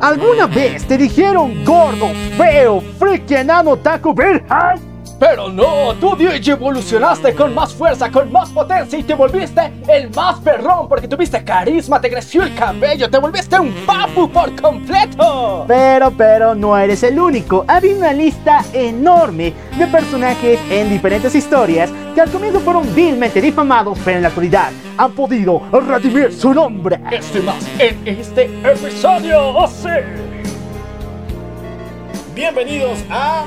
¿Alguna vez te dijeron gordo, feo, friki, enano, taco, virgen? Pero no, tú DJ evolucionaste con más fuerza, con más potencia y te volviste el más perrón porque tuviste carisma, te creció el cabello, te volviste un papu por completo. Pero, pero no eres el único. Había una lista enorme de personajes en diferentes historias que al comienzo fueron vilmente difamados, pero en la actualidad han podido redimir su nombre. Este más en este episodio, ¡oh sí! Bienvenidos a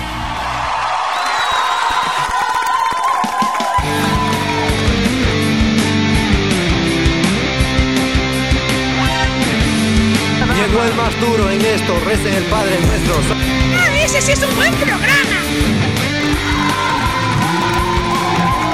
Llegó el más duro en esto, recen el Padre nuestro. Ah, ese sí es un buen programa.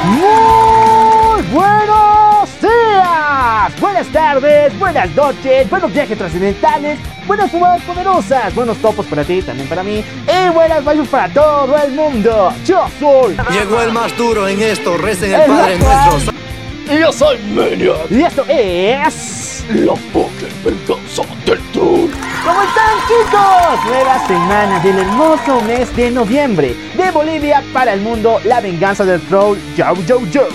Muy buenos días, buenas tardes, buenas noches, buenos viajes trascendentales, buenas fumadas poderosas, buenos topos para ti, también para mí, y buenas vibes para todo el mundo. Yo soy Llegó el más duro en esto, recen el El Padre nuestro. Y yo soy Maniac. y esto es... La fucking venganza del troll. ¿Cómo están chicos? Nueva semana del hermoso mes de noviembre. De Bolivia para el mundo, la venganza del troll, yo, yo, yo.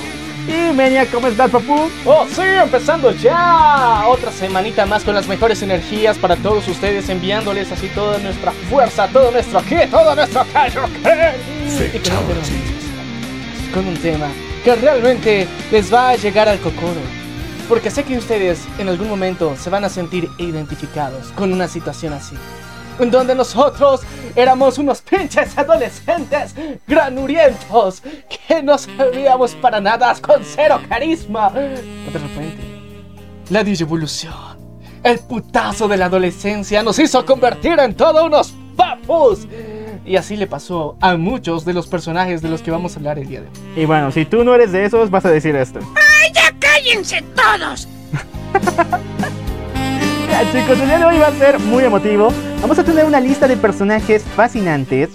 Y Menia, ¿cómo estás, papu? Oh sí, empezando ya otra semanita más con las mejores energías para todos ustedes, enviándoles así toda nuestra fuerza, todo nuestro aquí, todo nuestro callo. Y con un tema- con un tema que realmente les va a llegar al cocoro. Porque sé que ustedes en algún momento se van a sentir identificados con una situación así. En donde nosotros éramos unos pinches adolescentes granurientos que no servíamos para nada con cero carisma. Pero de repente, la digievolución, el putazo de la adolescencia nos hizo convertir en todos unos papus. Y así le pasó a muchos de los personajes de los que vamos a hablar el día de hoy. Y bueno, si tú no eres de esos, vas a decir esto. ¡Ay, ya cállense todos! Ya, chicos, el día de hoy va a ser muy emotivo. Vamos a tener una lista de personajes fascinantes.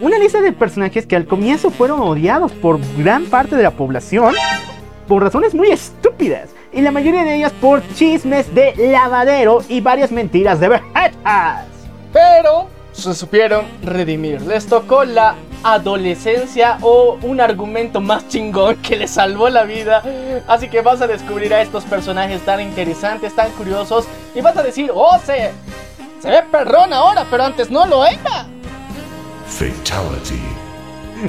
Una lista de personajes que al comienzo fueron odiados por gran parte de la población por razones muy estúpidas. Y la mayoría de ellas por chismes de lavadero y varias mentiras de vejetas. Pero se supieron redimir. Les tocó la adolescencia o un argumento más chingón que les salvó la vida. Así que vas a descubrir a estos personajes tan interesantes, tan curiosos. Y vas a decir, oh, se, se ve perrón ahora, pero antes no lo era. Fatality.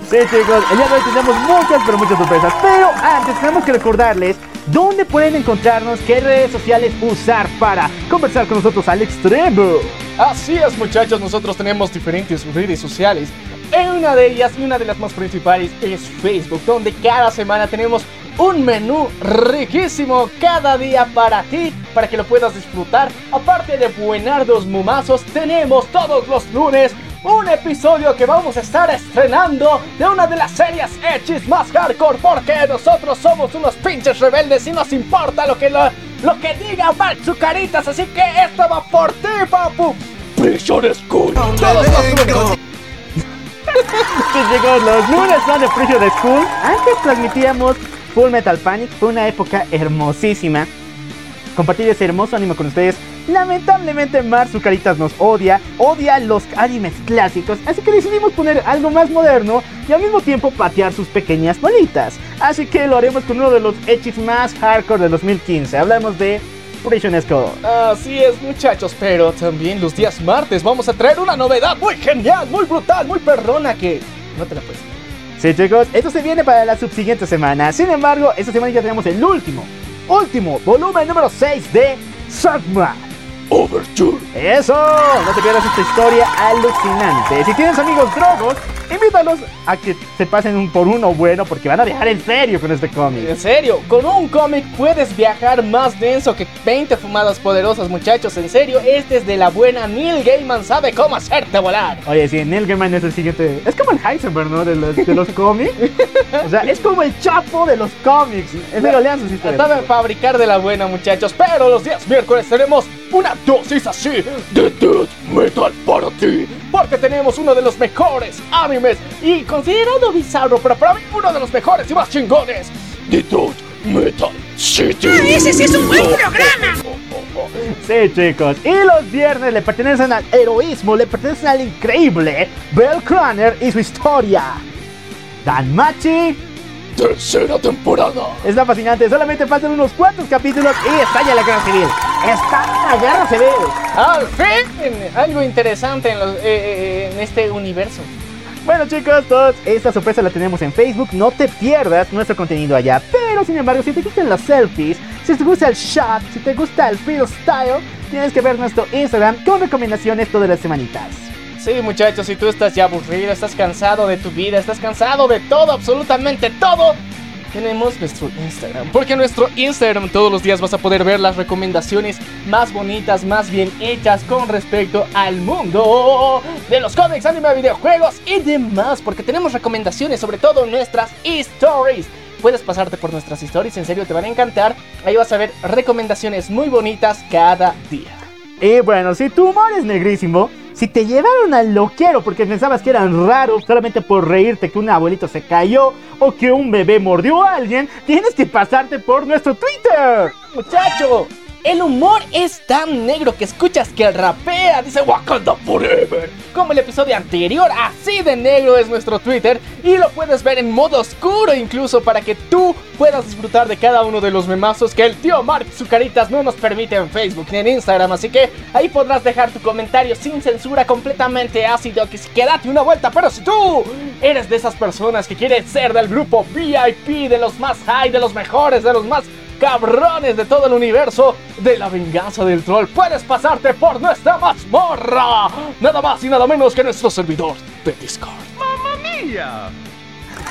Sí, chicos, el día de hoy tenemos muchas, pero muchas sorpresas. Pero antes tenemos que recordarles dónde pueden encontrarnos, qué redes sociales usar para conversar con nosotros al extremo. Así es, muchachos, nosotros tenemos diferentes redes sociales. En una de ellas y una de las más principales es Facebook, donde cada semana tenemos un menú riquísimo cada día para ti, para que lo puedas disfrutar. Aparte de buenardos mumazos, tenemos todos los lunes un episodio que vamos a estar estrenando de una de las series hechis más hardcore, porque nosotros somos unos pinches rebeldes y nos importa lo que lo, lo que diga Mark Zucaritas, así que esto va por ti, papu. Prison School. Todos los lunes. Sí, chicos, los lunes son de Prison School. Antes transmitíamos Full Metal Panic. Fue una época hermosísima. Compartir ese hermoso anime con ustedes. Lamentablemente, Mar nos odia. Odia los animes clásicos. Así que decidimos poner algo más moderno y al mismo tiempo patear sus pequeñas bolitas. Así que lo haremos con uno de los hechis más hardcore de 2015. Hablamos de Prison School. Así es, muchachos, pero también los días martes vamos a traer una novedad muy genial, muy brutal, muy perrona que no te la puedes. Sí, chicos, esto se viene para la subsiguiente semana. Sin embargo, esta semana ya tenemos el último, último volumen número 6 de Sandman. Overture. Eso, no te pierdas esta historia alucinante. Si tienes amigos drogos, invítalos a que se pasen un por uno bueno porque van a viajar en serio con este cómic. En serio, con un cómic puedes viajar más denso que 20 fumadas poderosas, muchachos. En serio, este es de la buena. Neil Gaiman sabe cómo hacerte volar. Oye, sí, Neil Gaiman es el siguiente. Es como el Heisenberg, ¿no? De los, de los cómics. O sea, es como el chapo de los cómics. En serio, lean sus historias. Sabe fabricar de la buena, muchachos. Pero los días miércoles tenemos una dosis así de Death Metal para ti. Porque tenemos uno de los mejores animes y considerado bizarro, pero para mí uno de los mejores y más chingones de Death Metal City. Ah, ese sí es un buen programa. Sí, chicos. Y los viernes le pertenecen al heroísmo, le pertenecen al increíble Bell Craner y su historia. Dan Machi Tercera temporada. está fascinante. Solamente faltan unos cuantos capítulos y estalla la guerra civil. Está la guerra civil. Al fin, algo interesante en, los- eh, eh, en este universo. Bueno chicos, todos, esta sorpresa la tenemos en Facebook, no te pierdas nuestro contenido allá. Pero sin embargo, si te gustan las selfies, si te gusta el shot, si te gusta el freestyle, tienes que ver nuestro Instagram con recomendaciones todas las semanitas. Sí, muchachos, si tú estás ya aburrido, estás cansado de tu vida, estás cansado de todo, absolutamente todo, tenemos nuestro Instagram. Porque en nuestro Instagram todos los días vas a poder ver las recomendaciones más bonitas, más bien hechas con respecto al mundo de los cómics, anime, videojuegos y demás. Porque tenemos recomendaciones, sobre todo en nuestras stories. Puedes pasarte por nuestras stories, en serio te van a encantar. Ahí vas a ver recomendaciones muy bonitas cada día. Y bueno, si tu humor es negrísimo, si te llevaron al loquero porque pensabas que eran raros solamente por reírte que un abuelito se cayó o que un bebé mordió a alguien, tienes que pasarte por nuestro Twitter. Muchacho, el humor es tan negro que escuchas que rapea, dice Wakanda Forever. Como el episodio anterior, así de negro es nuestro Twitter y lo puedes ver en modo oscuro incluso para que tú puedas disfrutar de cada uno de los memazos que el tío Mark Zucaritas no nos permite en Facebook ni en Instagram. Así que ahí podrás dejar tu comentario sin censura completamente ácido que si quédate una vuelta. Pero si tú eres de esas personas que quieren ser del grupo VIP, de los más high, de los mejores, de los más cabrones de todo el universo de la venganza del troll. Puedes pasarte por nuestra mazmorra. Nada más y nada menos que nuestro servidor de Discord.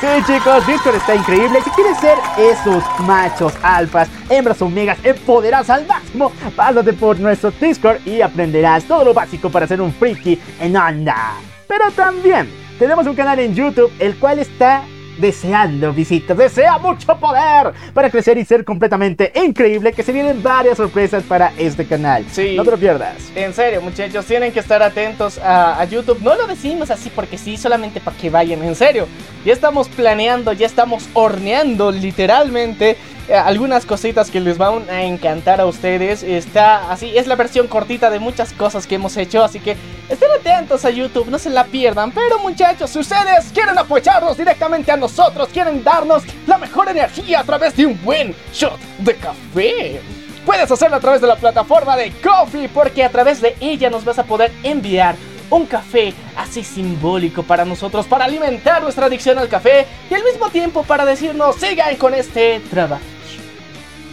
Sí, chicos, Discord está increíble. Si quieres ser esos machos alfas, hembras omegas, empoderadas al máximo, pásate por nuestro Discord y aprenderás todo lo básico para ser un friki en onda. Pero también tenemos un canal en YouTube, el cual está deseando visitas, desea mucho poder para crecer y ser completamente increíble, que se vienen varias sorpresas para este canal. Sí. No te lo pierdas. En serio, muchachos, tienen que estar atentos a, a YouTube. No lo decimos así porque sí, solamente para que vayan. En serio, ya estamos planeando, ya estamos horneando literalmente algunas cositas que les van a encantar a ustedes. Está así, es la versión cortita de muchas cosas que hemos hecho. Así que estén atentos a YouTube, no se la pierdan. Pero muchachos, si ustedes quieren apoyarnos directamente a nosotros, quieren darnos la mejor energía a través de un buen shot de café. Puedes hacerlo a través de la plataforma de Coffee porque a través de ella nos vas a poder enviar un café así simbólico para nosotros, para alimentar nuestra adicción al café y al mismo tiempo para decirnos sigan con este trabajo.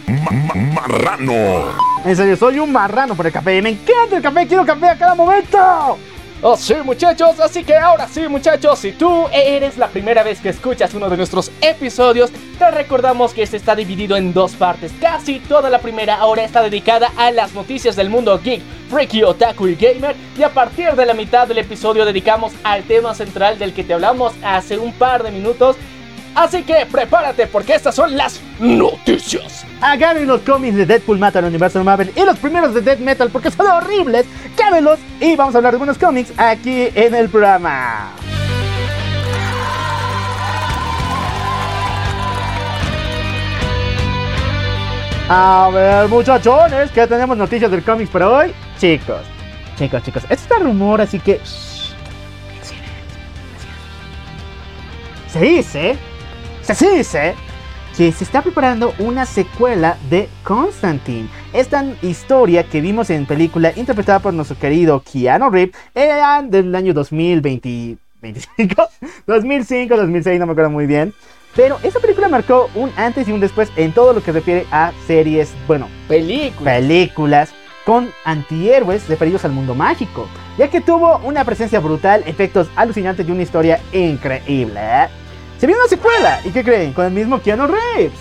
Marrano. En serio, soy un marrano por el café. Me encanta el café, quiero café a cada momento. Oh, sí, muchachos, así que ahora sí, muchachos, si tú eres la primera vez que escuchas uno de nuestros episodios, te recordamos que este está dividido en dos partes. Casi toda la primera hora está dedicada a las noticias del mundo geek, freaky, otaku y gamer, y a partir de la mitad del episodio dedicamos al tema central del que te hablamos hace un par de minutos. Así que prepárate porque estas son las noticias. Agarren los cómics de Deadpool mata al universo Marvel y los primeros de Death Metal porque son horribles. Cábenlos y vamos a hablar de buenos cómics aquí en el programa. A ver, muchachones, que tenemos noticias del cómics para hoy. Chicos, chicos, chicos, esto está rumor, así que. shh, Se dice, se dice que se está preparando una secuela de Constantine. Esta historia que vimos en película interpretada por nuestro querido Keanu Reeves era del año 2020, 25, 2005, 2006, no me acuerdo muy bien. Pero esta película marcó un antes y un después en todo lo que refiere a series, bueno, Película. películas con antihéroes referidos al mundo mágico. ya que tuvo una presencia brutal, efectos alucinantes y una historia increíble. ¿eh? Se vio una secuela, ¿y qué creen? Con el mismo Keanu Reeves.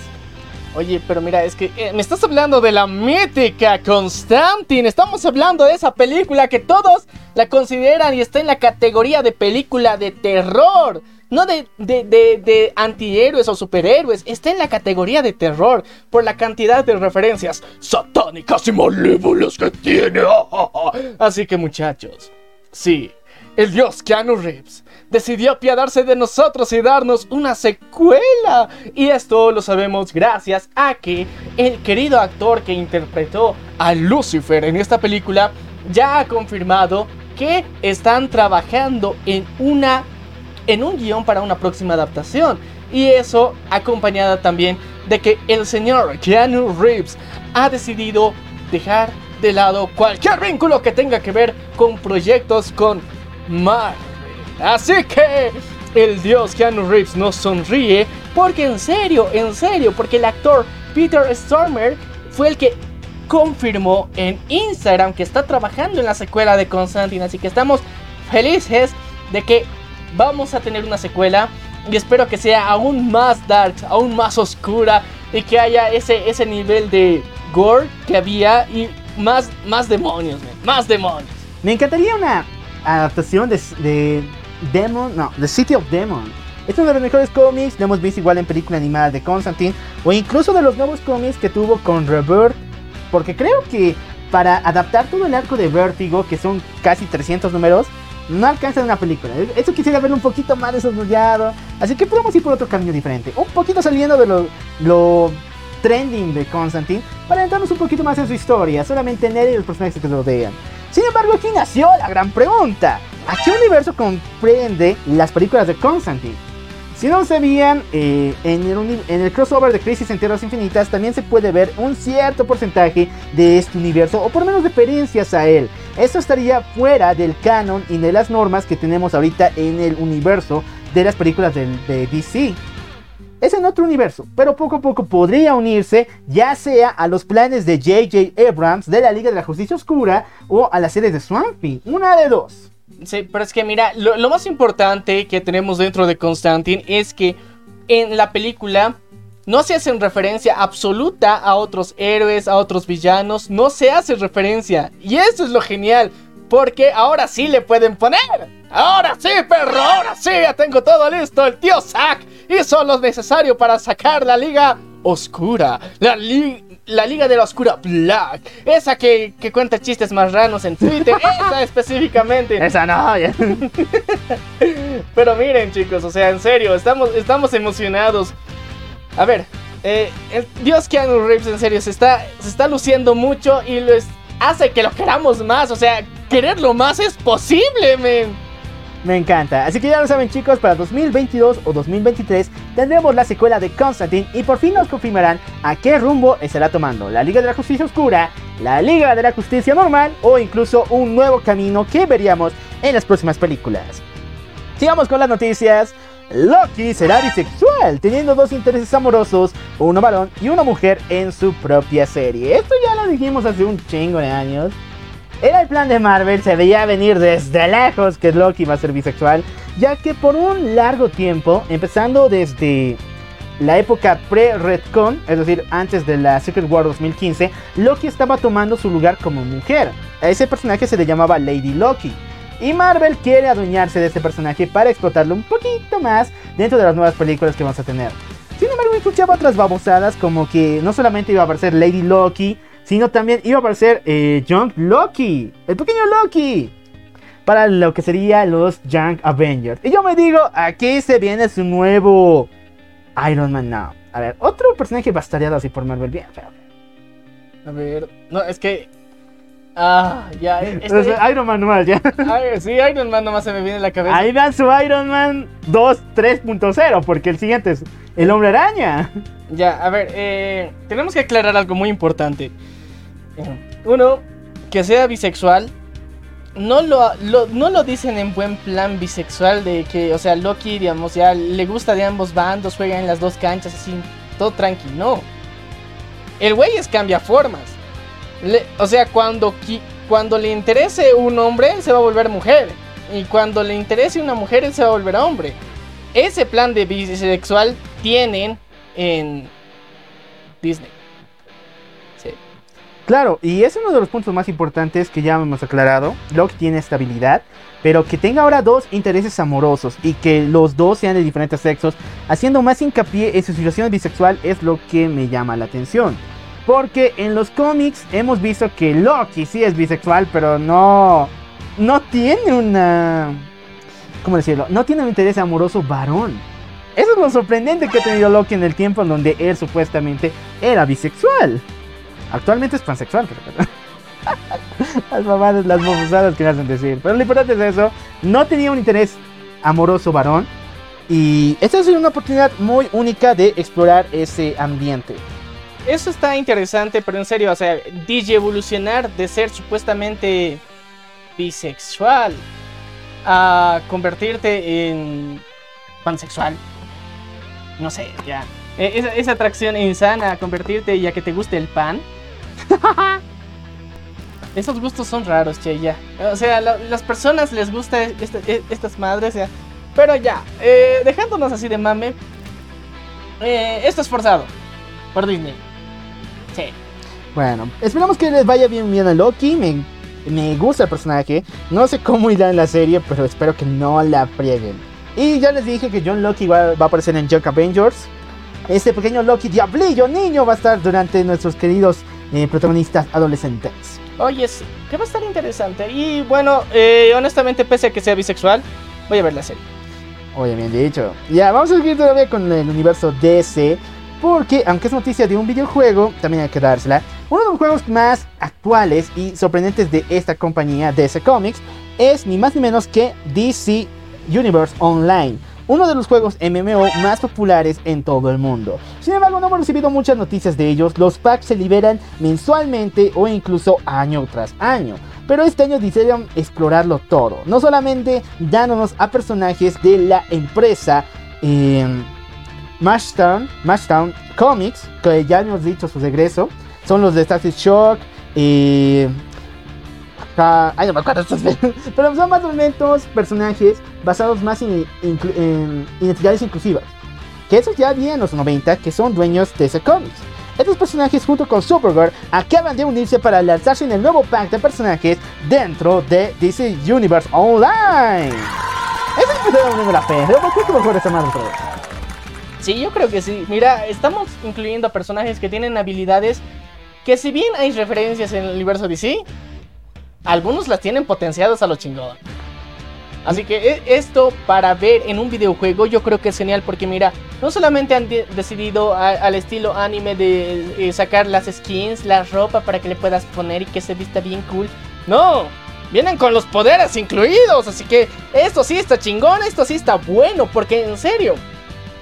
Oye, pero mira, es que eh, me estás hablando de la mítica Constantine. Estamos hablando de esa película que todos la consideran y está en la categoría de película de terror. No de, de, de, de antihéroes o superhéroes. Está en la categoría de terror por la cantidad de referencias satánicas y malévolas que tiene. Así que muchachos, sí, el dios Keanu Reeves decidió apiadarse de nosotros y darnos una secuela. Y esto lo sabemos gracias a que el querido actor que interpretó a Lucifer en esta película ya ha confirmado que están trabajando en una en un guion para una próxima adaptación. Y eso acompañada también de que el señor Keanu Reeves ha decidido dejar de lado cualquier vínculo que tenga que ver con proyectos con Marvel. Así que el dios Keanu Reeves nos sonríe porque en serio, en serio, porque el actor Peter Stormer fue el que confirmó en Instagram que está trabajando en la secuela de Constantine, así que estamos felices de que vamos a tener una secuela y espero que sea aún más dark, aún más oscura y que haya ese, ese nivel de gore que había y más, más demonios, man, más demonios. Me encantaría una adaptación de, de Demon, no, The City of Demon. Es uno de los mejores cómics, lo hemos visto igual en película animada de Constantine, o incluso de los nuevos cómics que tuvo con Rebirth, porque creo que para adaptar todo el arco de Vértigo, que son casi 300 números, no alcanza una película. Eso quisiera verlo un poquito más desarrollado, así que podemos ir por otro camino diferente, un poquito saliendo de lo, trending de Constantine, para entrarnos un poquito más en su historia, solamente en él y los personajes que lo rodean. Sin embargo, aquí nació la gran pregunta. ¿A qué universo comprende las películas de Constantine? Si no sabían, eh, en, el crossover de Crisis en Tierras Infinitas también se puede ver un cierto porcentaje de este universo, o por menos referencias a él. Esto estaría fuera del canon y de las normas que tenemos ahorita en el universo de las películas de, de DC. Es en otro universo, pero poco a poco podría unirse ya sea a los planes de J.J. Abrams de la Liga de la Justicia Oscura o a las series de Swampy, una de dos. Pero es que mira, lo, lo, más importante que tenemos dentro de Constantine es que en la película no se hacen referencia absoluta a otros héroes, a otros villanos, no se hace referencia. Y eso es lo genial, porque ahora sí le pueden poner. Ahora sí, perro, ahora sí, ya tengo todo listo. El tío Zack hizo lo necesario para sacar la liga oscura. La, li la Liga de la Oscura Black. Esa que, que cuenta chistes más raros en Twitter. esa específicamente. Esa no. Pero miren, chicos, o sea, en serio, estamos, estamos emocionados. A ver, eh, el Dios Keanu Reeves, en serio, se está, se está luciendo mucho y lo es, hace que lo queramos más. O sea, quererlo más es posible, men. Me encanta. Así que ya lo saben chicos, para 2022 o 2023 tendremos la secuela de Constantine y por fin nos confirmarán a qué rumbo estará tomando la Liga de la Justicia Oscura, la Liga de la Justicia Normal o incluso un nuevo camino que veríamos en las próximas películas. Sigamos con las noticias. Loki será bisexual, teniendo dos intereses amorosos, uno varón y una mujer en su propia serie. Esto ya lo dijimos hace un chingo de años. Era el plan de Marvel, se veía venir desde lejos que Loki iba a ser bisexual, ya que por un largo tiempo, empezando desde la época pre-Redcon, es decir, antes de la Secret War 2015, Loki estaba tomando su lugar como mujer. A ese personaje se le llamaba Lady Loki. Y Marvel quiere adueñarse de este personaje para explotarlo un poquito más dentro de las nuevas películas que vamos a tener. Sin embargo, escuchaba otras babosadas como que no solamente iba a aparecer Lady Loki, sino también iba a aparecer eh, Young Loki, el pequeño Loki, para lo que sería los Young Avengers. Y yo me digo, aquí se viene su nuevo Iron Man Now. A ver, otro personaje bastareado así por Marvel, bien feo. A ver, no, es que... Ah, ya. Este... Iron Man nomás, ya. Ay, sí, Iron Man nomás se me viene en la cabeza. Ahí dan su Iron Man 2 3.0, porque el siguiente es el Hombre Araña. Ya, a ver, eh, tenemos que aclarar algo muy importante. Uno, que sea bisexual. No lo, no lo dicen en buen plan bisexual de que, o sea, Loki, digamos, ya le gusta de ambos bandos, juega en las dos canchas, así, todo tranqui. No. El güey es cambia formas. O sea, cuando, cuando le interese un hombre, se va a volver mujer. Y cuando le interese una mujer, él se va a volver hombre. Ese plan de bisexual tienen en Disney. Claro, y es uno de los puntos más importantes que ya hemos aclarado. Locke tiene estabilidad, pero que tenga ahora dos intereses amorosos y que los dos sean de diferentes sexos, haciendo más hincapié en su situación bisexual es lo que me llama la atención. Porque en los cómics hemos visto que Loki sí es bisexual, pero no. No tiene una. ¿Cómo decirlo? No tiene un interés amoroso varón. Eso es lo sorprendente que ha tenido Loki en el tiempo en donde él supuestamente era bisexual. Actualmente es pansexual, pero. las mamadas, las mofusadas que hacen decir. Pero lo importante es eso. No tenía un interés amoroso varón. Y esta es una oportunidad muy única de explorar ese ambiente. Eso está interesante, pero en serio, o sea, DJ evolucionar de ser supuestamente bisexual a convertirte en pansexual. No sé, ya. E, Esa, esa atracción insana a convertirte y a que te guste el pan. Esos gustos son raros, che, ya. O sea, la- las personas les gusta este- e- estas madres, ya. Pero ya, eh, dejándonos así de mame. eh, esto es forzado. Por Disney. Sí. Bueno, esperamos que les vaya bien a Loki. Me, me gusta el personaje. No sé cómo irá en la serie, pero espero que no la frieguen. Y ya les dije que John Loki va, va a aparecer en Junk Avengers. Este pequeño Loki diablillo niño va a estar durante nuestros queridos eh, protagonistas adolescentes. Oye, sí, que va a estar interesante. Y bueno, eh, honestamente, pese a que sea bisexual, voy a ver la serie. Oye, bien dicho. Ya, vamos a seguir todavía con el universo DC. Porque, aunque es noticia de un videojuego, también hay que dársela. Uno de los juegos más actuales y sorprendentes de esta compañía, DC Comics, es ni más ni menos que DC Universe Online. Uno de los juegos MMO más populares en todo el mundo. Sin embargo, no hemos recibido muchas noticias de ellos. Los packs se liberan mensualmente o incluso año tras año. Pero este año decidieron explorarlo todo. No solamente dándonos a personajes de la empresa eh, Mashtown, Mashtown Comics, que ya hemos dicho su regreso. Son los de Static Shock. Y. ah, ay, no me acuerdo estos Pero son más o menos personajes basados más en, inclu- en identidades inclusivas. Que esos ya había en los 90 que son dueños de ese cómics. Estos personajes junto con Supergirl acaban de unirse para lanzarse en el nuevo pack de personajes dentro de DC Universe Online. Esa es la unión de la fe. Pero ¿por qué mejor madre otra vez? Sí, yo creo que sí. Mira, estamos incluyendo a personajes que tienen habilidades que si bien hay referencias en el universo DC, algunos las tienen potenciadas a lo chingón. Así que e- esto para ver en un videojuego yo creo que es genial porque mira, no solamente han de- decidido al estilo anime de eh, sacar las skins, la ropa para que le puedas poner y que se vista bien cool. No, vienen con los poderes incluidos, así que esto sí está chingón, esto sí está bueno, porque en serio,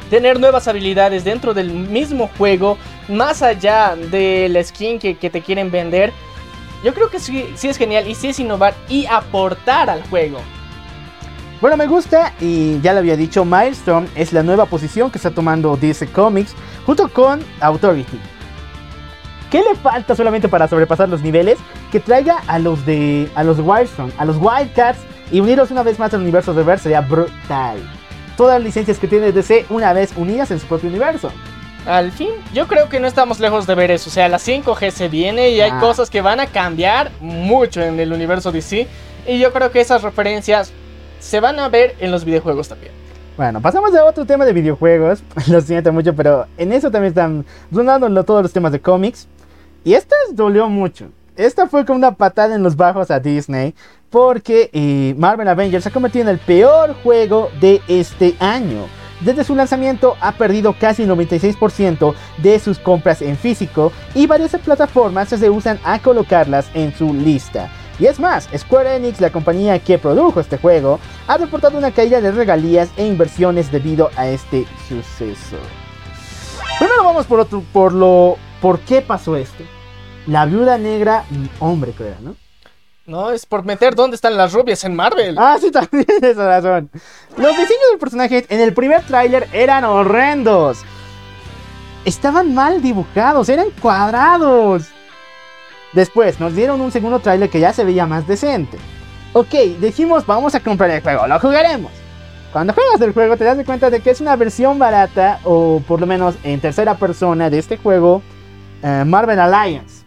tener nuevas habilidades dentro del mismo juego, más allá de skin que, que te quieren vender, yo creo que sí, sí es genial y sí es innovar y aportar al juego. Bueno, me gusta y ya lo había dicho, Milestone es la nueva posición que está tomando DC Comics junto con Authority. ¿Qué le falta solamente para sobrepasar los niveles? Que traiga a los de a los Wildstorm, a los Wildcats y unirlos una vez más al universo de Reverse sería brutal. Todas las licencias que tiene DC una vez unidas en su propio universo. Al fin, yo creo que no estamos lejos de ver eso. O sea, la 5G se viene y hay Ah. cosas que van a cambiar mucho en el universo DC. Y yo creo que esas referencias se van a ver en los videojuegos también. Bueno, pasamos a otro tema de videojuegos. Lo siento mucho, pero en eso también están sonando todos los temas de cómics. Y esta dolió mucho. Esta fue como una patada en los bajos a Disney. Porque eh, Marvel Avengers se ha convertido en el peor juego de este año. Desde su lanzamiento ha perdido casi el 96% de sus compras en físico y varias plataformas se usan a colocarlas en su lista. Y es más, Square Enix, la compañía que produjo este juego, ha reportado una caída de regalías e inversiones debido a este suceso. Primero vamos por otro, por lo, por qué pasó esto. La viuda negra, hombre creo, ¿no? No, es por meter dónde están las rubias en Marvel. Ah, sí, también esa razón. Los diseños del personaje en el primer tráiler eran horrendos. Estaban mal dibujados, eran cuadrados. Después nos dieron un segundo tráiler que ya se veía más decente. Ok, dijimos vamos a comprar el juego, lo jugaremos. Cuando juegas el juego te das cuenta de que es una versión barata o por lo menos en tercera persona de este juego eh, Marvel Alliance.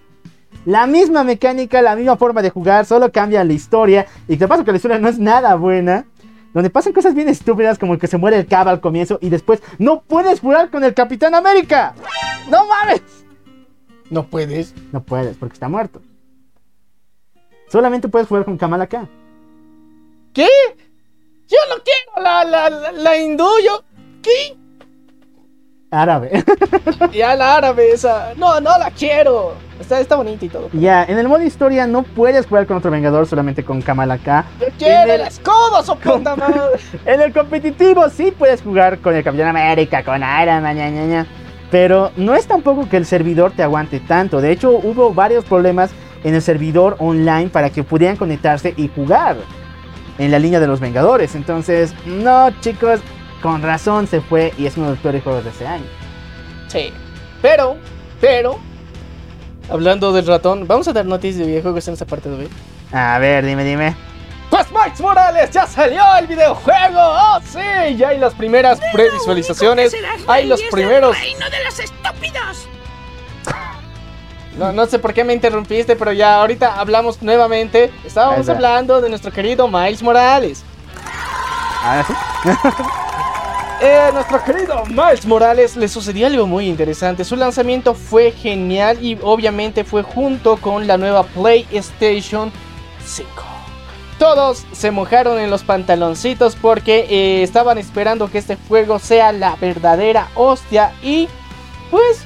La misma mecánica, la misma forma de jugar, solo cambia la historia. Y te pasa que la historia no es nada buena. Donde pasan cosas bien estúpidas como que se muere el cabo al comienzo y después no puedes jugar con el Capitán América. ¡No mames! No puedes. No puedes porque está muerto. Solamente puedes jugar con Kamala Khan. ¿Qué? Yo no quiero la, la, la, la hindú, yo. ¿Qué? Árabe. Ya la árabe esa. No, no la quiero. Está, está bonita y todo. ya, en el modo historia no puedes jugar con otro Vengador, solamente con Kamala Khan. Yo quiero el el- escudo, su puta madre. En el competitivo sí puedes jugar con el Capitán América, con Iron Man, ña, ña, ña. Pero no es tampoco que el servidor te aguante tanto. De hecho, hubo varios problemas en el servidor online para que pudieran conectarse y jugar en la línea de los Vengadores. Entonces, no, chicos, con razón se fue y es uno de los peores juegos de ese año. Sí. Pero, pero. Hablando del ratón, vamos a dar noticias de videojuegos en esta parte de hoy. A ver, dime, dime. Pues Max Morales ya salió el videojuego. ¡Oh, sí! Ya hay las primeras previsualizaciones. Hay los primeros. reino de los estúpidos! No, no sé por qué me interrumpiste, pero ya ahorita hablamos nuevamente. Estábamos hablando de nuestro querido Miles Morales. Ahora sí. Eh, nuestro querido Miles Morales le sucedió algo muy interesante. Su lanzamiento fue genial y obviamente fue junto con la nueva PlayStation 5. Todos se mojaron en los pantaloncitos porque eh, estaban esperando que este juego sea la verdadera hostia y pues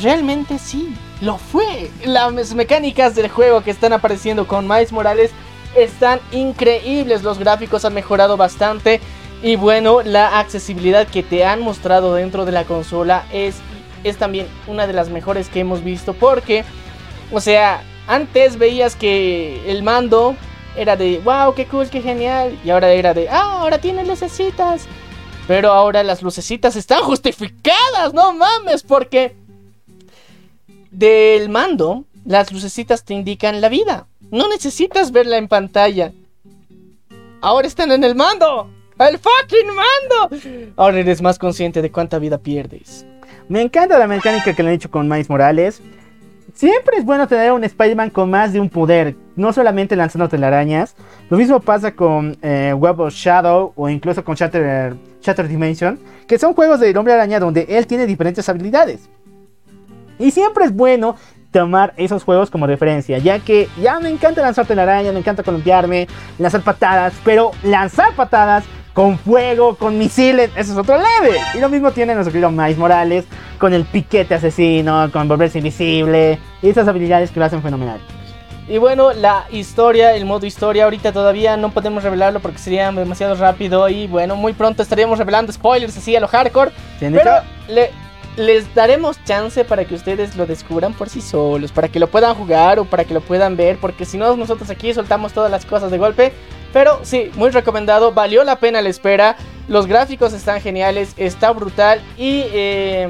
realmente sí, lo fue. Las mecánicas del juego que están apareciendo con Miles Morales están increíbles. Los gráficos han mejorado bastante. Y bueno, la accesibilidad que te han mostrado dentro de la consola es, es también una de las mejores que hemos visto. Porque, o sea, antes veías que el mando era de, wow, qué cool, qué genial. Y ahora era de, ah, ahora tiene lucecitas. Pero ahora las lucecitas están justificadas, no mames, porque del mando, las lucecitas te indican la vida. No necesitas verla en pantalla. Ahora están en el mando. ¡El fucking mando! Ahora eres más consciente de cuánta vida pierdes. Me encanta la mecánica que le han hecho con Miles Morales. Siempre es bueno tener un Spider-Man con más de un poder, no solamente lanzando telarañas. Lo mismo pasa con eh, Web of Shadow o incluso con Shatter, Shatter Dimension, que son juegos del hombre araña donde él tiene diferentes habilidades. Y siempre es bueno tomar esos juegos como referencia, ya que ya me encanta lanzar telarañas, me encanta columpiarme, lanzar patadas, pero lanzar patadas con fuego, con misiles, eso es otro level. Y lo mismo tiene nuestro querido Miles Morales con el piquete asesino, con volverse invisible y esas habilidades que lo hacen fenomenal. Y bueno, la historia, el modo historia, ahorita todavía no podemos revelarlo porque sería demasiado rápido. Y bueno, muy pronto estaríamos revelando spoilers así a lo hardcore. ¿Sí han Pero le- les daremos chance para que ustedes lo descubran por sí solos, para que lo puedan jugar o para que lo puedan ver, porque si no, nosotros aquí soltamos todas las cosas de golpe. Pero sí, muy recomendado, valió la pena la espera. Los gráficos están geniales, está brutal y... Eh,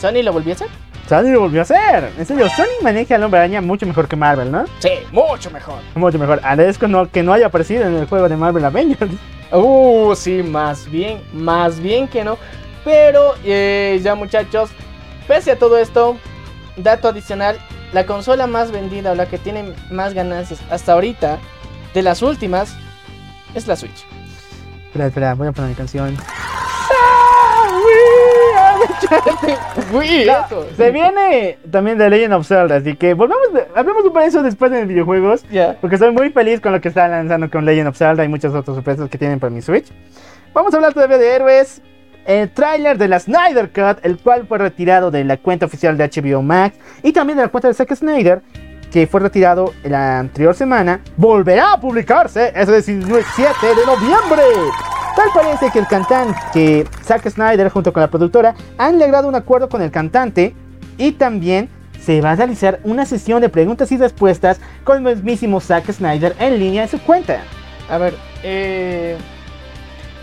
¿Sony lo volvió a hacer? Sony lo volvió a hacer. En serio, Sony maneja al hombre araña mucho mejor que Marvel, ¿no? Sí, mucho mejor. Mucho mejor. Agradezco no, que no haya aparecido en el juego de Marvel Avengers. Uh, sí, más bien, más bien que no. Pero eh, ya muchachos, pese a todo esto, dato adicional, la consola más vendida o la que tiene más ganancias hasta ahorita, de las últimas, es la Switch. Espera, espera, voy a poner mi canción. Uy, eso. se viene también de Legend of Zelda, así que volvamos, de- hablemos un poco de eso después de videojuegos. Ya. Porque estoy muy feliz con lo que están lanzando con Legend of Zelda y muchas otras sorpresas que tienen para mi Switch. Vamos a hablar todavía de héroes. El tráiler de la Snyder Cut, el cual fue retirado de la cuenta oficial de HBO Max y también de la cuenta de Zack Snyder, que fue retirado la anterior semana, volverá a publicarse ese 17 de noviembre. Tal parece que el cantante, Zack Snyder junto con la productora han logrado un acuerdo con el cantante y también se va a realizar una sesión de preguntas y respuestas con el mismísimo Zack Snyder en línea en su cuenta. A ver, eh,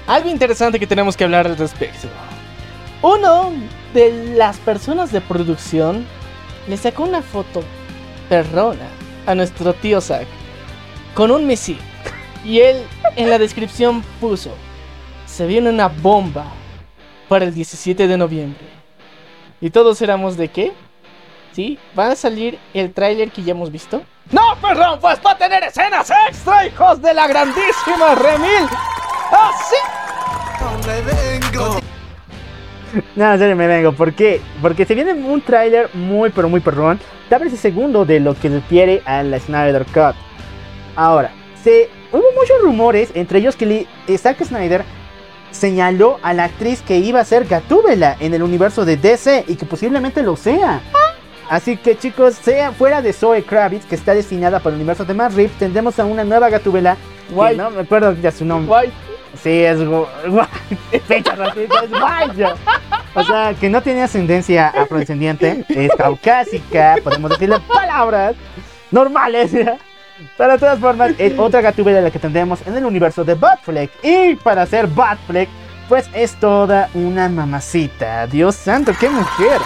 algo interesante que tenemos que hablar al respecto. Uno de las personas de producción le sacó una foto perrona a nuestro tío Zack con un misil. Y él en la descripción puso, se viene una bomba para el 17 de noviembre. Y todos éramos de qué? ¿Sí? ¿Va a salir el tráiler que ya hemos visto? ¡No, perdón! Pues va a tener escenas extra, hijos de la grandísima Remil. ¡Así! No, en serio me vengo. ¿Por qué? Porque se viene un tráiler muy, pero muy perrón. Tal vez el segundo de lo que refiere a la Snyder Cut. Ahora, se, hubo muchos rumores, entre ellos que eh, Zack Snyder señaló a la actriz que iba a ser Gatúbela en el universo de DC y que posiblemente lo sea. Así que chicos, sea fuera de Zoe Kravitz, que está destinada para el universo de Matt Reeves, tendremos a una nueva Gatúbela. que. No me acuerdo ya su nombre. Sí, es. Fecha ratita, es guaya. O sea, que no tiene ascendencia afrodescendiente, es caucásica, podemos decirle palabras normales. ¿ya? De todas formas, es otra gatúbela la que tendremos en el universo de Batfleck. Y para ser Batfleck, pues es toda una mamacita. Dios santo, qué mujer.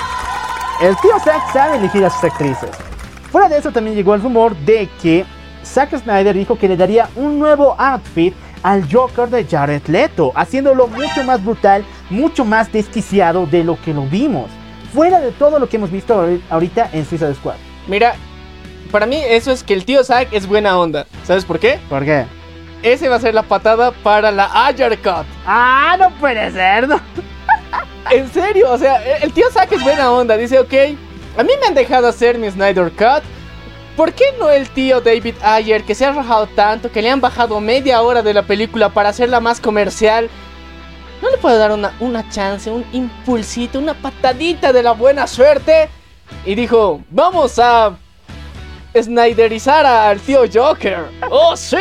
El tío Zack sabe elegir a sus actrices. Fuera de eso también llegó el rumor de que Zack Snyder dijo que le daría un nuevo outfit al Joker de Jared Leto, haciéndolo mucho más brutal, mucho más desquiciado de lo que lo vimos. Fuera de todo lo que hemos visto ahori- ahorita en Suicide Squad. Mira, para mí eso es que el tío Zack es buena onda. ¿Sabes por qué? ¿Por qué? Ese va a ser la patada para la Ayer Cut. Ah, no puede ser, ¿no? En serio, o sea, el tío Zack es buena onda. Dice, ok, a mí me han dejado hacer mi Snyder Cut. ¿Por qué no el tío David Ayer, que se ha rajado tanto, que le han bajado media hora de la película para hacerla más comercial? ¿No le puedo dar una, una chance, un impulsito, una patadita de la buena suerte? Y dijo, vamos a Snyderizar al tío Joker. ¡Oh, sí!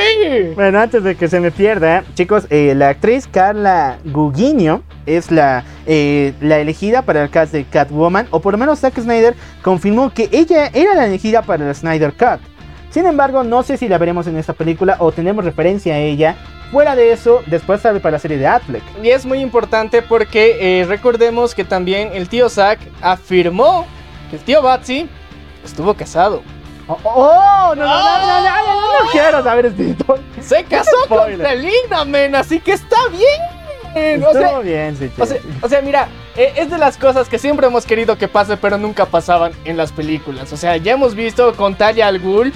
Bueno, antes de que se me pierda, chicos, eh, la actriz Carla Gugino es la, eh, la elegida para el cast de Catwoman, o por lo menos Zack Snyder confirmó que ella era la elegida para el Snyder Cut. Sin embargo, no sé si la veremos en esta película o tendremos referencia a ella. Fuera de eso, después sale para la serie de Affleck. Y es muy importante porque eh, recordemos que también el tío Zack afirmó que el tío Batsy estuvo casado. Oh, ¡Ah! no, no, no, no, no, quiero saber este Se casó con Selena, men, así que está bien. Estuvo bien, sí, o sea, mira, e, es de las cosas que siempre hemos querido que pase, pero nunca pasaban en las películas. O sea, ya hemos visto con Talia al Ghul,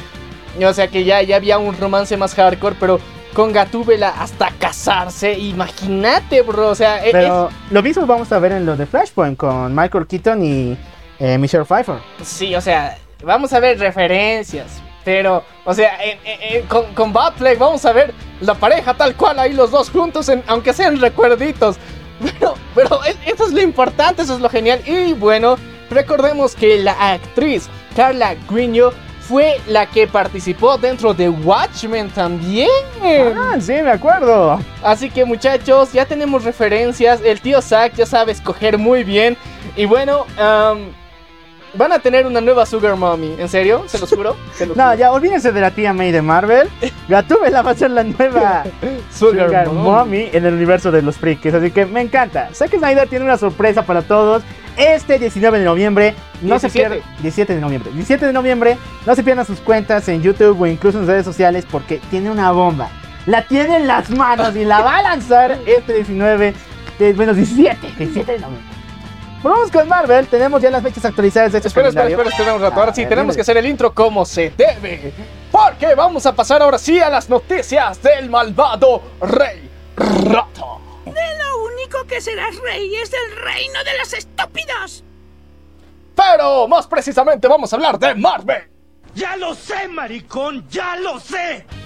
o sea que ya, ya había un romance más hardcore, pero con Gatúbela hasta casarse. Imagínate, bro. O sea, e, Pero lo mismo vamos a ver en lo de Flashpoint con Michael Keaton y eh, Michelle Pfeiffer. Sí, o sea, vamos a ver referencias. Pero, o sea, en- en- en- con, con Batfleck vamos a ver la pareja tal cual ahí los dos juntos, en- aunque sean recuerditos. Pero, pero e- eso es lo importante, eso es lo genial. Y bueno, recordemos que la actriz Carla Guiño fue la que participó dentro de Watchmen también. Ah, sí, me acuerdo. Así que muchachos, ya tenemos referencias. El tío Zack ya sabe escoger muy bien. Y bueno, am, van a tener una nueva Sugar Mommy. ¿En serio? ¿Se los juro? ¿Se los No, juro. ya olvídense de la tía May de Marvel. Gatúbela va a ser la nueva Sugar, Sugar Mommy. Mommy en el universo de los frikis. Así que me encanta. Zack Snyder tiene una sorpresa para todos. Este 19 de noviembre, no se 17. pierdan. 17 de noviembre. 17 de noviembre, no se pierdan sus cuentas en YouTube o incluso en redes sociales porque tiene una bomba. La tiene en las manos y la va a lanzar este 19, de, bueno, 17, 17 de noviembre. Vamos con Marvel, tenemos ya las fechas actualizadas de este Espera, espera, calendario. espera, espera un rato. Ahora sí, Ah, tenemos que hacer el intro como se debe. Porque vamos a pasar ahora sí a las noticias del malvado Rey Rato. Lo único que serás rey es del reino de los estúpidos. Pero más precisamente vamos a hablar de Marvel. ¡Ya lo sé, maricón! ¡Ya lo sé!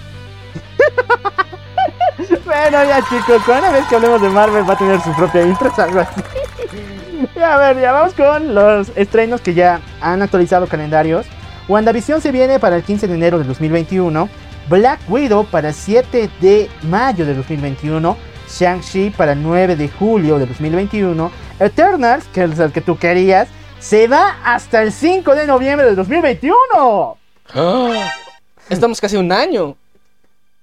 Bueno, ya chicos, cada vez que hablemos de Marvel va a tener su propia intro, algo así. A ver, ya vamos con los estrenos que ya han actualizado calendarios. WandaVision se viene para el 15 de enero de 2021. Black Widow para el 7 de mayo de 2021. Shang-Chi para el 9 de julio de 2021. Eternals, que es el que tú querías, se va hasta el 5 de noviembre de 2021. Estamos casi un año.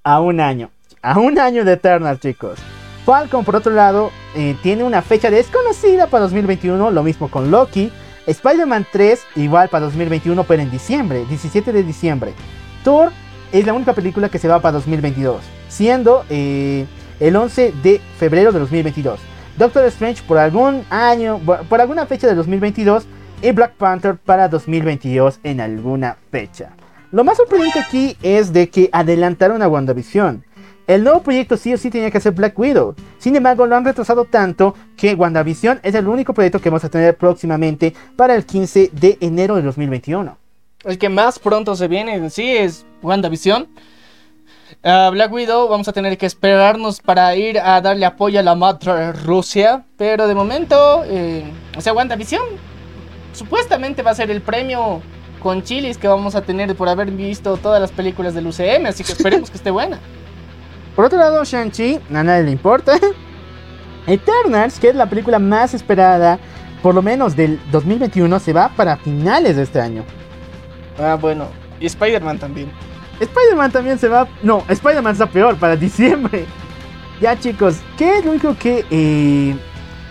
a un año. A un año de Eternal, chicos. Falcon, por otro lado, eh, tiene una fecha desconocida para 2021. Lo mismo con Loki. Spider-Man 3 igual para 2021, pero en diciembre, 17 de diciembre. Thor es la única película que se va para 2022, siendo eh, el 11 de febrero de 2022. Doctor Strange por algún año, por alguna fecha de 2022 y Black Panther para 2022 en alguna fecha. Lo más sorprendente aquí es de que adelantaron a WandaVision. El nuevo proyecto sí o sí tenía que ser Black Widow. Sin embargo, lo han retrasado tanto que WandaVision es el único proyecto que vamos a tener próximamente para el 15 de enero de 2021. El que más pronto se viene en sí es WandaVision. Uh, Black Widow vamos a tener que esperarnos para ir a darle apoyo a la madre Rusia. Pero de momento, eh, o sea, WandaVision supuestamente va a ser el premio con chilis que vamos a tener por haber visto todas las películas del UCM, así que esperemos que esté buena. Por otro lado, Shang-Chi, a nadie le importa. Eternals, que es la película más esperada, por lo menos del 2021, se va para finales de este año. Ah, bueno. Y Spider-Man también. Spider-Man también se va. No, Spider-Man está peor, para diciembre. Ya, chicos, ¿qué es lo único que eh,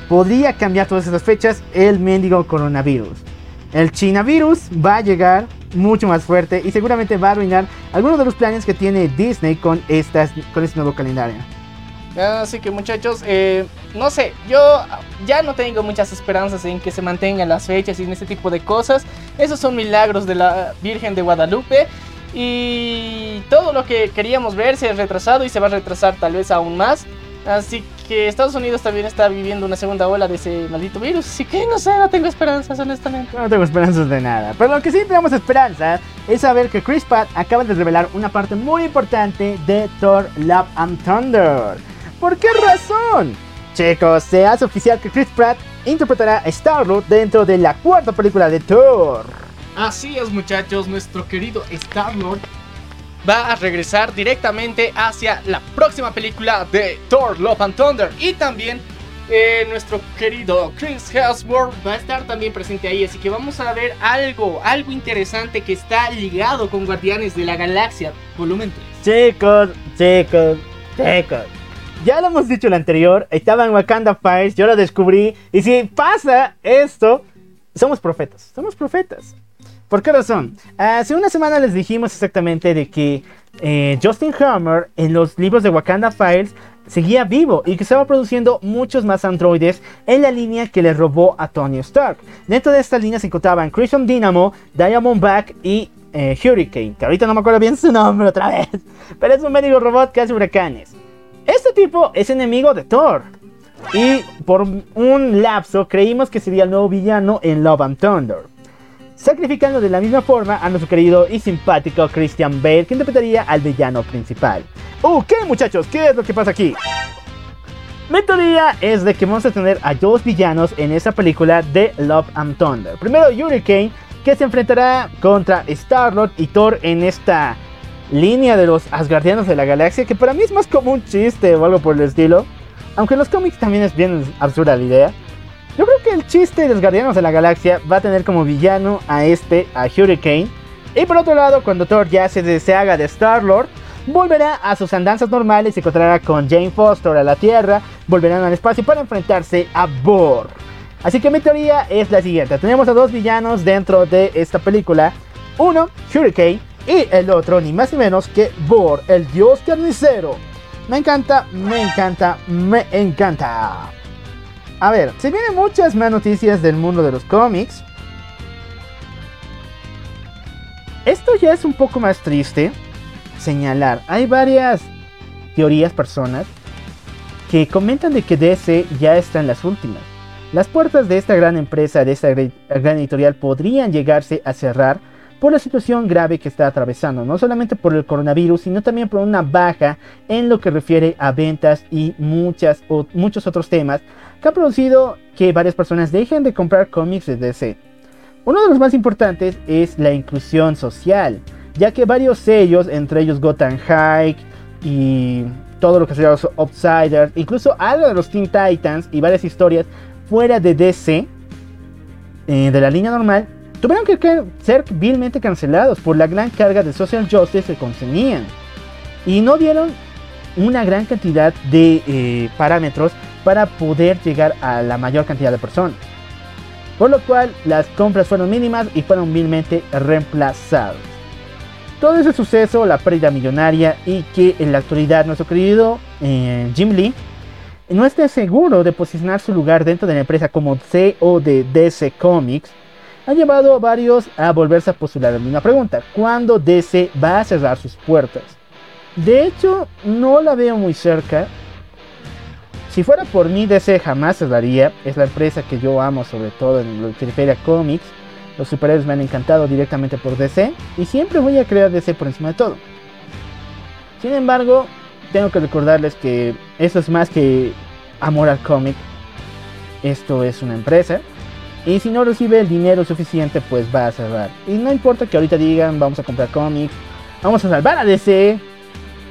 podría cambiar todas esas fechas? El mendigo coronavirus. El Chinavirus va a llegar mucho más fuerte y seguramente va a arruinar algunos de los planes que tiene Disney con, estas, con este nuevo calendario. Así que muchachos, eh, no sé, yo ya no tengo muchas esperanzas en que se mantengan las fechas y en este tipo de cosas. Esos son milagros de la Virgen de Guadalupe. Y todo lo que queríamos ver se ha retrasado y se va a retrasar tal vez aún más. Así que Estados Unidos también está viviendo una segunda ola de ese maldito virus. Así que no sé, no tengo esperanzas, honestamente. No tengo esperanzas de nada. Pero lo que sí tenemos esperanza es saber que Chris Pratt acaba de revelar una parte muy importante de Thor Love and Thunder. ¿Por qué razón? Chicos, se hace oficial que Chris Pratt interpretará a Star-Lord dentro de la cuarta película de Thor. Así es, muchachos, nuestro querido Star-Lord va a regresar directamente hacia la próxima película de Thor Love and Thunder. Y también eh, nuestro querido Chris Hemsworth va a estar también presente ahí. Así que vamos a ver algo, algo interesante que está ligado con Guardianes de la Galaxia, volumen 3. Chicos, chicos, chicos. Ya lo hemos dicho el anterior, estaba en Wakanda Files, yo lo descubrí. Y si pasa esto, somos profetas, somos profetas. ¿Por qué razón? Hace una semana les dijimos exactamente de que eh, Justin Hammer en los libros de Wakanda Files seguía vivo y que estaba produciendo muchos más androides en la línea que le robó a Tony Stark. Dentro de esta línea se encontraban Crimson Dynamo, Diamondback y eh, Hurricane, que ahorita no me acuerdo bien su nombre otra vez, pero es un médico robot que hace huracanes. Este tipo es enemigo de Thor. Y por un lapso creímos que sería el nuevo villano en Love and Thunder sacrificando de la misma forma a nuestro querido y simpático Christian Bale, que interpretaría al villano principal. Ok muchachos, ¿qué es lo que pasa aquí? Mi teoría es de que vamos a tener a dos villanos en esa película de Love and Thunder. Primero Hurricane, que se enfrentará contra Star-Lord y Thor en esta línea de los Asgardianos de la Galaxia, que para mí es más como un chiste o algo por el estilo. Aunque en los cómics también es bien absurda la idea. Yo creo que el chiste de los Guardianos de la Galaxia va a tener como villano a este, a Hurricane. Y por otro lado, cuando Thor ya se deshaga de Star-Lord, volverá a sus andanzas normales, se encontrará con Jane Foster a la Tierra, volverán al espacio para enfrentarse a Bor. Así que mi teoría es la siguiente: tenemos a dos villanos dentro de esta película. Uno, Hurricane, y el otro, ni más ni menos que Bor, el dios carnicero. Me encanta, me encanta, me encanta. A ver, se vienen muchas más noticias del mundo de los cómics. Esto ya es un poco más triste señalar. Hay varias teorías, personas, que comentan de que DC ya está en las últimas. Las puertas de esta gran empresa, de esta gran editorial, podrían llegarse a cerrar por la situación grave que está atravesando, no solamente por el coronavirus, sino también por una baja en lo que refiere a ventas y muchas, muchos otros temas que ha producido que varias personas dejen de comprar cómics de DC. Uno de los más importantes es la inclusión social, ya que varios sellos, entre ellos Gotham Hike y todo lo que se llama los Outsiders, incluso algo de los Teen Titans y varias historias fuera de DC, eh, de la línea normal, tuvieron que ser vilmente cancelados por la gran carga de social justice que contenían. Y no dieron una gran cantidad de eh, parámetros para poder llegar a la mayor cantidad de personas. por lo cual las compras fueron mínimas y fueron vilmente reemplazados. Todo ese suceso, la pérdida millonaria y que en la actualidad nuestro querido eh, Jim Lee no esté seguro de posicionar su lugar dentro de la empresa como CEO de DC Comics, ha llevado a varios a volverse a postular la misma pregunta, ¿cuándo DC va a cerrar sus puertas? De hecho, no la veo muy cerca. Si fuera por mí, DC jamás cerraría. Es la empresa que yo amo, sobre todo en lo que refiere a cómics. Los superhéroes me han encantado directamente por DC y siempre voy a crear DC por encima de todo. Sin embargo, tengo que recordarles que esto es más que amor al cómic. Esto es una empresa. Y si no recibe el dinero suficiente, pues va a cerrar. Y no importa que ahorita digan, vamos a comprar cómics, vamos a salvar a DC.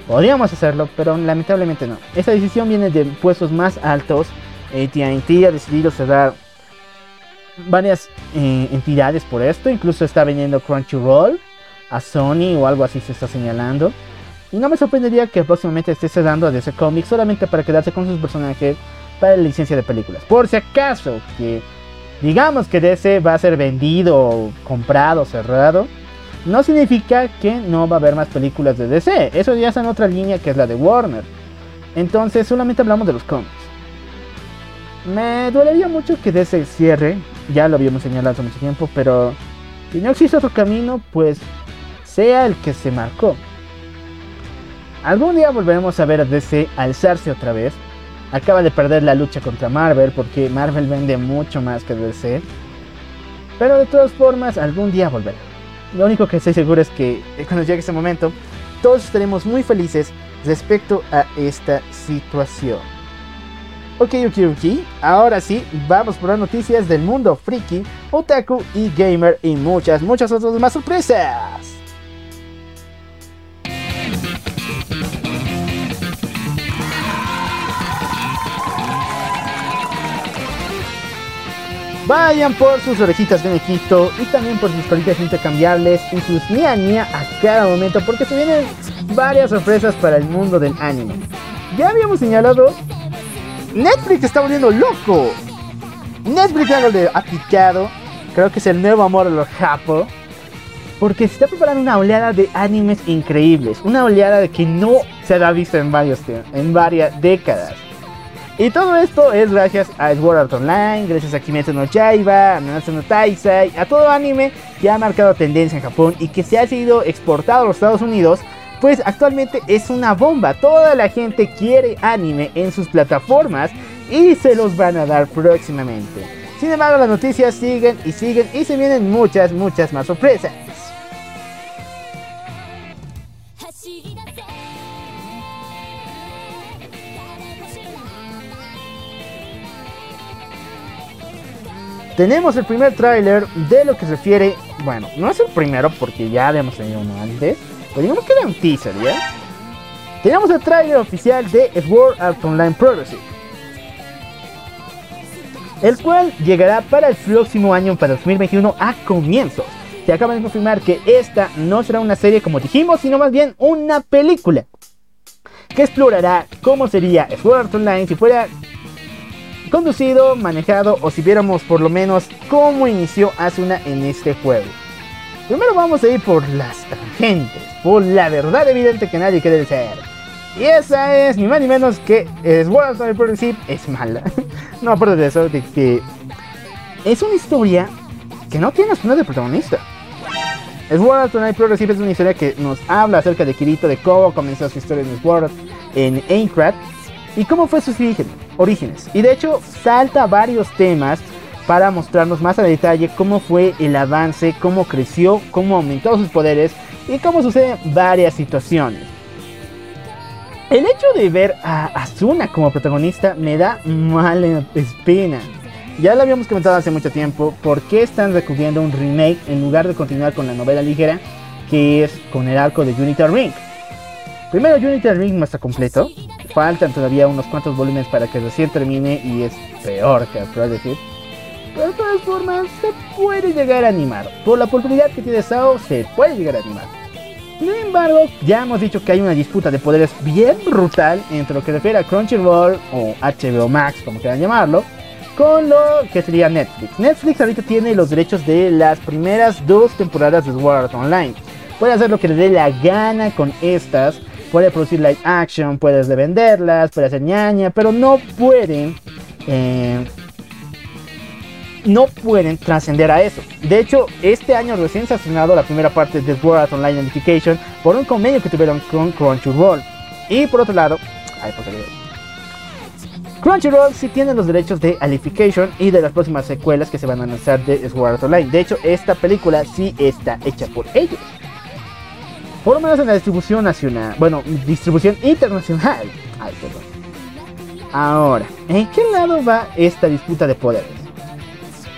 Podríamos hacerlo, pero lamentablemente no. Esta decisión viene de puestos más altos. AT&T ha decidido cerrar varias eh, entidades por esto. Incluso está vendiendo Crunchyroll a Sony o algo así se está señalando. Y no me sorprendería que próximamente esté cerrando a DC Comics solamente para quedarse con sus personajes para la licencia de películas. Por si acaso que digamos que DC va a ser vendido, comprado, cerrado, no significa que no va a haber más películas de DC. Eso ya está en otra línea que es la de Warner. Entonces solamente hablamos de los cómics. Me dolería mucho que DC cierre, ya lo habíamos señalado hace mucho tiempo, pero si no existe otro camino, pues sea el que se marcó. Algún día volveremos a ver a DC alzarse otra vez. Acaba de perder la lucha contra Marvel porque Marvel vende mucho más que DC. Pero de todas formas, algún día volverá. Lo único que estoy seguro es que cuando llegue ese momento, todos estaremos muy felices respecto a esta situación. Ok, ok, ok. Ahora sí, vamos por las noticias del mundo friki, otaku y gamer y muchas, muchas otras más sorpresas. Vayan por sus orejitas de Mequito y también por sus colitas intercambiables y sus nia nia a cada momento porque se vienen varias sorpresas para el mundo del anime. Ya habíamos señalado, Netflix está volviendo loco. Netflix ya lo ha picado, creo que es el nuevo amor de los japo. Porque se está preparando una oleada de animes increíbles, una oleada de que no se ha visto en, varios, en varias décadas. Y todo esto es gracias a Sword Art Online, gracias a Kimetsu no Yaiba, a Nanatsu no Taisai, a todo anime que ha marcado tendencia en Japón y que se ha sido exportado a los Estados Unidos, pues actualmente es una bomba. Toda la gente quiere anime en sus plataformas y se los van a dar próximamente. Sin embargo, las noticias siguen y siguen y se vienen muchas, muchas más sorpresas. Tenemos el primer tráiler de lo que se refiere, bueno, no es el primero porque ya habíamos tenido uno antes, pero digamos que era un teaser, ¿ya? Tenemos el tráiler oficial de Sword Art Online Progressive, el cual llegará para el próximo año, para 2021, a comienzos. Se acaban de confirmar que esta no será una serie como dijimos, sino más bien una película que explorará cómo sería Sword Art Online si fuera conducido, manejado o si viéramos por lo menos cómo inició Asuna en este juego. Primero vamos a ir por las tangentes, por la verdad evidente que nadie quiere ser. Y esa es ni más ni menos que Sword Art Online es mala. no, aparte de eso, que es una historia que no tiene Asuna de protagonista. Sword Art Online Progressive es una historia que nos habla acerca de Kirito, de cómo comenzó su historia en Sword en Aincrad y cómo fue su orígenes. Y de hecho salta varios temas para mostrarnos más a detalle cómo fue el avance, cómo creció, cómo aumentó sus poderes y cómo suceden varias situaciones. El hecho de ver a Asuna como protagonista me da mala espina. Ya lo habíamos comentado hace mucho tiempo, ¿por qué están recurriendo un remake en lugar de continuar con la novela ligera que es con el arco de Unity Ring? Primero Unity Ring no está completo, faltan todavía unos cuantos volúmenes para que recién termine y es peor que decir. Pero de todas formas, se puede llegar a animar. Por la oportunidad que tiene Sao, se puede llegar a animar. Sin embargo, ya hemos dicho que hay una disputa de poderes bien brutal entre lo que refiere a Crunchyroll o HBO Max, como quieran llamarlo, con lo que sería Netflix. Netflix ahorita tiene los derechos de las primeras dos temporadas de Sword Online. Puede hacer lo que le dé la gana con estas. Puede producir live action, puede venderlas, puede hacer ñaña, pero no pueden eh, no pueden trascender a eso. De hecho, este año recién se ha estrenado la primera parte de Sword Online Unification por un convenio que tuvieron con Crunchyroll. Y por otro lado, ay, ¿por? Crunchyroll sí tiene los derechos de Alification y de las próximas secuelas que se van a lanzar de Sword Online. De hecho, esta película sí está hecha por ellos. Por lo menos en la distribución nacional. Bueno, distribución internacional. Ay, perdón. Ahora, ¿en qué lado va esta disputa de poderes?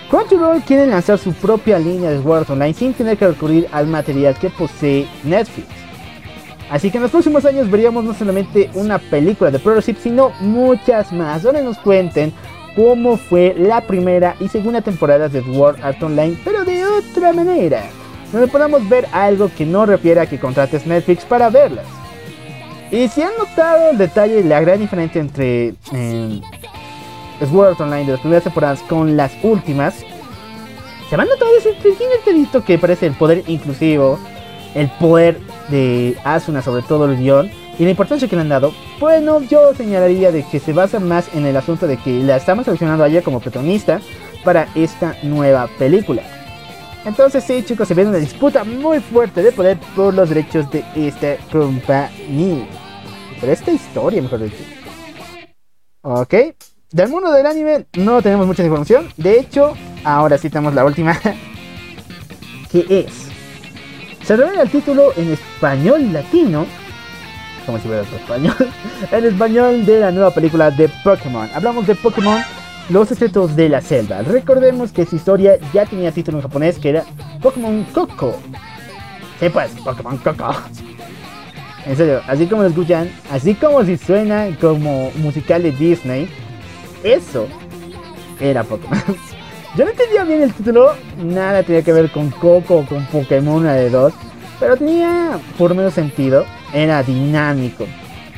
Crunchyroll quiere lanzar su propia línea de Art Online sin tener que recurrir al material que posee Netflix. Así que en los próximos años veríamos no solamente una película de Prototype, sino muchas más, donde nos cuenten cómo fue la primera y segunda temporada de Sword Art Online, pero de otra manera, donde podamos ver algo que no refiere a que contrates Netflix para verlas. Y si han notado el detalle y la gran diferencia entre eh, Sword Online de las primeras temporadas con las últimas, se van a notar ese pequeño que parece el poder inclusivo, el poder de Asuna, sobre todo el guion, y la importancia que le han dado. Bueno, yo señalaría de que se basa más en el asunto de que la estamos seleccionando a ella como protagonista para esta nueva película. Entonces sí chicos, se viene una disputa muy fuerte de poder por los derechos de esta compañía. Pero esta historia, mejor dicho. Ok, del mundo del anime no tenemos mucha información. De hecho, ahora sí tenemos la última. que es. Se revela el título en español latino. Como si fuera otro español. en español de la nueva película de Pokémon. Hablamos de Pokémon Los secretos de la selva. Recordemos que su historia ya tenía título en japonés que era Pokémon Coco. Sí, pues, Pokémon Coco. En serio, así como lo escuchan, así como si suena como musical de Disney, eso era Pokémon. Yo no entendía bien el título, nada tenía que ver con Coco o con Pokémon una de dos, pero tenía por menos sentido, era dinámico.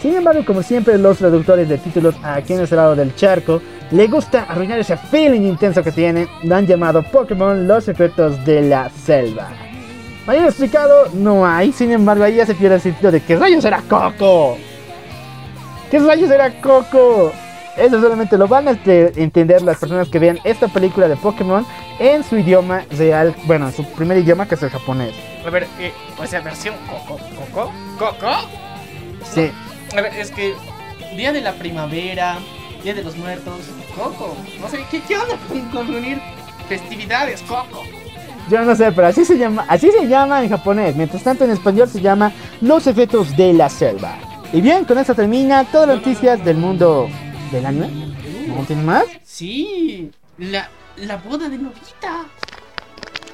Sin embargo, como siempre, los traductores de títulos aquí en este lado del charco le gusta arruinar ese feeling intenso que tienen. Lo han llamado Pokémon Los Secretos de la Selva. Mayor explicado no hay, sin embargo, ahí ya se pierde el sentido de que rayos era Coco. ¿Qué rayos era Coco? Eso solamente lo van a entender las personas que vean esta película de Pokémon en su idioma real, bueno, en su primer idioma que es el japonés. A ver, eh, o sea, versión Coco, Coco, Coco. Sí. A ver, es que Día de la Primavera, Día de los Muertos, Coco. No sé, ¿qué, qué onda con, reunir festividades, Coco? Yo no sé, pero así se llama, así se llama en japonés. Mientras tanto en español se llama Los efectos de la selva. Y bien, con esto termina todas las noticias del mundo del anime? ¿No tiene más? Sí, la, la boda de Novita.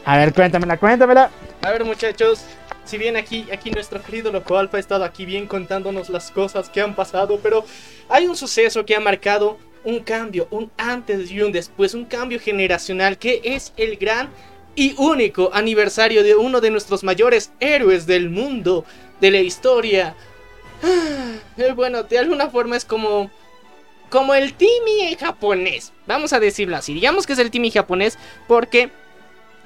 A ver, cuéntamela, cuéntamela. A ver, muchachos, si bien aquí, aquí nuestro querido Loco Alfa ha estado aquí bien contándonos las cosas que han pasado, pero hay un suceso que ha marcado un cambio, un antes y un después, un cambio generacional que es el gran y único aniversario de uno de nuestros mayores héroes del mundo, de la historia. Ah, bueno, de alguna forma es como como el Timmy japonés. Vamos a decirlo así. Digamos que es el Timmy japonés porque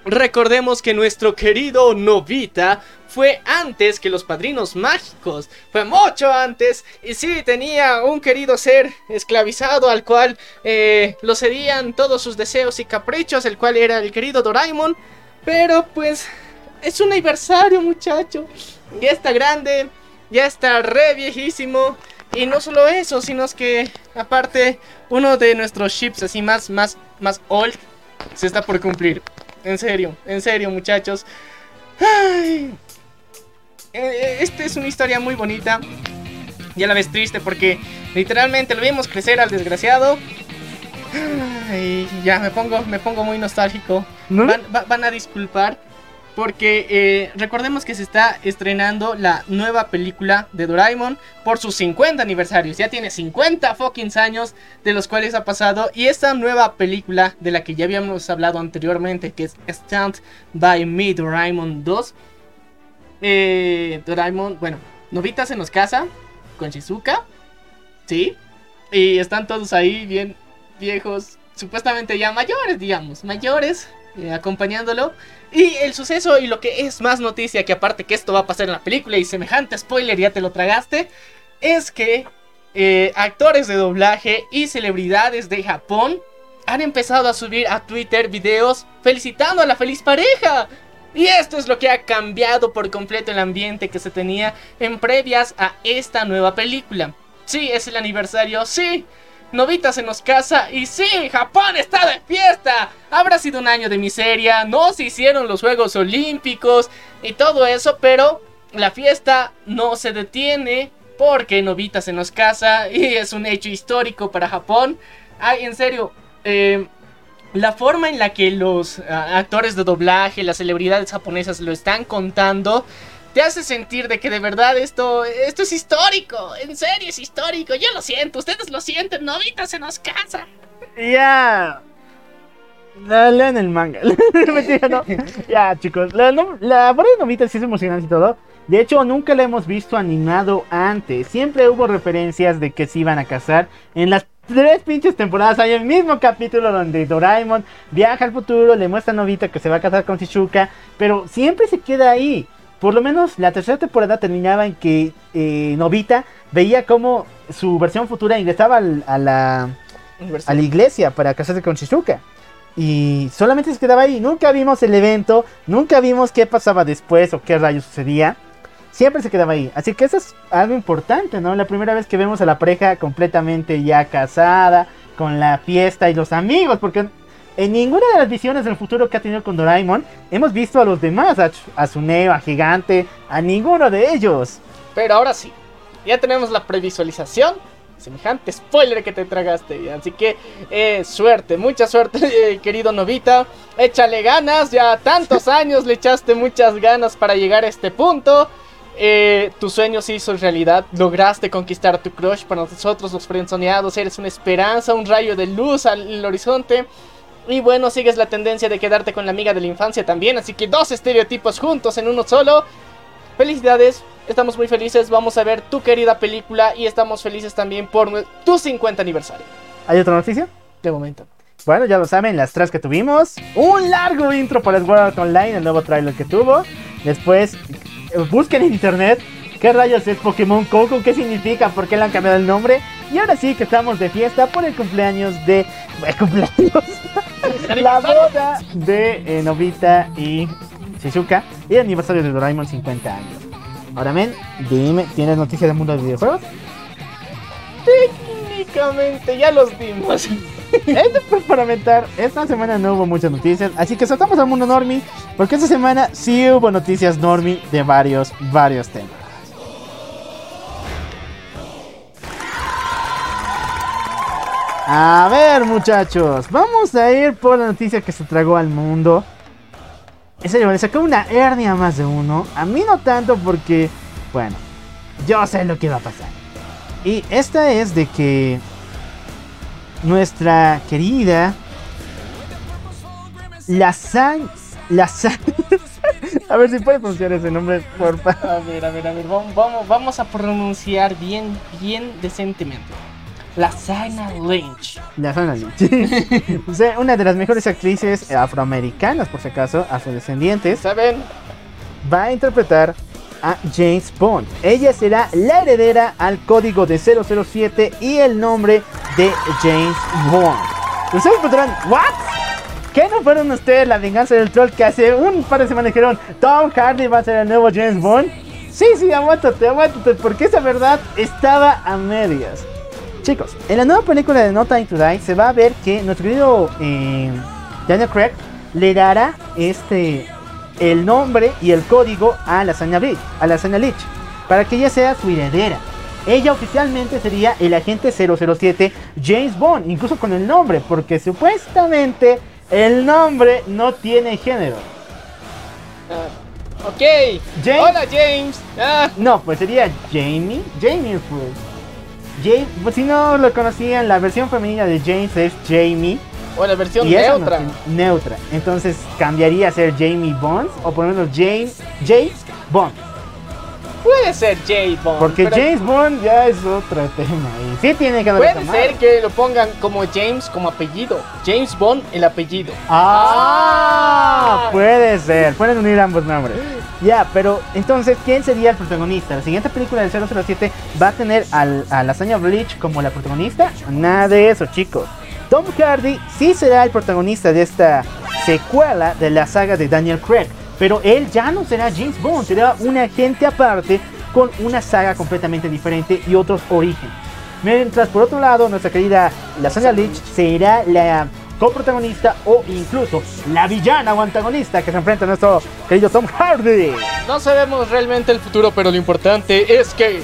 recordemos que nuestro querido Novita fue antes que los padrinos mágicos. Fue mucho antes. Y sí, tenía un querido ser esclavizado al cual eh, lo cedían todos sus deseos y caprichos, el cual era el querido Doraemon. Pero pues es un aniversario muchacho. Ya está grande, ya está re viejísimo. Y no solo eso, sino que aparte uno de nuestros chips así más, más, más old se está por cumplir. En serio, en serio muchachos. Ay. Esta es una historia muy bonita. Y a la vez triste porque literalmente lo vimos crecer al desgraciado. Ay, ya me pongo, me pongo muy nostálgico. van a disculpar. Porque eh, recordemos que se está estrenando la nueva película de Doraemon por sus 50 aniversarios. Ya tiene 50 fucking años de los cuales ha pasado. Y esta nueva película de la que ya habíamos hablado anteriormente, que es Stand By Me Doraemon 2. Eh, Doraemon, bueno, Novita se nos casa con Shizuka. Sí. Y están todos ahí bien viejos, supuestamente ya mayores, digamos, mayores, eh, acompañándolo. Y el suceso y lo que es más noticia, que aparte que esto va a pasar en la película y semejante spoiler ya te lo tragaste, es que eh, actores de doblaje y celebridades de Japón han empezado a subir a Twitter videos felicitando a la feliz pareja. Y esto es lo que ha cambiado por completo el ambiente que se tenía en previas a esta nueva película. Sí, es el aniversario, sí. Novita se nos casa y sí, Japón está de fiesta. Habrá sido un año de miseria, no se hicieron los Juegos Olímpicos y todo eso, pero la fiesta no se detiene porque Novita se nos casa y es un hecho histórico para Japón. Ay, en serio, eh, la forma en la que los ah, actores de doblaje, las celebridades japonesas lo están contando, te hace sentir de que de verdad esto, esto es histórico. En serio es histórico. Yo lo siento, ustedes lo sienten. Novita se nos casa. Ya. La, lean el manga. Ya, chicos. La, no- la boda de Novita sí es emocionante y todo. De hecho, nunca la hemos visto animado antes. Siempre hubo referencias de que se iban a casar. En las tres pinches temporadas hay el mismo capítulo donde Doraemon viaja al futuro, le muestra a Novita que se va a casar con Shizuka. Pero siempre se queda ahí. Por lo menos la tercera temporada terminaba en que eh, Novita veía cómo su versión futura ingresaba al- a la a la iglesia para casarse con Shizuka. Y solamente se quedaba ahí. Nunca vimos el evento. Nunca vimos qué pasaba después o qué rayos sucedía. Siempre se quedaba ahí. Así que eso es algo importante, ¿no? La primera vez que vemos a la pareja completamente ya casada. Con la fiesta y los amigos. Porque en ninguna de las visiones del futuro que ha tenido con Doraemon hemos visto a los demás. A, a Tsuneo, a Gigante. A ninguno de ellos. Pero ahora sí, ya tenemos la previsualización. Semejante spoiler que te tragaste. Así que eh, suerte, mucha suerte, eh, querido Novita. Échale ganas, ya tantos años le echaste muchas ganas para llegar a este punto. Eh, tu sueño se hizo realidad. Lograste conquistar tu crush. Para nosotros, los frenzoneados, eres una esperanza, un rayo de luz al horizonte. Y bueno, sigues la tendencia de quedarte con la amiga de la infancia también. Así que dos estereotipos juntos en uno solo. Felicidades, estamos muy felices. Vamos a ver tu querida película y estamos felices también por tu 50 aniversario. ¿Hay otra noticia? De momento. Bueno, ya lo saben, las tres que tuvimos. Un largo intro para Sword Art Online, el nuevo trailer que tuvo. Después, busquen en internet qué rayos es Pokémon Coco, qué significa, por qué le han cambiado el nombre. Y ahora sí que estamos de fiesta por el cumpleaños de. El cumpleaños. la boda de eh, Novita y Shizuka. Y el aniversario de Doraemon 50 años. Ahora, men, dime, ¿tienes noticias del mundo de videojuegos? Técnicamente ya los dimos. Esto fue para aumentar. Esta semana no hubo muchas noticias. Así que saltamos al mundo normie. Porque esta semana sí hubo noticias normie de varios, varios temas. A ver, muchachos. Vamos a ir por la noticia que se tragó al mundo. En serio, le sacó una hernia más de uno. A mí no tanto porque, bueno, yo sé lo que va a pasar. Y esta es de que nuestra querida Lasagne. Lasagne. a ver si puede pronunciar ese nombre, por favor. A ver, a ver, a ver. Vamos, vamos a pronunciar bien, bien decentemente. La Sana Lynch. Lasagne Lynch. O sea, una de las mejores actrices afroamericanas, por si acaso, afrodescendientes, ¿Saben? va a interpretar a James Bond. Ella será la heredera al código de 007 y el nombre de James Bond. Ustedes preguntarán, ¿what? ¿Qué no fueron ustedes la venganza del troll que hace un par de semanas dijeron Tom Hardy va a ser el nuevo James Bond? Sí, sí, aguántate, aguántate, porque esa verdad estaba a medias. Chicos, en la nueva película de No Time to Die se va a ver que nuestro querido eh, Daniel Craig le dará este el nombre y el código a la Lich, a la Lich, para que ella sea su heredera. Ella oficialmente sería el agente 007 James Bond, incluso con el nombre, porque supuestamente el nombre no tiene género. Ah, ok. James. Hola, James. Ah, No, pues sería Jamie. Jamie, pues. James, pues si no lo conocían, la versión femenina de James es Jamie. o la versión no neutra. neutra. Entonces cambiaría a ser Jamie Bonds o por lo menos James, James Bond. Puede ser J Bond. Porque pero James Bond ya es otro tema. Y sí tiene que Puede ser que lo pongan como James como apellido. James Bond, el apellido. Ah, Ah. puede ser. Pueden unir ambos nombres. Ya, pero entonces, ¿quién sería el protagonista? La siguiente película del 007 va a tener al, a la Sonya Bleach como la protagonista. Nada de eso, chicos. Tom Hardy sí será el protagonista de esta secuela de la saga de Daniel Craig. Pero él ya no será James Bond, será un agente aparte con una saga completamente diferente y otros orígenes. Mientras por otro lado, nuestra querida la Sonya Bleach será la coprotagonista o incluso la villana o antagonista que se enfrenta a nuestro querido Tom Hardy. No sabemos realmente el futuro, pero lo importante es que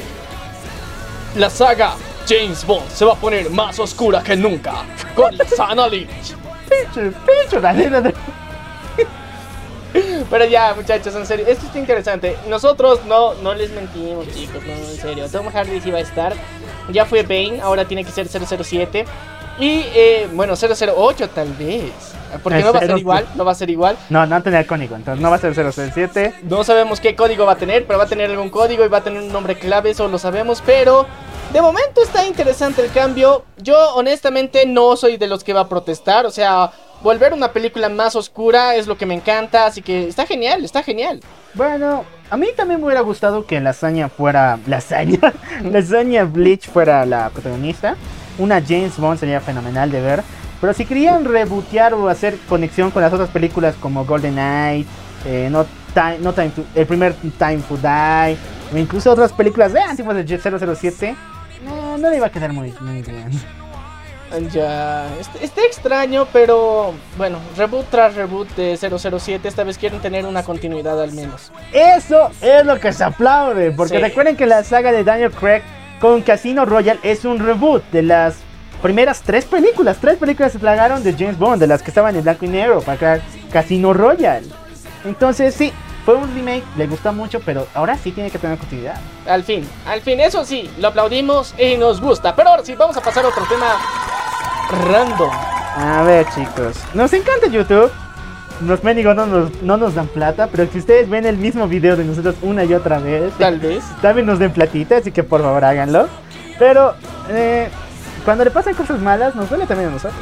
la saga James Bond se va a poner más oscura que nunca con la Sana Leach. Picho, picho, la nena de- Pero ya, muchachos, en serio, esto está interesante. Nosotros no, no les mentimos, chicos, no, en serio. Tom Hardy sí va a estar. Ya fue Bane, ahora tiene que ser 007. Y eh, bueno, 008 tal vez. Porque no va a ser igual, no va a ser igual. No, no tenía cónico, entonces no va a ser 007. No sabemos qué código va a tener, pero va a tener algún código y va a tener un nombre clave, eso lo sabemos, pero de momento está interesante el cambio. Yo honestamente no soy de los que va a protestar, o sea, volver una película más oscura es lo que me encanta, así que está genial, está genial. Bueno, a mí también me hubiera gustado que Lasaña fuera. Lasaña. Lasaña Bleach fuera la protagonista. Una James Bond sería fenomenal de ver. Pero si querían rebootear o hacer conexión con las otras películas como Golden Knight, eh, no Time, no Time to- el primer Time to Die, o incluso otras películas de antiguas de 007, no, no le iba a quedar muy, muy bien. Ya, está, está extraño, pero bueno, reboot tras reboot de 007, esta vez quieren tener una continuidad al menos. Eso es lo que se aplaude, porque Sí. recuerden que la saga de Daniel Craig con Casino Royale es un reboot de las primeras tres películas. Tres películas se plagaron de James Bond, de las que estaban en blanco y negro para crear Casino Royale. Entonces sí, fue un remake, le gustó mucho, pero ahora sí tiene que tener continuidad. Al fin, al fin, eso sí, lo aplaudimos y nos gusta. Pero ahora sí, vamos a pasar a otro tema random. A ver chicos, nos encanta YouTube. Los mendigos no nos, no nos dan plata, pero si ustedes ven el mismo video de nosotros una y otra vez, Tal vez. también nos den platita, así que por favor háganlo. Pero eh, cuando le pasan cosas malas, nos duele también a nosotros.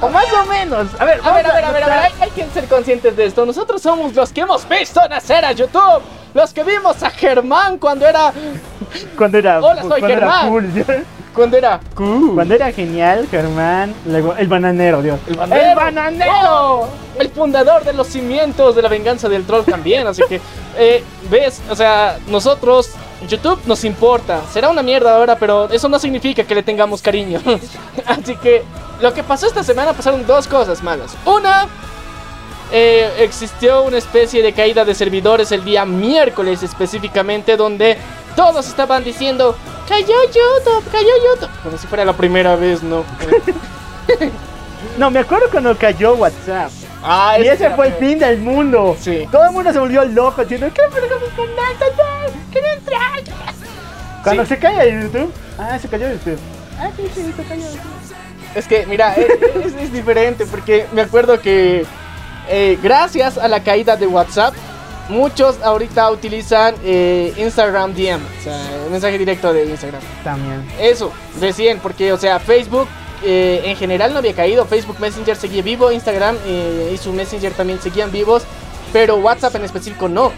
o más o menos. A ver, A ver, a ver, a ver, a ver, hay, hay que ser conscientes de esto. Nosotros somos los que hemos visto nacer a YouTube. Los que vimos a Germán cuando era. Cuando era, Hola, soy cuando era Germán. cool. Cuando era. Cuando era genial, Germán, luego el bananero, Dios. El bananero. ¡El bananero! ¡Oh! El fundador de los cimientos de la venganza del troll también. Así que, eh, ves, o sea, nosotros, YouTube nos importa. Será una mierda ahora, pero eso no significa que le tengamos cariño. así que, lo que pasó esta semana pasaron dos cosas malas. Una, eh, existió una especie de caída de servidores el día miércoles específicamente, donde todos estaban diciendo: Cayó YouTube, cayó YouTube. Como si fuera la primera vez, ¿no? No, me acuerdo cuando cayó WhatsApp. Ah, Y ese fue el fin del mundo. Sí. Todo el mundo se volvió loco diciendo, ¿qué con? ¡Quiero entrar! Cuando Sí. se cae YouTube. Ah, se cayó YouTube. Ah, sí, sí, se cayó. Es que, mira, es, es- es diferente porque me acuerdo que eh, gracias a la caída de WhatsApp, muchos ahorita utilizan eh, Instagram DM, o sea, el mensaje directo de Instagram. También. Eso, recién, porque, o sea, Facebook eh, en general no había caído, Facebook Messenger seguía vivo, Instagram eh, y su Messenger también seguían vivos, pero WhatsApp en específico no.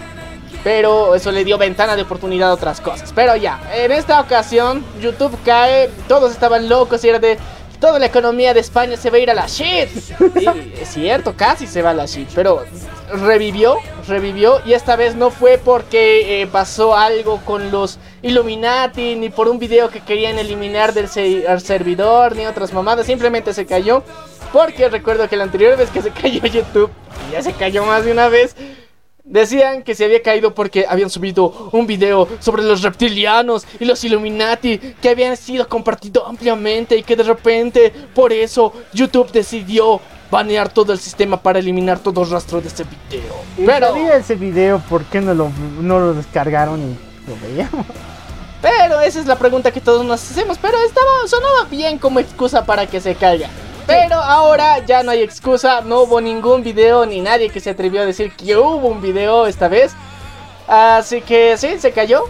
Pero eso le dio ventana de oportunidad a otras cosas. Pero ya, en esta ocasión YouTube cae, todos estaban locos y era de... Toda la economía de España se va a ir a la shit. Y es cierto, casi se va a la shit. Pero revivió, revivió. Y esta vez no fue porque eh, pasó algo con los Illuminati, ni por un video que querían eliminar del se- servidor, ni otras mamadas. Simplemente se cayó. Porque recuerdo que la anterior vez que se cayó YouTube, y ya se cayó más de una vez, Decían que se había caído porque habían subido un video sobre los reptilianos y los Illuminati que habían sido compartido ampliamente y que de repente por eso YouTube decidió banear todo el sistema para eliminar todo rastro de ese video. Y Pero, sabía ese video, ¿por qué no lo, no lo descargaron y lo veíamos? pero esa es la pregunta que todos nos hacemos. Pero estaba, sonaba bien como excusa para que se caiga. Pero ahora ya no hay excusa, no hubo ningún video ni nadie que se atrevió a decir que hubo un video esta vez. Así que sí, se cayó.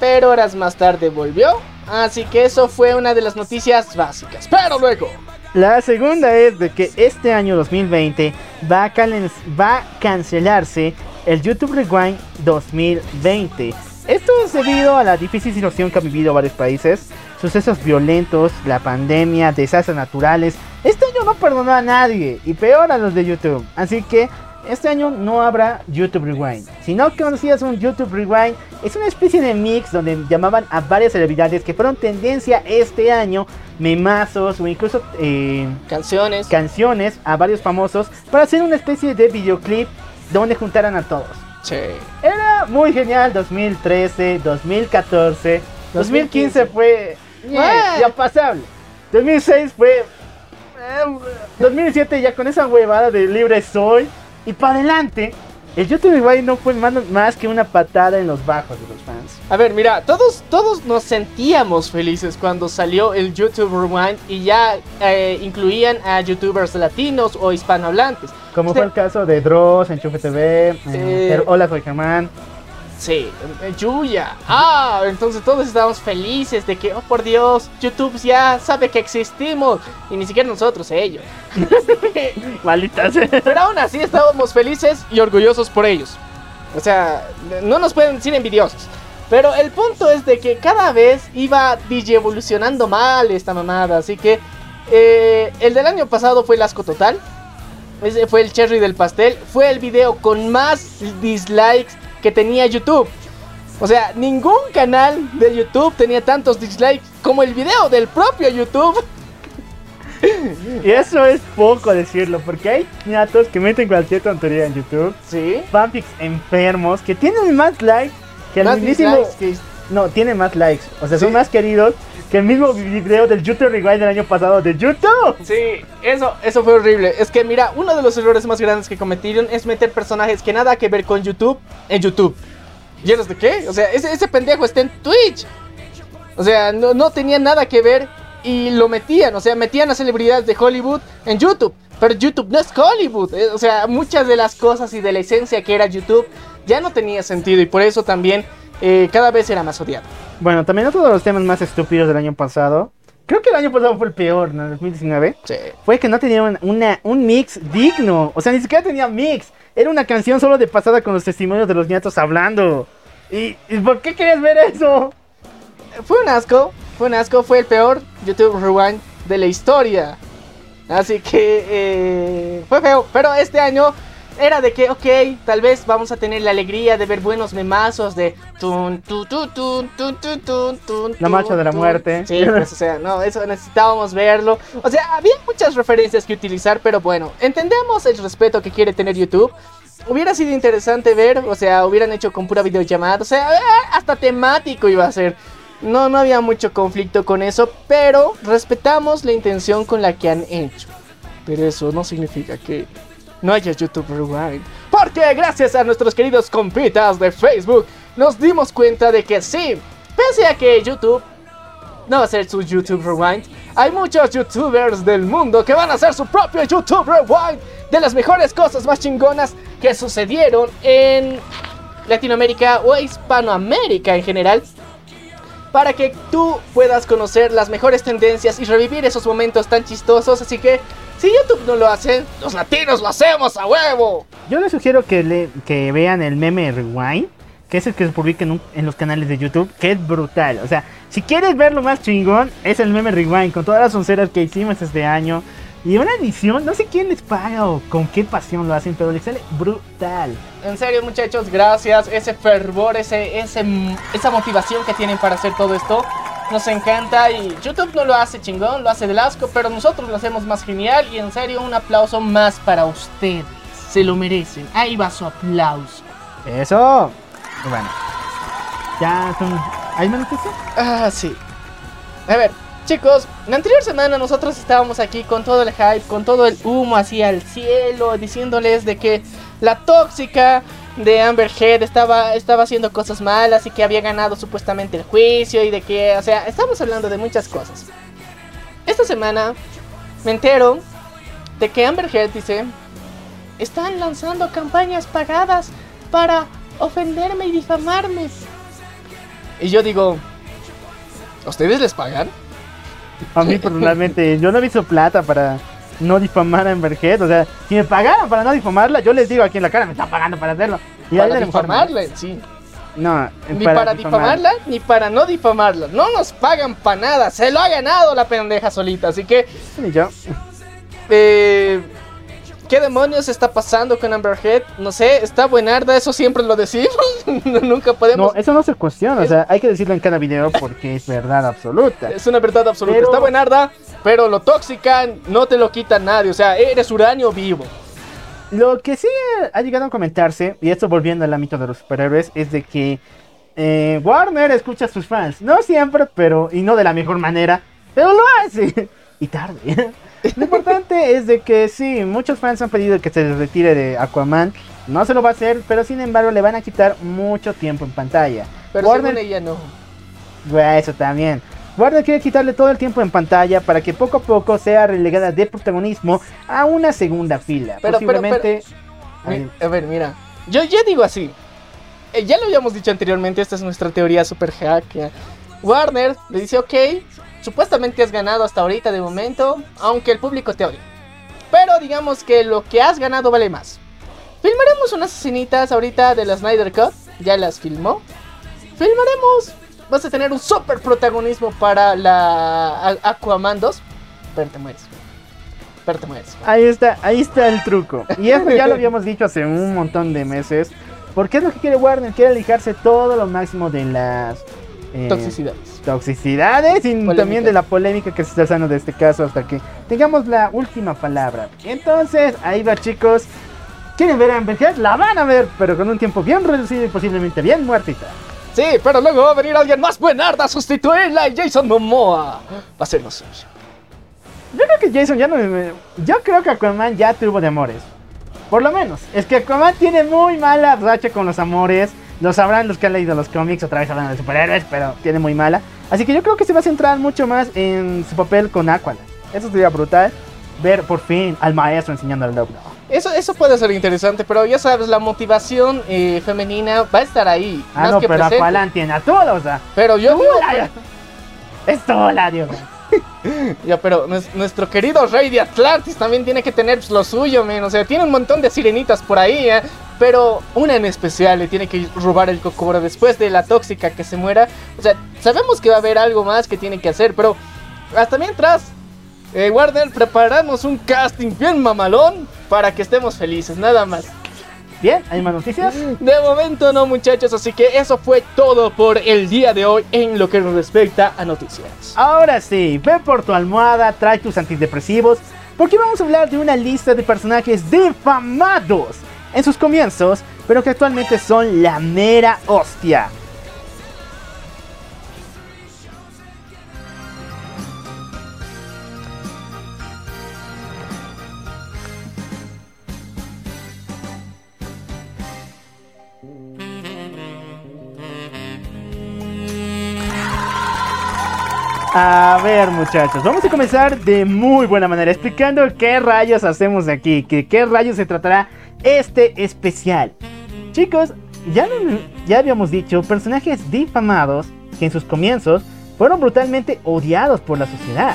pero horas más tarde volvió. Así que eso fue una de las noticias básicas. Pero luego, La segunda es de que este año 2020 va a, cancelarse el YouTube Rewind 2020. Esto es debido a la difícil situación que han vivido varios países, sucesos violentos, la pandemia, desastres naturales. Este año no perdonó a nadie y peor a los de YouTube. Así que este año no habrá YouTube Rewind. Si no conocías un YouTube Rewind, es una especie de mix donde llamaban a varias celebridades que fueron tendencia este año, memazos o incluso eh, canciones. canciones a varios famosos para hacer una especie de videoclip donde juntaran a todos. Sí. Era muy genial 2013, 2014, 2015 fue eh, ya pasable. 2006 fue eh, 2007 ya con esa huevada de libre soy y para adelante el YouTube Rewind no fue más, que una patada en los bajos de los fans. A ver, mira, todos, todos nos sentíamos felices cuando salió el YouTube Rewind y ya eh, incluían a youtubers latinos o hispanohablantes. Como fue el caso de Dross, Enchufe TV, eh, Eh, Hola soy Germán. Sí, eh, Yuya. Ah, entonces todos estábamos felices de que, oh por Dios, YouTube ya sabe que existimos. Y ni siquiera nosotros, ellos. Maldita sea. Pero aún así estábamos felices y orgullosos por ellos. O sea, no nos pueden decir envidiosos. Pero el punto es de que cada vez iba DJ evolucionando mal esta mamada. Así que eh, el del año pasado fue el asco total. Ese fue el cherry del pastel. Fue el video con más dislikes que tenía YouTube. O sea, ningún canal de YouTube tenía tantos dislikes como el video del propio YouTube. Y eso es poco decirlo, porque hay ñatos que meten cualquier tontería en YouTube. Sí. Fanfics enfermos que tienen más likes que el mismísimo. que- No, tienen más likes. O sea, son más queridos que el mismo video del YouTube Rewind del año pasado de YouTube. Sí, eso, eso fue horrible. Es que mira, uno de los errores más grandes que cometieron es meter personajes que nada que ver con YouTube en YouTube. ¿Y eres de qué? O sea, ese, ese pendejo está en Twitch. O sea, no, no tenía nada que ver y lo metían. O sea, metían a celebridades de Hollywood en YouTube. Pero YouTube no es Hollywood. eh, O sea, muchas de las cosas y de la esencia que era YouTube ya no tenía sentido y por eso también eh, cada vez era más odiado. Bueno, también otro de los temas más estúpidos del año pasado. Creo que el año pasado fue el peor, ¿no? 2019. Sí. Fue que no tenían una, un mix digno. O sea, ni siquiera tenía mix. Era una canción solo de pasada con los testimonios de los nietos hablando. ¿Y, y por qué querías ver eso? Fue un asco, fue un asco, fue el peor YouTube Rewind de la historia. Así que eh, fue feo, pero este año era de que, ok, tal vez vamos a tener la alegría de ver buenos memazos de tun, tu, tu, tun, tun, tun, tun, tun, La marcha de la muerte. Sí, pues, o sea, no, eso necesitábamos verlo. O sea, había muchas referencias que utilizar, pero bueno, entendemos el respeto que quiere tener YouTube. Hubiera sido interesante ver, o sea, hubieran hecho con pura videollamada, o sea, hasta temático iba a ser. No, no había mucho conflicto con eso, pero respetamos la intención con la que han hecho. Pero eso no significa que no haya YouTube Rewind. Porque gracias a nuestros queridos compitas de Facebook, nos dimos cuenta de que sí, pese a que YouTube no va a hacer su YouTube Rewind, hay muchos YouTubers del mundo que van a hacer su propio YouTube Rewind de las mejores cosas más chingonas que sucedieron en Latinoamérica o Hispanoamérica en general para que tú puedas conocer las mejores tendencias y revivir esos momentos tan chistosos. Así que si YouTube no lo hace, los latinos lo hacemos a huevo. Yo les sugiero que, vean el meme Rewind, que es el que se publica en, los canales de YouTube, que es brutal. O sea, si quieres verlo más chingón, es el meme Rewind, con todas las onceras que hicimos este año. Y una edición, no sé quién les paga o con qué pasión lo hacen, pero les sale brutal. En serio, muchachos, gracias. Ese fervor, ese, ese, esa motivación que tienen para hacer todo esto. Nos encanta y YouTube no lo hace chingón, lo hace del asco, pero nosotros lo hacemos más genial y en serio un aplauso más para ustedes. Se lo merecen. Ahí va su aplauso. Eso. Bueno. Ya son... ¿Hay más noticias? Ah, sí. A ver, chicos, la anterior semana nosotros estábamos aquí con todo el hype, con todo el humo hacia el cielo, diciéndoles de que la tóxica de Amber Heard estaba, estaba haciendo cosas malas y que había ganado supuestamente el juicio y de que, o sea, estamos hablando de muchas cosas. Esta semana me entero de que Amber Heard dice, están lanzando campañas pagadas para ofenderme y difamarme. Y yo digo, ¿a ustedes les pagan? A mí personalmente, yo no he visto plata para no difamar a Amberhead. O sea, si me pagaran para no difamarla, yo les digo aquí en la cara, me están pagando para hacerlo. Y Para difamarla, sí. No, Ni para, difamarla, ni para no difamarla. No nos pagan para nada. Se lo ha ganado la pendeja solita. Así que, Ni yo. eh, ¿qué demonios está pasando con Amber Heard? No sé, está buenarda, eso siempre lo decimos. Nunca podemos. No, eso no se cuestiona. O sea, hay que decirlo en cada video porque es verdad absoluta. Es una verdad absoluta. Pero- Está buenarda, pero lo tóxica no te lo quita nadie. O sea, eres uranio vivo. Lo que sí ha llegado a comentarse, y esto volviendo al ámbito de los superhéroes, es de que eh, Warner escucha a sus fans. No siempre, pero. y no de la mejor manera, pero lo hace. Y tarde. Lo importante es de que sí, muchos fans han pedido que se retire de Aquaman. No se lo va a hacer, pero sin embargo le van a quitar mucho tiempo en pantalla. Pero Warner, según ella no. Bueno, eso también. Warner quiere quitarle todo el tiempo en pantalla para que poco a poco sea relegada de protagonismo a una segunda fila. Pero, pero, Posiblemente. Mi- A ver, mira. Yo ya digo así. Eh, ya lo habíamos dicho anteriormente, esta es nuestra teoría super hack. Warner le dice, ok, supuestamente has ganado hasta ahorita de momento, aunque el público te odia. Pero digamos que lo que has ganado vale más. Filmaremos unas escenitas ahorita de la Snyder Cut, ya las filmó. Filmaremos, vas a tener un super protagonismo para la Aquaman 2. Pero te mueres. Pero te mueres. Ahí está, ahí está el truco. Y eso ya lo habíamos dicho hace un montón de meses. Porque es lo que quiere Warner, quiere alejarse todo lo máximo de las eh, Toxicidades. toxicidades y Polémica. también de la polémica que se está haciendo de este caso hasta que tengamos la última palabra. Entonces, ahí va chicos. ¿Quieren ver a Amber Heard? La van a ver, pero con un tiempo bien reducido y posiblemente bien muertita. Sí, pero luego va a venir alguien más buenarda a sustituirla y Jason Momoa va a ser lo suyo. Yo creo que Jason ya no me... Yo creo que Aquaman ya tuvo de amores. Por lo menos. Es que Aquaman tiene muy mala racha con los amores. Lo sabrán los que han leído los cómics, otra vez hablando de superhéroes, pero tiene muy mala. Así que yo creo que se va a centrar mucho más en su papel con Aquaman. Eso sería brutal. Ver por fin al maestro enseñando al logro. Eso, eso puede ser interesante, pero ya sabes, la motivación eh, femenina va a estar ahí. Ah, más no, que pero presente. Aquaman tiene a todos. O sea, Pero yo ¡Hola! Es toda, Dios. ya, pero nues- nuestro querido rey de Atlantis también tiene que tener pues, lo suyo, men. O sea, tiene un montón de sirenitas por ahí, ¿eh? Pero una en especial le tiene que robar el cocobro después de la tóxica que se muera. O sea, sabemos que va a haber algo más que tiene que hacer, pero hasta mientras, eh, Warner, preparamos un casting bien mamalón para que estemos felices, nada más. Bien, ¿hay más noticias? De momento no, muchachos, así que eso fue todo por el día de hoy en lo que respecta a noticias. Ahora sí, ve por tu almohada, trae tus antidepresivos, porque vamos a hablar de una lista de personajes difamados en sus comienzos, pero que actualmente son la mera hostia. A ver muchachos, vamos a comenzar de muy buena manera explicando qué rayos hacemos aquí, que qué rayos se tratará este especial. Chicos, ya, habíamos dicho personajes difamados que en sus comienzos fueron brutalmente odiados por la sociedad,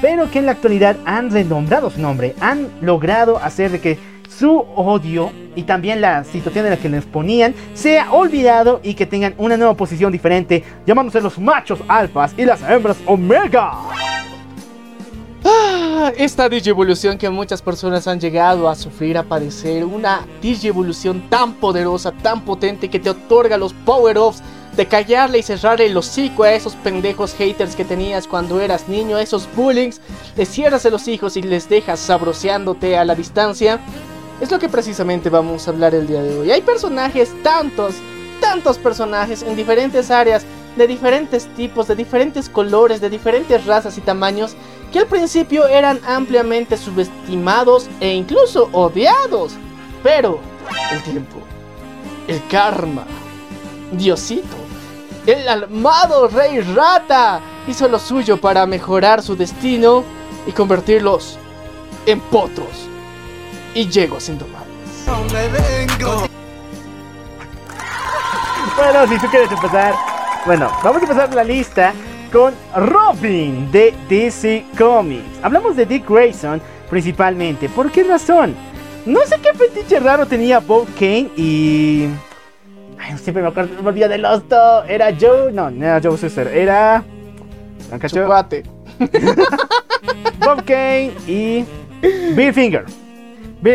pero que en la actualidad han renombrado su nombre, han logrado hacer de que su odio y también la situación en la que les ponían sea olvidado y que tengan una nueva posición diferente, llamándose los machos alfas y las hembras omega. Ah, Esta digievolución que muchas personas han llegado a sufrir, a padecer, una digievolución tan poderosa, tan potente que te otorga los power-ups de callarle y cerrarle el hocico a esos pendejos haters que tenías cuando eras niño, esos bullings, les cierras los hijos y les dejas sabroseándote a la distancia. Es lo que precisamente vamos a hablar el día de hoy. Hay personajes, tantos, tantos personajes en diferentes áreas, de diferentes tipos, de diferentes colores, de diferentes razas y tamaños, que al principio eran ampliamente subestimados e incluso odiados. Pero el tiempo, el karma, Diosito, el amado Rey Rata hizo lo suyo para mejorar su destino y convertirlos en potros y yegos indomables. Bueno, si tú quieres empezar, Bueno, vamos a empezar la lista con Robin de DC Comics. Hablamos de Dick Grayson principalmente. ¿Por qué razón? No sé qué fetiche raro tenía Bob Kane y. Ay, siempre me acuerdo, me olvidé de los dos. Era Joe. No, no era Joe Sister. Era. Cuate. Bob Kane y Bill Finger.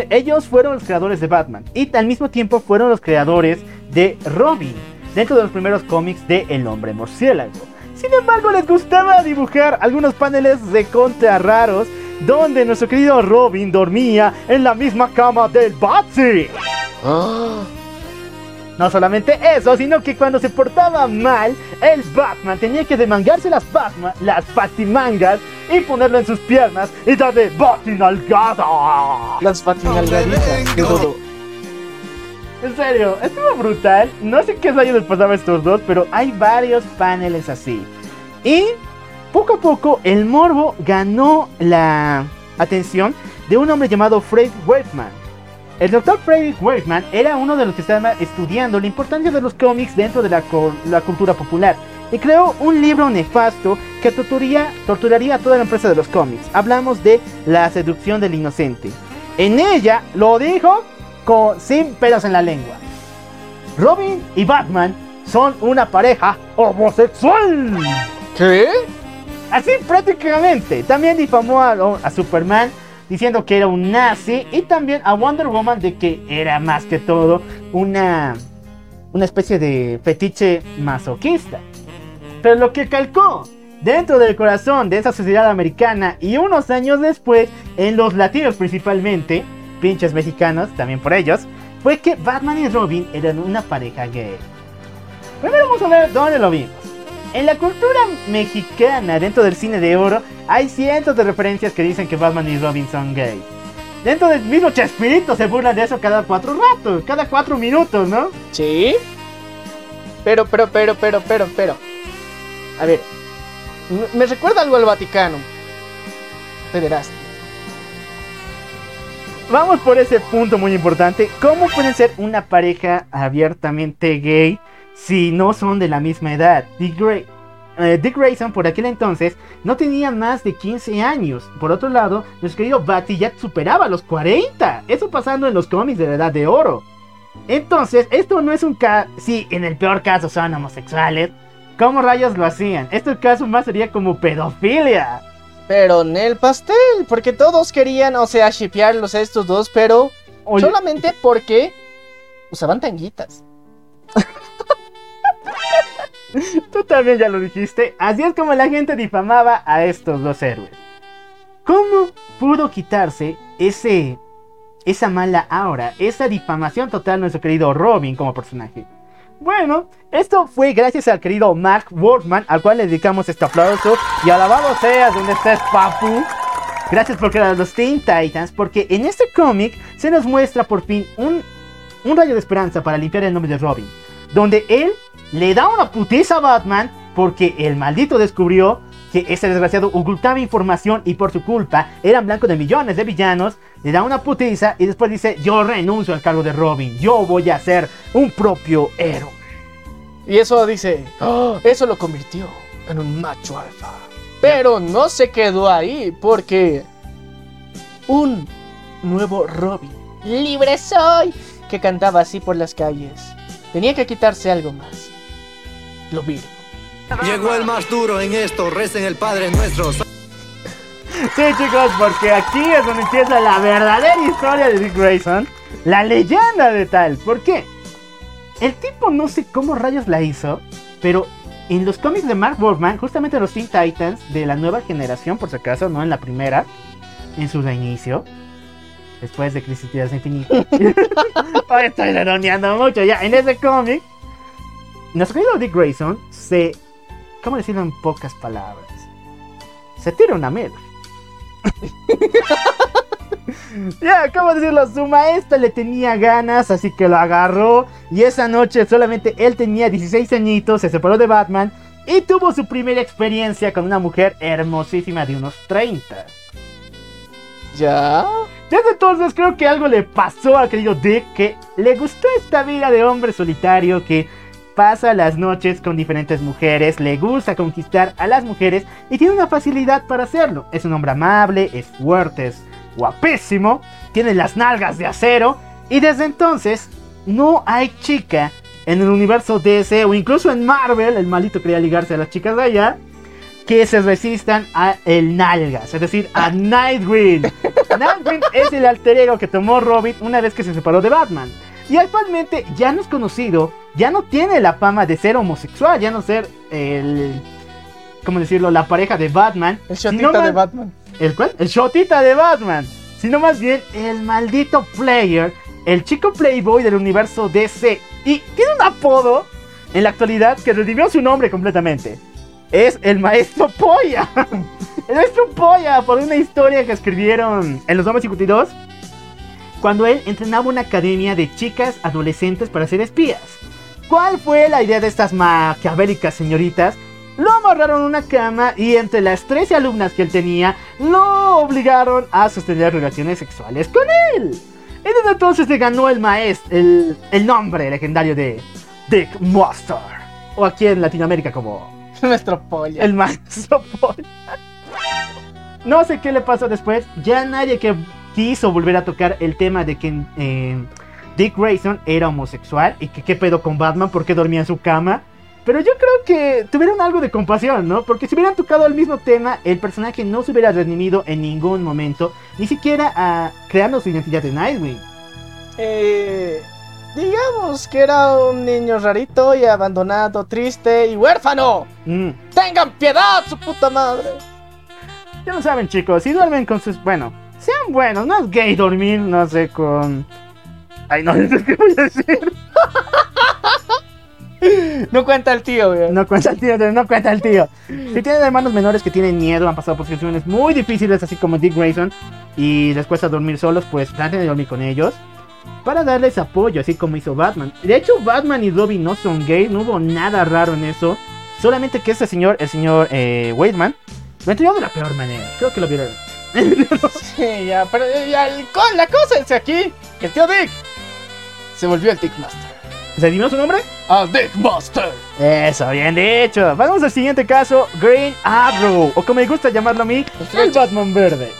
Ellos fueron los creadores de Batman y al mismo tiempo fueron los creadores de Robin dentro de los primeros cómics de El Hombre Murciélago. Sin embargo, les gustaba dibujar algunos paneles de contra raros donde nuestro querido Robin dormía en la misma cama del Batsy. No solamente eso, sino que cuando se portaba mal, el Batman tenía que demangarse las, Batman, las batimangas y ponerlo en sus piernas y darle batinalgada. Las patinalgaditas. qué duro. En serio, estuvo brutal. No sé qué rayos les pasaba a estos dos, pero hay varios paneles así. Y poco a poco el morbo ganó la atención de un hombre llamado Fred Weidman. El doctor Frederick Weidman era uno de los que estaba estudiando la importancia de los cómics dentro de la, cultura popular y creó un libro nefasto que torturaría a toda la empresa de los cómics. Hablamos de La seducción del inocente. En ella lo dijo con, sin pelos en la lengua. Robin y Batman son una pareja homosexual. ¿Qué? Así prácticamente. También difamó a, a Superman diciendo que era un nazi y también a Wonder Woman de que era más que todo una, una especie de fetiche masoquista. Pero lo que calcó dentro del corazón de esa sociedad americana y unos años después en los latinos principalmente, pinches mexicanos, también por ellos, fue que Batman y Robin eran una pareja gay. Primero vamos a ver dónde lo vimos. En la cultura mexicana, dentro del cine de oro, hay cientos de referencias que dicen que Batman y Robin son gay. Dentro del mismo Chespirito se burlan de eso cada cuatro ratos, cada cuatro minutos, ¿no? Sí. Pero, pero, pero, pero, pero, pero. A ver. Me recuerda algo al Vaticano. Vamos por ese punto muy importante. ¿Cómo pueden ser una pareja abiertamente gay si no son de la misma edad? Dick, Gray- eh, Dick Grayson por aquel entonces no tenía más de 15 años. Por otro lado, nuestro querido Batty ya superaba los 40. Eso pasando en los cómics de la Edad de Oro. Entonces, esto no es un caso... Sí, en el peor caso son homosexuales. ¿Cómo rayos lo hacían? Este caso más sería como pedofilia. Pero en el pastel, porque todos querían, o sea, shipearlos a estos dos, pero Oye, solamente porque usaban tanguitas. Tú también ya lo dijiste. Así es como la gente difamaba a estos dos héroes. ¿Cómo pudo quitarse ese, esa mala aura, esa difamación total nuestro querido Robin como personaje? Bueno, esto fue gracias al querido Mark Workman, al cual le dedicamos este aplauso. Y alabado seas donde estés, papu. Gracias por crear los Teen Titans, porque en este cómic se nos muestra por fin un, un rayo de esperanza para limpiar el nombre de Robin. Donde él le da una putiza a Batman porque el maldito descubrió que ese desgraciado ocultaba información y por su culpa eran blanco de millones de villanos. Le da una putiza y después dice, yo renuncio al cargo de Robin, yo voy a ser un propio héroe. Y eso dice, "Oh, eso lo convirtió en un macho alfa. Pero no se quedó ahí, porque un nuevo Robin, libre soy, que cantaba así por las calles, tenía que quitarse algo más. Lo virgo. Llegó el más duro en esto, recen el Padre Nuestro. Sí, chicos, porque aquí es donde empieza la verdadera historia de Dick Grayson, la leyenda de tal. ¿Por qué? El tipo no sé cómo rayos la hizo, pero en los cómics de Mark Wolfman, justamente los Teen Titans de la nueva generación, por si acaso, no en la primera, en su reinicio, después de Crisis Tierras Infinitas. Hoy estoy redondeando mucho ya. En ese cómic, nuestro querido Dick Grayson se. ¿Cómo decirlo en pocas palabras? Se tira una mela. Ya, ¿cómo decirlo? Su maestra le tenía ganas, así que lo agarró. Y esa noche solamente él tenía 16 añitos, se separó de Batman y tuvo su primera experiencia con una mujer hermosísima de unos 30. ¿Ya? Desde entonces creo que algo le pasó al querido Dick, que le gustó esta vida de hombre solitario, que pasa las noches con diferentes mujeres, le gusta conquistar a las mujeres y tiene una facilidad para hacerlo. Es un hombre amable, es fuerte, es guapísimo, tiene las nalgas de acero y desde entonces no hay chica en el universo DC o incluso en Marvel, el malito quería ligarse a las chicas de allá, que se resistan a el nalgas, es decir, a Nightwing. Nightwing es el alter ego que tomó Robin una vez que se separó de Batman. Y actualmente ya no es conocido, ya no tiene la fama de ser homosexual, ya no ser el... ¿Cómo decirlo? La pareja de Batman. El shotita de Batman. ¿El cuál? El shotita de Batman. Sino más bien el maldito player, el chico playboy del universo DC. Y tiene un apodo en la actualidad que redimió su nombre completamente. Es el maestro Polla. El maestro Polla por una historia que escribieron en los Hombres 52. Cuando él entrenaba una academia de chicas adolescentes para ser espías. ¿Cuál fue la idea de estas maquiavélicas señoritas? Lo amarraron a una cama y entre las 13 alumnas que él tenía, lo obligaron a sostener relaciones sexuales con él. Y desde entonces le ganó el maestro, el, el nombre legendario de Dick Monster. O aquí en Latinoamérica como Nuestro pollo. el maestro Paul. No sé qué le pasó después. Ya nadie que quiso volver a tocar el tema de que eh, Dick Grayson era homosexual y que qué pedo con Batman, por qué dormía en su cama. Pero yo creo que tuvieron algo de compasión, ¿no? Porque si hubieran tocado el mismo tema, el personaje no se hubiera redimido en ningún momento, ni siquiera a creando su identidad de Nightwing. Eh, digamos que era un niño rarito y abandonado, triste y huérfano. Mm. ¡Tengan piedad, su puta madre! Ya lo saben, chicos, si duermen con sus. Bueno, sean buenos, no es gay dormir, no sé, con. Ay, no sé qué voy a decir. No cuenta el tío, güey. No cuenta el tío, no cuenta el tío. Si tienen hermanos menores que tienen miedo, han pasado por situaciones muy difíciles, así como Dick Grayson, y les cuesta dormir solos, pues traten de dormir con ellos. Para darles apoyo, así como hizo Batman. De hecho, Batman y Robin no son gays, no hubo nada raro en eso. Solamente que este señor, el señor eh, Waitman, lo entregó de la peor manera. Creo que lo vieron. Sí, ya, pero eh, ya, la cosa es aquí que el tío Dick se volvió el Dick Master. ¿Se adivinó su nombre? ¡Al Dick Master! Eso, bien dicho. Vamos al siguiente caso, Green Arrow, o como me gusta llamarlo a mí, el Batman verde.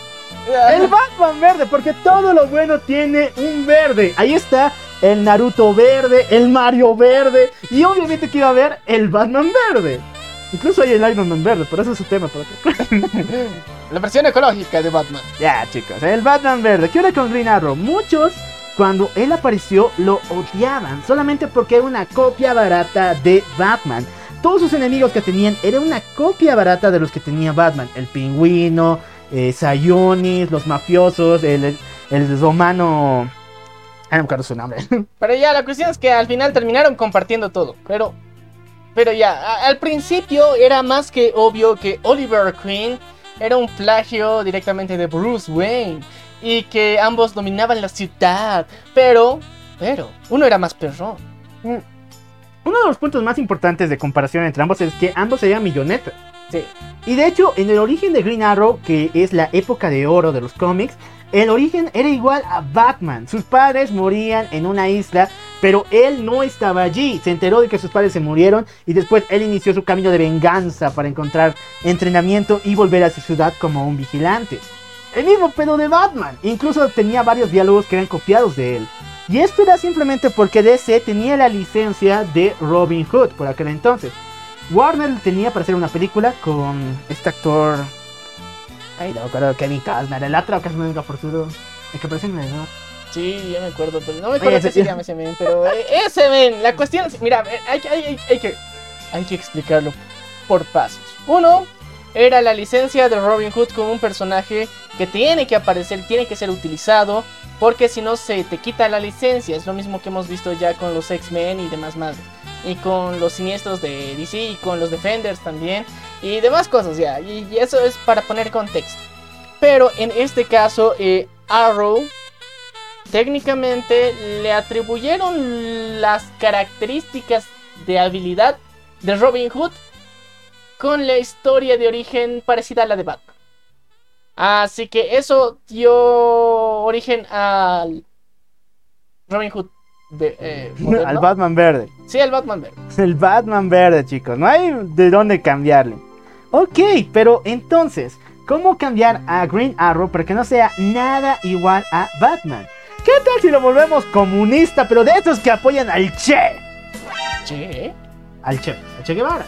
El Batman verde, porque todo lo bueno tiene un verde. Ahí está el Naruto verde, el Mario verde, y obviamente que iba a haber el Batman verde. Incluso hay el Iron Man verde, pero eso es su tema para. La versión ecológica de Batman. Ya, chicos, el Batman verde. ¿Qué hora con Green Arrow? Muchos, cuando él apareció, lo odiaban. Solamente porque era una copia barata de Batman. Todos sus enemigos que tenían era una copia barata de los que tenía Batman. El pingüino, eh, Sionis, los mafiosos, el, el romano. Ah, no me acuerdo su nombre. Pero ya, la cuestión es que al final terminaron compartiendo todo. Pero, pero ya, a- al principio era más que obvio que Oliver Queen era un plagio directamente de Bruce Wayne. Y que ambos dominaban la ciudad. Pero, pero, uno era más perrón. Uno de los puntos más importantes de comparación entre ambos es que ambos eran millonetas. Sí. Y de hecho, en el origen de Green Arrow, que es la época de oro de los cómics, el origen era igual a Batman. Sus padres morían en una isla, pero él no estaba allí. Se enteró de que sus padres se murieron y después él inició su camino de venganza para encontrar entrenamiento y volver a su ciudad como un vigilante. El mismo pedo de Batman. Incluso tenía varios diálogos que eran copiados de él. Y esto era simplemente porque DC tenía la licencia de Robin Hood por aquel entonces. Warner tenía para hacer una película con este actor. Ay, no me acuerdo, Kevin Costner, el otro que es medio forzudo. El que parece un vendedor. Sí, ya me acuerdo, pero no me acuerdo qué se llama ese men, pero eh, ese men, la cuestión es, mira, eh, hay, que- hay- hay- hay que, hay que explicarlo por pasos. Uno, era la licencia de Robin Hood como un personaje que tiene que aparecer, tiene que ser utilizado, porque si no se te quita la licencia, es lo mismo que hemos visto ya con los X-Men y demás madres. Y con los siniestros de DC y con los Defenders también. Y demás cosas ya. Y, eso es para poner contexto. Pero en este caso, eh, Arrow técnicamente le atribuyeron las características de habilidad de Robin Hood con la historia de origen parecida a la de Batman. Así que eso dio origen al Robin Hood. De- eh, moderno. Al Batman verde. Sí, el Batman verde. El Batman verde, chicos. No hay de dónde cambiarle. Ok, pero entonces, ¿cómo cambiar a Green Arrow para que no sea nada igual a Batman? ¿Qué tal si lo volvemos comunista, pero de esos que apoyan al Che? Che. Al Che, al Che Guevara.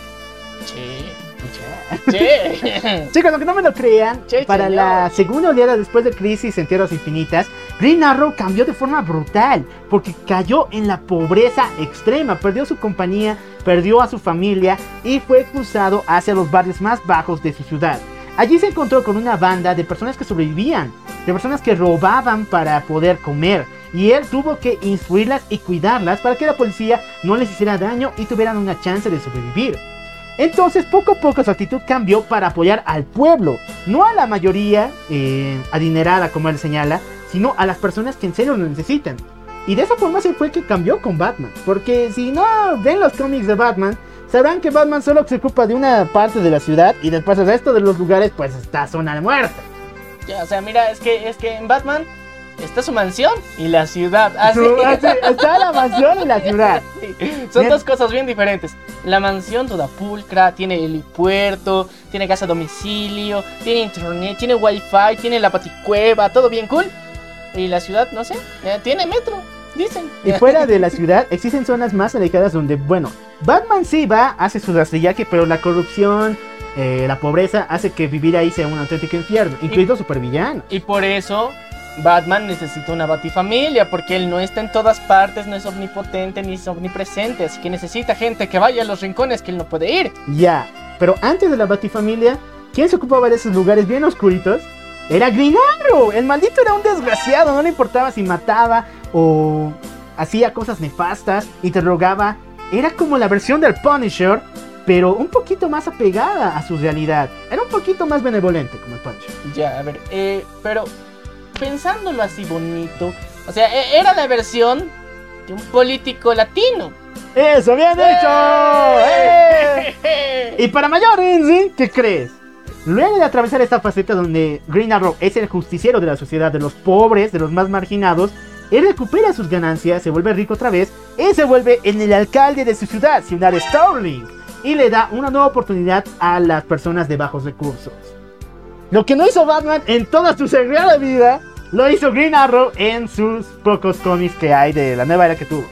Che. Che. Che. Chicos, aunque no me lo crean, Che, para la segunda oleada después de Crisis en Tierras Infinitas, Green Arrow cambió de forma brutal, porque cayó en la pobreza extrema, perdió su compañía, perdió a su familia y fue expulsado hacia los barrios más bajos de su ciudad. Allí se encontró con una banda de personas que sobrevivían, de personas que robaban para poder comer, y él tuvo que instruirlas y cuidarlas para que la policía no les hiciera daño y tuvieran una chance de sobrevivir. Entonces, poco a poco su actitud cambió para apoyar al pueblo, no a la mayoría eh, adinerada, como él señala, sino a las personas que en serio lo necesitan. Y de esa forma se fue que cambió con Batman, porque si no ven los cómics de Batman, sabrán que Batman solo se ocupa de una parte de la ciudad y después el resto de los lugares pues está zona de muerte. Ya, o sea, mira, es que, es que en Batman está su mansión y la ciudad. Su- así, está la mansión y la ciudad. Sí, Son Bien. dos cosas bien diferentes. La mansión toda pulcra, tiene helipuerto, tiene casa a domicilio, tiene internet, tiene wifi, tiene la paticueva, todo bien cool. Y la ciudad, no sé, eh, tiene metro, dicen. Y fuera de la ciudad existen zonas más alejadas donde, bueno, Batman sí va, hace su rastrillaje, pero la corrupción, eh, la pobreza hace que vivir ahí sea un auténtico infierno, incluidos supervillanos. Y por eso Batman necesita una batifamilia, porque él no está en todas partes, no es omnipotente ni es omnipresente, así que necesita gente que vaya a los rincones que él no puede ir. Ya, pero antes de la Batifamilia, ¿quién se ocupaba de esos lugares bien oscuritos? Era Green Arrow. El maldito era un desgraciado, no le importaba si mataba o hacía cosas nefastas, interrogaba. Era como la versión del Punisher, pero un poquito más apegada a su realidad. Era un poquito más benevolente como el Punisher. Ya, a ver, eh, pero pensándolo así bonito, o sea, e- era la versión de un político latino. ¡Eso, bien dicho! ¡Eh! Y para mayor, ¿qué crees? Luego de atravesar esta faceta donde Green Arrow es el justiciero de la sociedad, de los pobres, de los más marginados, él recupera sus ganancias, se vuelve rico otra vez y se vuelve en el alcalde de su ciudad, Ciudad Starling, y le da una nueva oportunidad a las personas de bajos recursos. Lo que no hizo Batman en toda su sagrada vida, lo hizo Green Arrow en sus pocos cómics que hay de la nueva era que tuvo.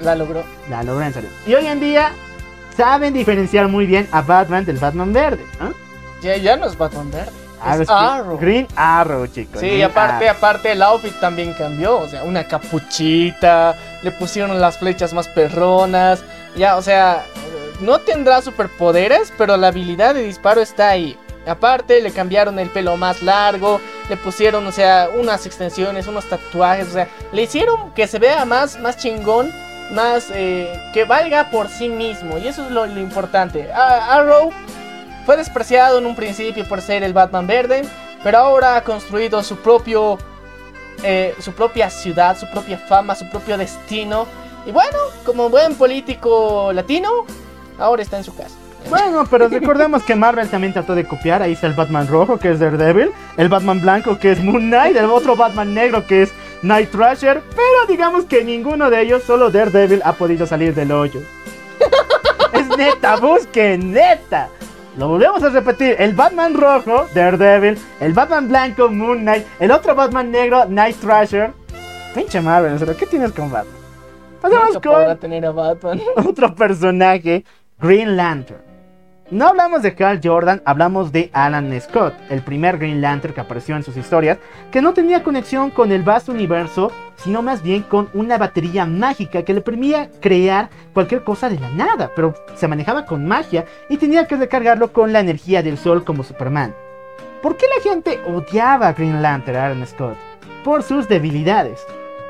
La logró. La logró en serio. Y hoy en día saben diferenciar muy bien a Batman del Batman verde. Ya, ya no es Batman verde. Ah, es Arrow. Green Arrow, chicos. Sí, Green y aparte, Arrow. aparte el outfit también cambió, o sea, una capuchita, le pusieron las flechas más perronas, ya, o sea, no tendrá superpoderes, pero la habilidad de disparo está ahí. Aparte, le cambiaron el pelo más largo, le pusieron, o sea, unas extensiones, unos tatuajes, o sea, le hicieron que se vea más, más chingón, más eh, que valga por sí mismo, y eso es lo, importante. Arrow fue despreciado en un principio por ser el Batman verde, pero ahora ha construido su propio, eh, su propia ciudad, su propia fama, su propio destino. Y bueno, como buen político latino, ahora está en su casa. Bueno, pero recordemos que Marvel también trató de copiar. Ahí está el Batman rojo, que es Daredevil. El Batman blanco, que es Moon Knight. El otro Batman negro, que es Night Thrasher. Pero digamos que ninguno de ellos, solo Daredevil, ha podido salir del hoyo. es neta, busquen, neta. Lo volvemos a repetir. El Batman rojo, Daredevil. El Batman blanco, Moon Knight. El otro Batman negro, Night Thrasher. Pinche Marvel, serio, ¿qué tienes con Batman? Pasemos Nunca con podrá tener a Batman. otro personaje, Green Lantern. No hablamos de Hal Jordan, hablamos de Alan Scott, el primer Green Lantern que apareció en sus historias, que no tenía conexión con el vasto universo, sino más bien con una batería mágica que le permitía crear cualquier cosa de la nada, pero se manejaba con magia y tenía que recargarlo con la energía del sol como Superman. ¿Por qué la gente odiaba a Green Lantern, Alan Scott? Por sus debilidades.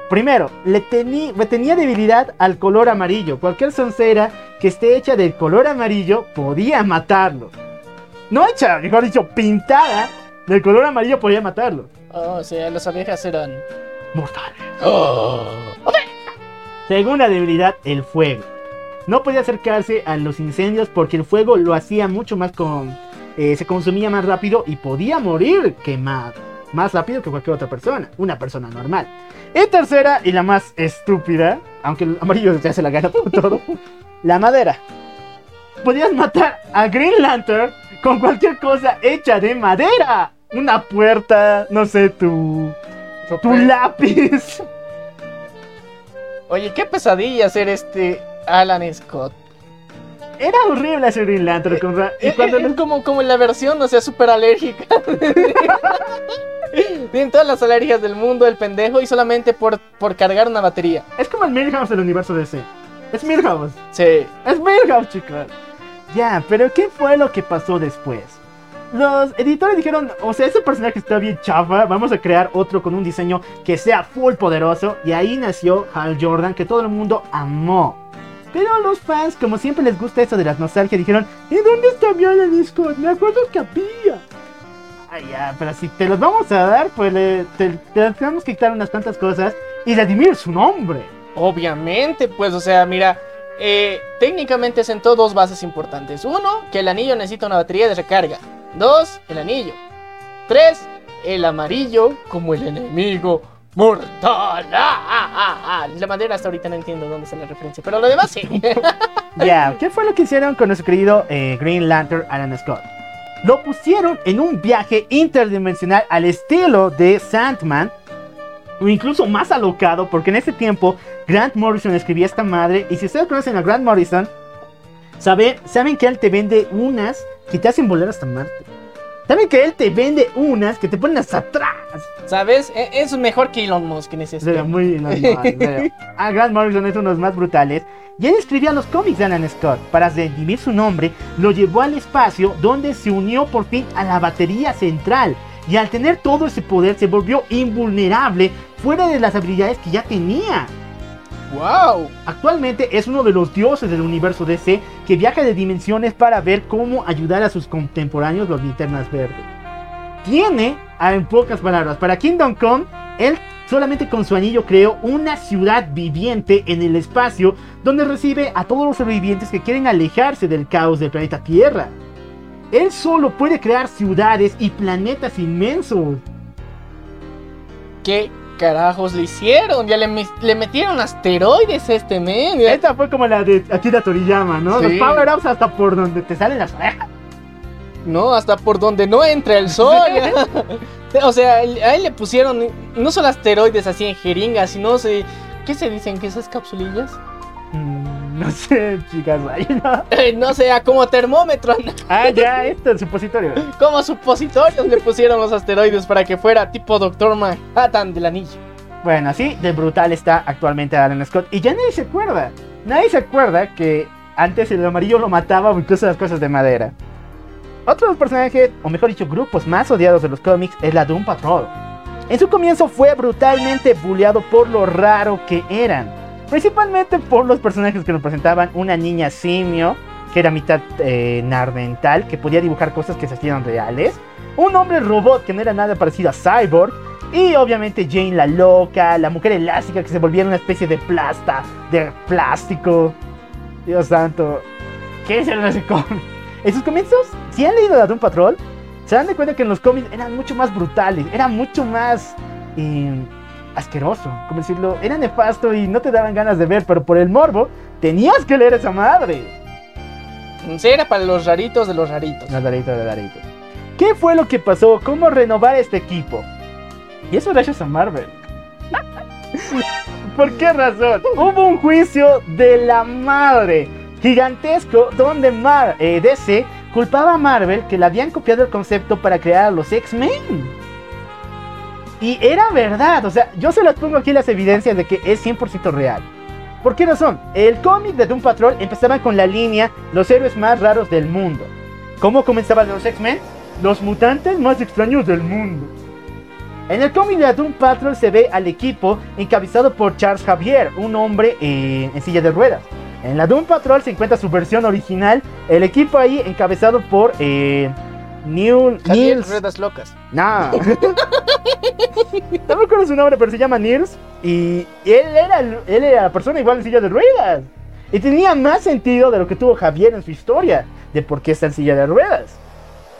Primero, le, tenía debilidad al color amarillo. Cualquier soncera que esté hecha del color amarillo podía matarlo. No hecha, mejor dicho, pintada del color amarillo podía matarlo. Oh, o sea, las abejas eran. Mortal. Oh. Segunda debilidad, el fuego. No podía acercarse a los incendios porque el fuego lo hacía mucho más con... eh, se consumía más rápido y podía morir quemado. Más rápido que cualquier otra persona, una persona normal. Y tercera, y la más estúpida, aunque el amarillo ya se la gana por todo, la madera. Podías matar a Green Lantern con cualquier cosa hecha de madera. Una puerta, no sé, tu, tu lápiz. Oye, qué pesadilla ser este Alan Scott. Era horrible ese Green Lantern con ra- y cuando es como, como en la versión, o sea, súper alérgica. Tienen todas las alergias del mundo, el pendejo, y solamente por, por cargar una batería. Es como el Milhouse del universo DC. Es Milhouse. Sí. Es Milhouse, chicos. Ya, pero ¿qué fue lo que pasó después? Los editores dijeron, o sea, ese personaje está bien chafa, vamos a crear otro con un diseño que sea full poderoso. Y ahí nació Hal Jordan, que todo el mundo amó. Pero los fans, como siempre les gusta eso de las nostalgias, dijeron, ¿y dónde está mi Scott? Me acuerdo que había. Ay, ya, pero si te los vamos a dar, pues le, te, te tenemos que quitar unas cuantas cosas y redimir su nombre. Obviamente, pues, o sea, mira, eh, técnicamente sentó dos bases importantes. Uno, que el anillo necesita una batería de recarga. Dos, el anillo. Tres, el amarillo como el enemigo mortal. Ah, ah, ah, ah. La madera hasta ahorita no entiendo dónde está la referencia, pero lo demás sí. Ya, ¿qué fue lo que hicieron con nuestro querido eh, Green Lantern Alan Scott? Lo pusieron en un viaje interdimensional al estilo de Sandman, o incluso más alocado, porque en ese tiempo Grant Morrison escribía esta madre, y si ustedes conocen a Grant Morrison, sabe- saben que él te vende unas que te hacen volar hasta Marte. Saben que él te vende unas que te ponen hasta atrás. ¿Sabes? E- Es mejor que Elon Musk en ese aspecto. muy normal, pero A Grant Morrison es uno de los más brutales. Y él escribía los cómics de Alan Scott. Para redimir su nombre, lo llevó al espacio donde se unió por fin a la batería central. Y al tener todo ese poder se volvió invulnerable fuera de las habilidades que ya tenía. ¡Wow! Actualmente es uno de los dioses del universo DC que viaja de dimensiones para ver cómo ayudar a sus contemporáneos los linternas verdes. Tiene, ah, en pocas palabras, para Kingdom Come, él solamente con su anillo creó una ciudad viviente en el espacio donde recibe a todos los sobrevivientes que quieren alejarse del caos del planeta Tierra. Él solo puede crear ciudades y planetas inmensos. ¿Qué carajos le hicieron? Ya le, me- le metieron asteroides a este men. Esta fue como la de Akira Toriyama, ¿no? Sí. Los power-ups hasta por donde te salen las orejas. No, hasta por donde no entra el sol. o sea, a él le pusieron no solo asteroides así en jeringas, sino se... ¿Qué se dicen que esas capsulillas? Mm, no sé, chicas, ahí no. Eh, no sea como termómetro, Ah, ya, esto es supositorio. como supositorios le pusieron los asteroides para que fuera tipo Doctor Manhattan del anillo. Bueno, así de brutal está actualmente Alan Scott. Y ya nadie se acuerda. Nadie se acuerda que antes el amarillo lo mataba o incluso las cosas de madera. Otro de los personajes, o mejor dicho, grupos más odiados de los cómics es la Doom Patrol. En su comienzo fue brutalmente bulleado por lo raro que eran. Principalmente por los personajes que nos presentaban una niña simio, que era mitad eh, nardental, que podía dibujar cosas que se hacían reales. Un hombre robot que no era nada parecido a Cyborg. Y obviamente Jane la loca, la mujer elástica que se volvía una especie de plasta, de plástico. Dios santo. ¿Qué es ese cómic? En sus comienzos, si han leído Doom Patrol, se dan de cuenta que en los cómics eran mucho más brutales, era mucho más eh, asqueroso, como decirlo, era nefasto y no te daban ganas de ver, pero por el morbo tenías que leer esa madre. Sí, era para los raritos de los raritos. No, Darito, de Darito. ¿Qué fue lo que pasó? ¿Cómo renovar este equipo? Y eso gracias a Marvel. ¿Por qué razón? Hubo un juicio de la madre gigantesco donde Mar eh, DC culpaba a Marvel que le habían copiado el concepto para crear a los X-Men. Y era verdad, o sea, yo se las pongo aquí las evidencias de que es 100% real. ¿Por qué razón? El cómic de Doom Patrol empezaba con la línea Los héroes más raros del mundo. ¿Cómo comenzaban los X-Men? Los mutantes más extraños del mundo. En el cómic de Doom Patrol se ve al equipo encabezado por Charles Javier, un hombre eh, en silla de ruedas. En la Doom Patrol se encuentra su versión original, el equipo ahí encabezado por eh, Neil, Niels- Ruedas Locas. no. no me acuerdo su nombre, pero se llama Nils. Y él era, él era la persona igual en silla de ruedas. Y tenía más sentido de lo que tuvo Javier en su historia, de por qué está en silla de ruedas.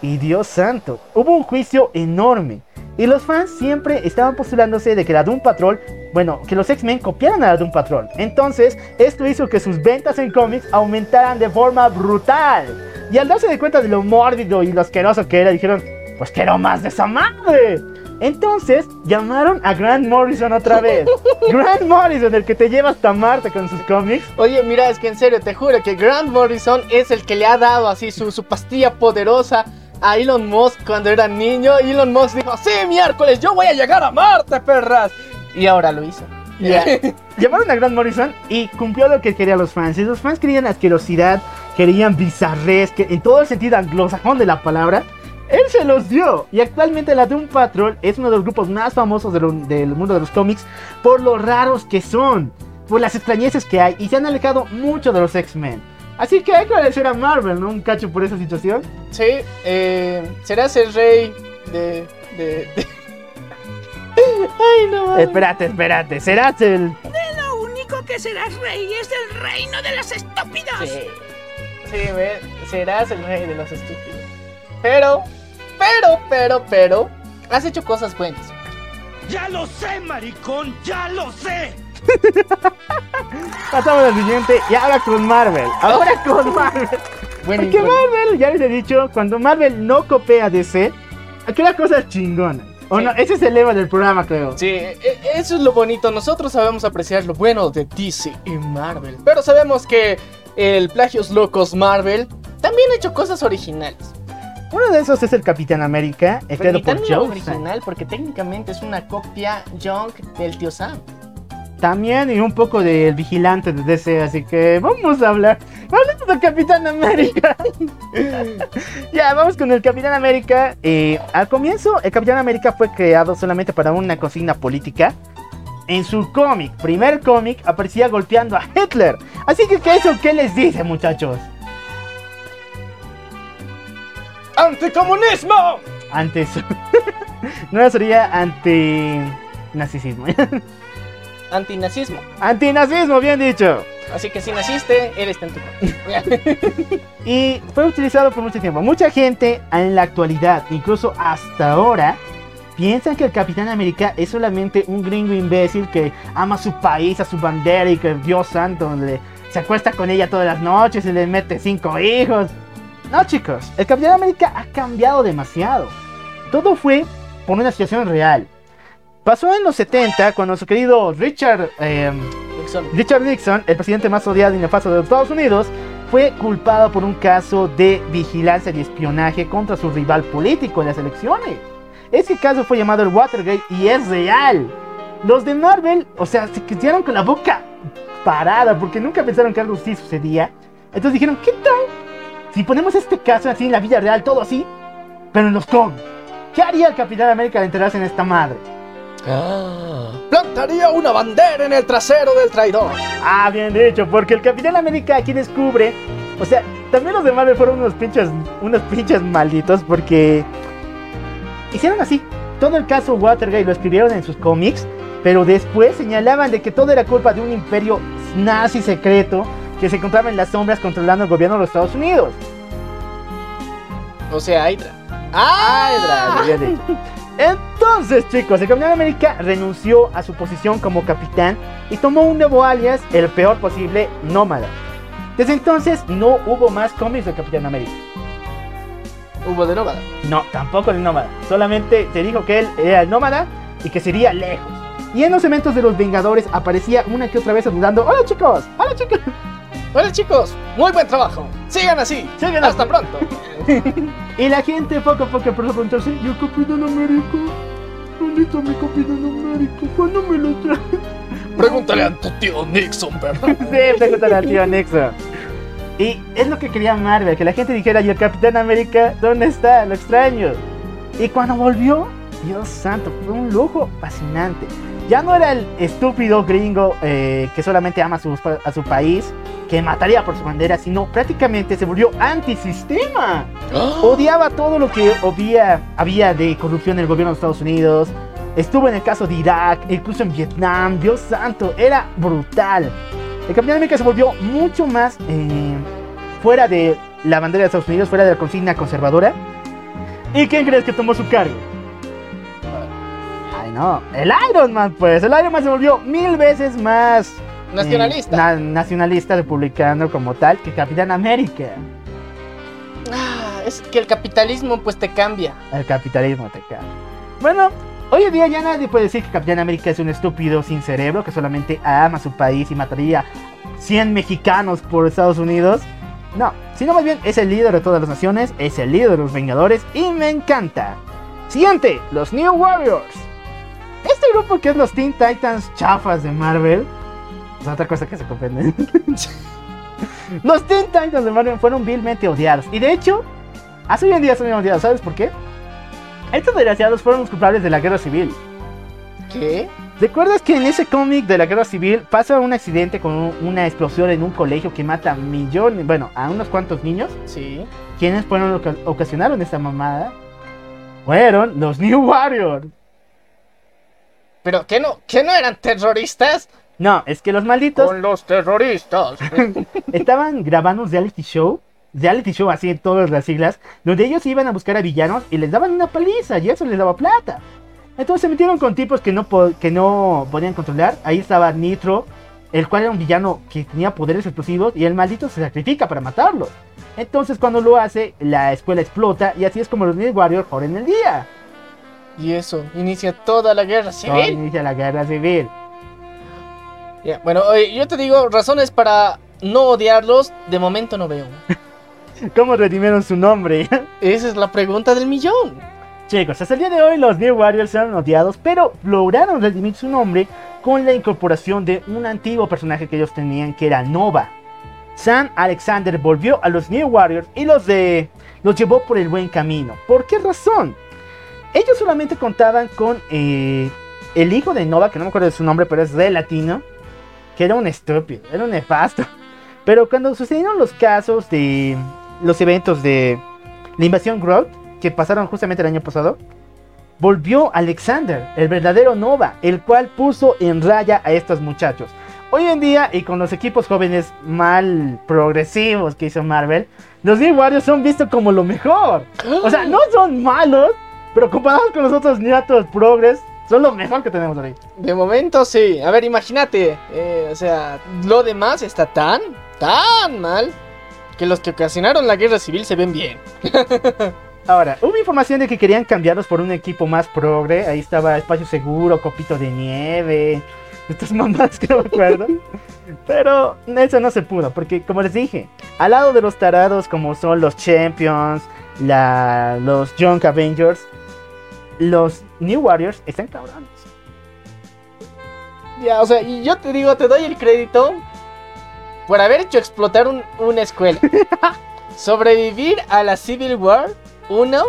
Y Dios santo, hubo un juicio enorme. Y los fans siempre estaban postulándose de que la Doom Patrol, bueno, que los X-Men copiaran a la Doom Patrol. Entonces, esto hizo que sus ventas en cómics aumentaran de forma brutal. Y al darse de cuenta de lo mórbido y lo asqueroso que era, dijeron, pues quiero más de esa madre. Entonces llamaron a Grant Morrison otra vez. Grant Morrison, el que te lleva hasta Marte con sus cómics. Oye, mira, es que en serio, te juro que Grant Morrison es el que le ha dado así su, su pastilla poderosa a Elon Musk cuando era niño. Elon Musk dijo, sí, miércoles, yo voy a llegar a Marte, perras. Y ahora lo hizo. Ya. Llamaron a Grant Morrison y cumplió lo que querían los fans. Y los fans querían asquerosidad, querían bizarrez, que en todo el sentido anglosajón de la palabra. Él se los dio. Y actualmente la Doom Patrol es uno de los grupos más famosos de lo- del mundo de los cómics por lo raros que son, por las extrañezas que hay. Y se han alejado mucho de los X-Men. Así que hay que agradecer a Marvel, ¿no? Un cacho por esa situación. Sí, eh, serás el rey de... de, de- Ay, no mames. Espérate, espérate. Serás el. Lo único que serás rey es del reino de los estúpidos. Sí, sí, serás el rey de los estúpidos. Pero, pero, pero, pero, has hecho cosas buenas. ¡Ya lo sé, maricón! ¡Ya lo sé! Pasamos al siguiente. Y ahora con Marvel. Ahora con Marvel. Bueno, Porque Marvel, ya les he dicho, cuando Marvel no copia DC, crea cosas chingonas. O Sí. no, ese es el lema del programa, creo. Sí, e- eso es lo bonito. Nosotros sabemos apreciar lo bueno de DC y Marvel. Pero sabemos que el Plagios Locos Marvel también ha hecho cosas originales. Uno de esos es el Capitán América, ni por Joe. original porque técnicamente es una copia junk del tío Sam. También y un poco del vigilante de DC, así que vamos a hablar. Hablemos del Capitán América. ya, vamos con el Capitán América. Eh, al comienzo, el Capitán América fue creado solamente para una consigna política. En su cómic, primer cómic, aparecía golpeando a Hitler. Así que, ¿qué eso qué les dice, muchachos? ¡Anticomunismo! Antes. no sería anti-nazismo. Antinazismo. Antinazismo, bien dicho. Así que si naciste, él está en tu contra. Y fue utilizado por mucho tiempo. Mucha gente en la actualidad, incluso hasta ahora, piensan que el Capitán América es solamente un gringo imbécil que ama su país, a su bandera y que Dios santo, le- se acuesta con ella todas las noches y le mete cinco hijos. No, chicos, el Capitán América ha cambiado demasiado. Todo fue por una situación real. Pasó en los 70 cuando nuestro querido Richard eh, Nixon. Richard Nixon, el presidente más odiado y nefasto de los Estados Unidos, fue culpado por un caso de vigilancia y espionaje contra su rival político en las elecciones. Ese caso fue llamado el Watergate y es real. Los de Marvel, o sea, se quedaron con la boca parada porque nunca pensaron que algo así sucedía. Entonces dijeron, ¿qué tal si ponemos este caso así en la vida real, todo así, pero en los cómics? ¿Qué haría el Capitán América al enterarse en esta madre? Plantaría una bandera en el trasero del traidor. Ah, bien dicho, porque el Capitán América aquí descubre. O sea, también los de Marvel fueron unos pinches, unos pinches malditos porque hicieron así. Todo el caso Watergate lo escribieron en sus cómics, pero después señalaban de que todo era culpa de un imperio nazi secreto que se encontraba en las sombras controlando el gobierno de los Estados Unidos. O sea, Hydra. Bien dicho. Entonces, chicos, el Capitán América renunció a su posición como capitán y tomó un nuevo alias, el peor posible, Nómada. Desde entonces no hubo más cómics de Capitán América. Hubo de nómada. No, tampoco de Nómada. Solamente se dijo que él era el Nómada y que sería lejos. Y en los eventos de los Vengadores aparecía una que otra vez saludando. ¡Hola chicos! ¡Hola chicos! Hola chicos, muy buen trabajo. Sigan así. Sigan Hasta así. pronto. Y la gente poco a poco empezó a preguntarse, ¿y el Capitán América? ¿Dónde está mi Capitán América? ¿Cuándo me lo trae? Pregúntale a tu tío Nixon, ¿verdad? Sí, pregúntale al tío Nixon. Y es lo que quería Marvel, que la gente dijera, ¿y el Capitán América dónde está? Lo extraño. Y cuando volvió, Dios santo, fue un lujo fascinante. Ya no era el estúpido gringo eh, que solamente ama a su, a su país, que mataría por su bandera, sino prácticamente se volvió antisistema. Odiaba todo lo que había, había de corrupción en el gobierno de Estados Unidos. Estuvo en el caso de Irak, incluso en Vietnam. Dios santo, era brutal. El Capitán América se volvió mucho más eh, fuera de la bandera de Estados Unidos, fuera de la consigna conservadora. ¿Y quién crees que tomó su cargo? No, el Iron Man, pues. El Iron Man se volvió mil veces más. eh, Nacionalista. na- nacionalista, republicano como tal, que Capitán América. Ah, es que el capitalismo pues te cambia. El capitalismo te cae. Bueno, hoy en día ya nadie puede decir que Capitán América es un estúpido sin cerebro que solamente ama su país y mataría 100 mexicanos por Estados Unidos. No, sino más bien es el líder de todas las naciones, es el líder de los Vengadores y me encanta. Siguiente, los New Warriors. Este grupo que es los Teen Titans chafas de Marvel. Es otra cosa que se comprende. los Teen Titans de Marvel fueron vilmente odiados. Y de hecho, hasta hoy en día son odiados. ¿Sabes por qué? Estos desgraciados fueron los culpables de la guerra civil. ¿Qué? ¿Recuerdas que en ese cómic de la guerra civil pasa un accidente con un- una explosión en un colegio que mata a millones, bueno, a unos cuantos niños? Sí. ¿Quiénes fueron los que ocasionaron esta mamada? Fueron los New Warriors. ¿Pero qué no, qué no eran terroristas? No, es que los malditos Con los terroristas. estaban grabando un reality show. Reality show así en todas las siglas. Donde ellos iban a buscar a villanos y les daban una paliza y eso les daba plata. Entonces se metieron con tipos que no, que no podían controlar. Ahí estaba Nitro, el cual era un villano que tenía poderes explosivos y el maldito se sacrifica para matarlos. Entonces cuando lo hace, la escuela explota y así es como los New Warriors joden el día. Y eso, inicia toda la guerra civil. inicia la guerra civil. Bueno, yo te digo, razones para no odiarlos, de momento no veo. ¿Cómo redimieron su nombre? Esa es la pregunta del millón. Chicos, hasta el día de hoy los New Warriors eran odiados, pero lograron redimir su nombre con la incorporación de un antiguo personaje que ellos tenían, que era Nova. Sam Alexander volvió a los New Warriors y los de los llevó por el buen camino. ¿Por qué razón? Ellos solamente contaban con eh, el hijo de Nova, que no me acuerdo de su nombre, pero es de latino, que era un estúpido, era un nefasto. Pero cuando sucedieron los casos de los eventos de la invasión Groot, que pasaron justamente el año pasado, volvió Alexander, el verdadero Nova, el cual puso en raya a estos muchachos. Hoy en día, y con los equipos jóvenes mal progresivos que hizo Marvel, los New Warriors son vistos como lo mejor. O sea, no son malos, pero comparados con los otros niatos progres, son lo mejor que tenemos ahorita. De momento sí. A ver, imagínate. eh, o sea, lo demás está tan, tan mal que los que ocasionaron la guerra civil se ven bien. Ahora, hubo información de que querían cambiarlos por un equipo más progre. Ahí estaba Espacio Seguro, Copito de Nieve. Estas mamás que no me acuerdo. Pero eso no se pudo, porque como les dije, al lado de los tarados como son los Champions, la, los Junk Avengers, los New Warriors están cabrones. Ya, o sea, y yo te digo, te doy el crédito por haber hecho explotar un- una escuela. Sobrevivir a la Civil War 1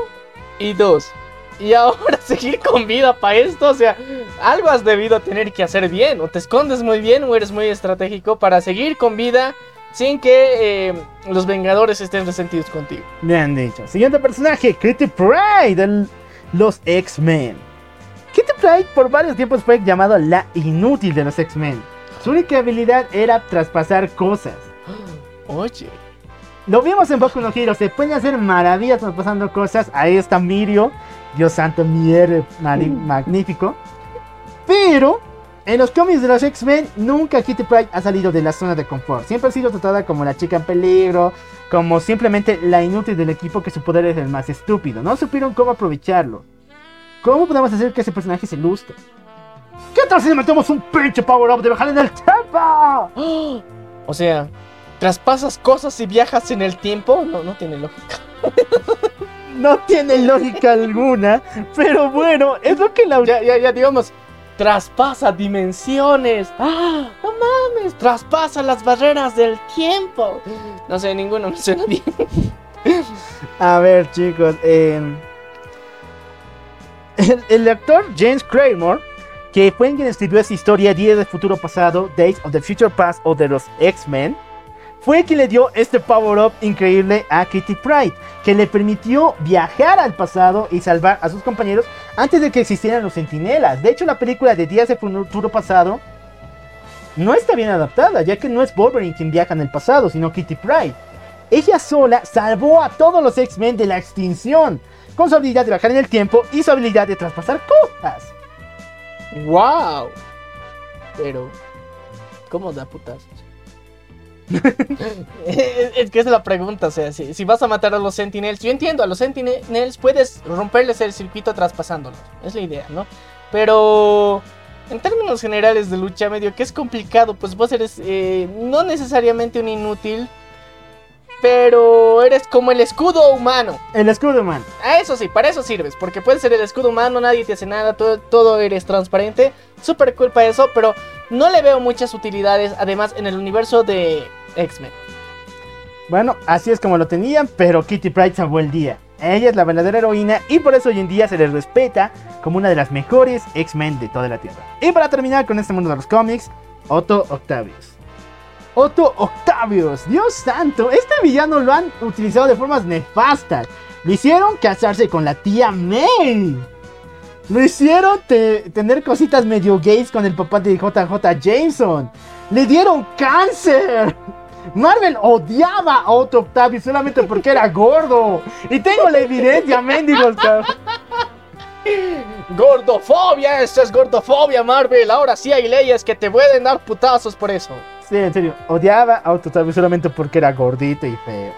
y 2. Y ahora seguir con vida para esto, o sea, algo has debido tener que hacer bien. O te escondes muy bien o eres muy estratégico para seguir con vida sin que eh, los Vengadores estén resentidos contigo. Bien dicho. Siguiente personaje, Kitty Pryde de los X-Men. Kitty Pryde por varios tiempos fue llamado la inútil de los X-Men. Su única habilidad era traspasar cosas. Oye, Lo vimos en Boku no Hero, se pueden hacer maravillas traspasando cosas. Ahí está Mirio, Dios santo, mi héroe mari- magnífico. Pero en los cómics de los X-Men, nunca Kitty Pryde ha salido de la zona de confort. Siempre ha sido tratada como la chica en peligro, como simplemente la inútil del equipo que su poder es el más estúpido. No supieron cómo aprovecharlo. ¿Cómo podemos hacer que ese personaje se luzca? ¿Qué tal si le metemos un pinche power up de bajar en el tiempo? o sea, traspasas cosas y viajas en el tiempo, no, no tiene lógica. No tiene lógica alguna, pero bueno, es lo que la Ya, ya, ya, digamos, traspasa dimensiones. ¡Ah! ¡No mames! Traspasa las barreras del tiempo. No sé, ninguno me suena bien. A ver, chicos. el, el actor James Craymore, que fue quien escribió esta historia Días del Futuro Pasado, Days of the Future Past o de los X-Men, fue quien le dio este power-up increíble a Kitty Pryde, que le permitió viajar al pasado y salvar a sus compañeros antes de que existieran los sentinelas. De hecho, la película de Días del Futuro Pasado no está bien adaptada, ya que no es Wolverine quien viaja en el pasado, sino Kitty Pryde. Ella sola salvó a todos los X-Men de la extinción, con su habilidad de viajar en el tiempo y su habilidad de traspasar cosas. ¡Wow! Pero, ¿cómo da putazos? es, es que es la pregunta, o sea, si, si vas a matar a los Sentinels, yo entiendo, a los Sentinels puedes romperles el circuito traspasándolos, es la idea, ¿no? Pero en términos generales de lucha medio que es complicado, pues vos eres eh, no necesariamente un inútil, pero eres como el escudo humano. El escudo, man. Ah, eso sí, para eso sirves, porque puedes ser el escudo humano, nadie te hace nada, todo, todo eres transparente. Súper cool para eso, pero no le veo muchas utilidades, además, en el universo de X-Men. Bueno, así es como lo tenían, pero Kitty Pryde salvó el día. Ella es la verdadera heroína y por eso hoy en día se le respeta como una de las mejores X-Men de toda la Tierra. Y para terminar con este mundo de los cómics, Otto Octavius. Otto Octavius, Dios santo, este villano lo han utilizado de formas nefastas. Lo hicieron casarse con la tía May. Lo hicieron te- tener cositas medio gays con el papá de JJ Jameson. Le dieron cáncer. Marvel odiaba a Otto Octavius solamente porque era gordo. Y tengo la evidencia, mendigos. Gordofobia, esto es gordofobia, Marvel. Ahora sí hay leyes que te pueden dar putazos por eso. Sí, en serio, odiaba a Otto Octavius solamente porque era gordito y feo.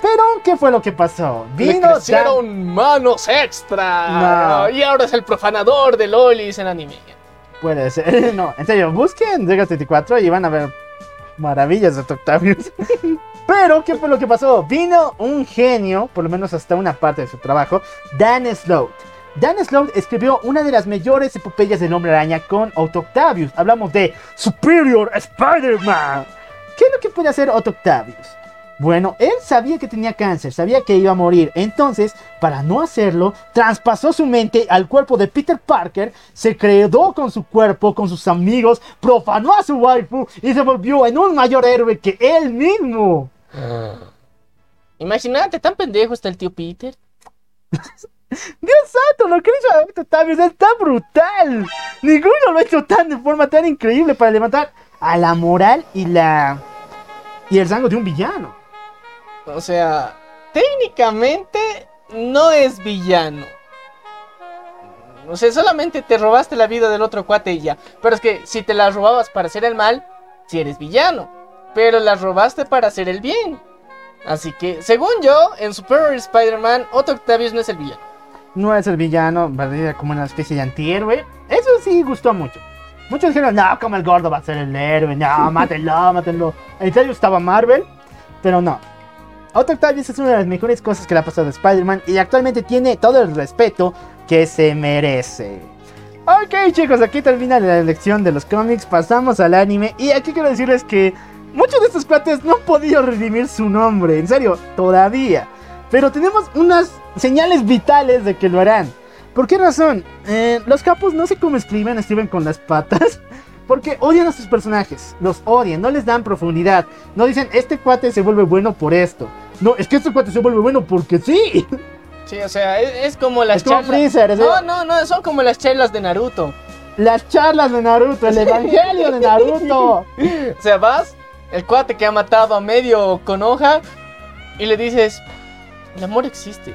Pero, ¿qué fue lo que pasó? Le Vino Dan- crecieron manos extra. No. Y ahora es el profanador de lolis en anime. Puede ser. No, en serio, busquen Dragon 34 y van a ver maravillas de Octavius. Pero, ¿qué fue lo que pasó? Vino un genio, por lo menos hasta una parte de su trabajo, Dan Sloat. Dan Sloat escribió una de las mayores epopeyas del Hombre Araña con Otto Octavius. Hablamos de Superior Spider-Man. ¿Qué es lo que puede hacer Otto Octavius? Bueno, él sabía que tenía cáncer, sabía que iba a morir. Entonces, para no hacerlo, traspasó su mente al cuerpo de Peter Parker, se quedó con su cuerpo, con sus amigos, profanó a su waifu y se volvió en un mayor héroe que él mismo. Imagínate, tan pendejo está el tío Peter. Dios santo, lo que hizo Octavius está brutal. Ninguno lo ha hecho tan de forma tan increíble para levantar a la moral y la y el rango de un villano. O sea, técnicamente no es villano. O sea, solamente te robaste la vida del otro cuate y ya. Pero es que si te la robabas para hacer el mal, si eres villano. Pero la robaste para hacer el bien. Así que, según yo, en Superior Spider-Man, Otto Octavius no es el villano. no es el villano, ¿verdad? como una especie de antihéroe. Eso sí gustó mucho. Muchos dijeron, no, como el gordo va a ser el héroe, no, mátenlo, mátenlo. En serio estaba Marvel, pero no. Otto Octavius es una de las mejores cosas que le ha pasado a Spider-Man y actualmente tiene todo el respeto que se merece. Ok chicos, aquí termina la lección de los cómics, pasamos al anime y aquí quiero decirles que muchos de estos cuates no han podido redimir su nombre, en serio, todavía. Pero tenemos unas señales vitales de que lo harán. ¿Por qué razón? Eh, los capos no sé cómo escriben, escriben con las patas. Porque odian a sus personajes, los odian, no les dan profundidad. No dicen, este cuate se vuelve bueno por esto. No, es que este cuate se vuelve bueno porque sí. Sí, o sea, es, es como las Es como charlas- Freezer, es- No, no, no, son como las charlas de Naruto. Las charlas de Naruto, el evangelio de Naruto. O sea, vas, el cuate que ha matado a medio con hoja, y le dices, el amor existe.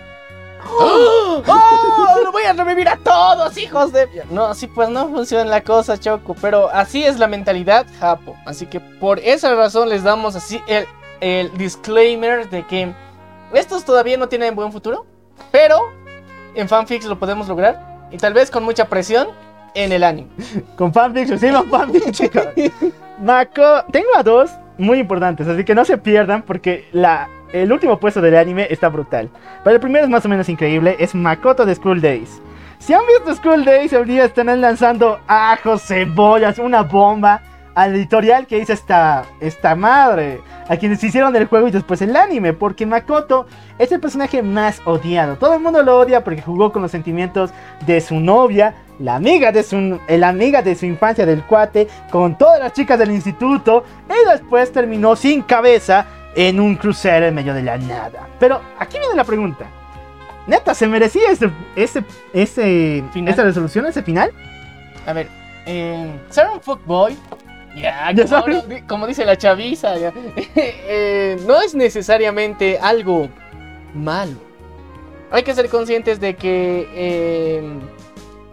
¡Oh! ¡Oh! ¡Lo voy a revivir a todos, hijos de... No, así pues no funciona la cosa, Choco. Pero así es la mentalidad japo. Así que por esa razón les damos así el, el disclaimer de que estos todavía no tienen buen futuro. Pero en fanfics lo podemos lograr. Y tal vez con mucha presión en el anime. Con fanfiction, sí, con fanfiction, chicos. Mako, tengo a dos muy importantes, así que no se pierdan porque la, el último puesto del anime está brutal. Pero el primero es más o menos increíble, es Makoto de School Days. Si han visto School Days, el día están lanzando ajos, cebollas, una bomba al editorial que hizo esta, esta madre, a quienes hicieron el juego y después el anime, porque Makoto es el personaje más odiado. Todo el mundo lo odia porque jugó con los sentimientos de su novia, la amiga de su, la amiga de su infancia del cuate, con todas las chicas del instituto, y después terminó sin cabeza en un crucero en medio de la nada. Pero aquí viene la pregunta. Neta, ¿se merecía ese, ese, ese, esa resolución, ese final? A ver, eh, ser un fuckboy, ya, Ya como, como dice la chaviza, eh, no es necesariamente algo malo. Hay que ser conscientes de que eh,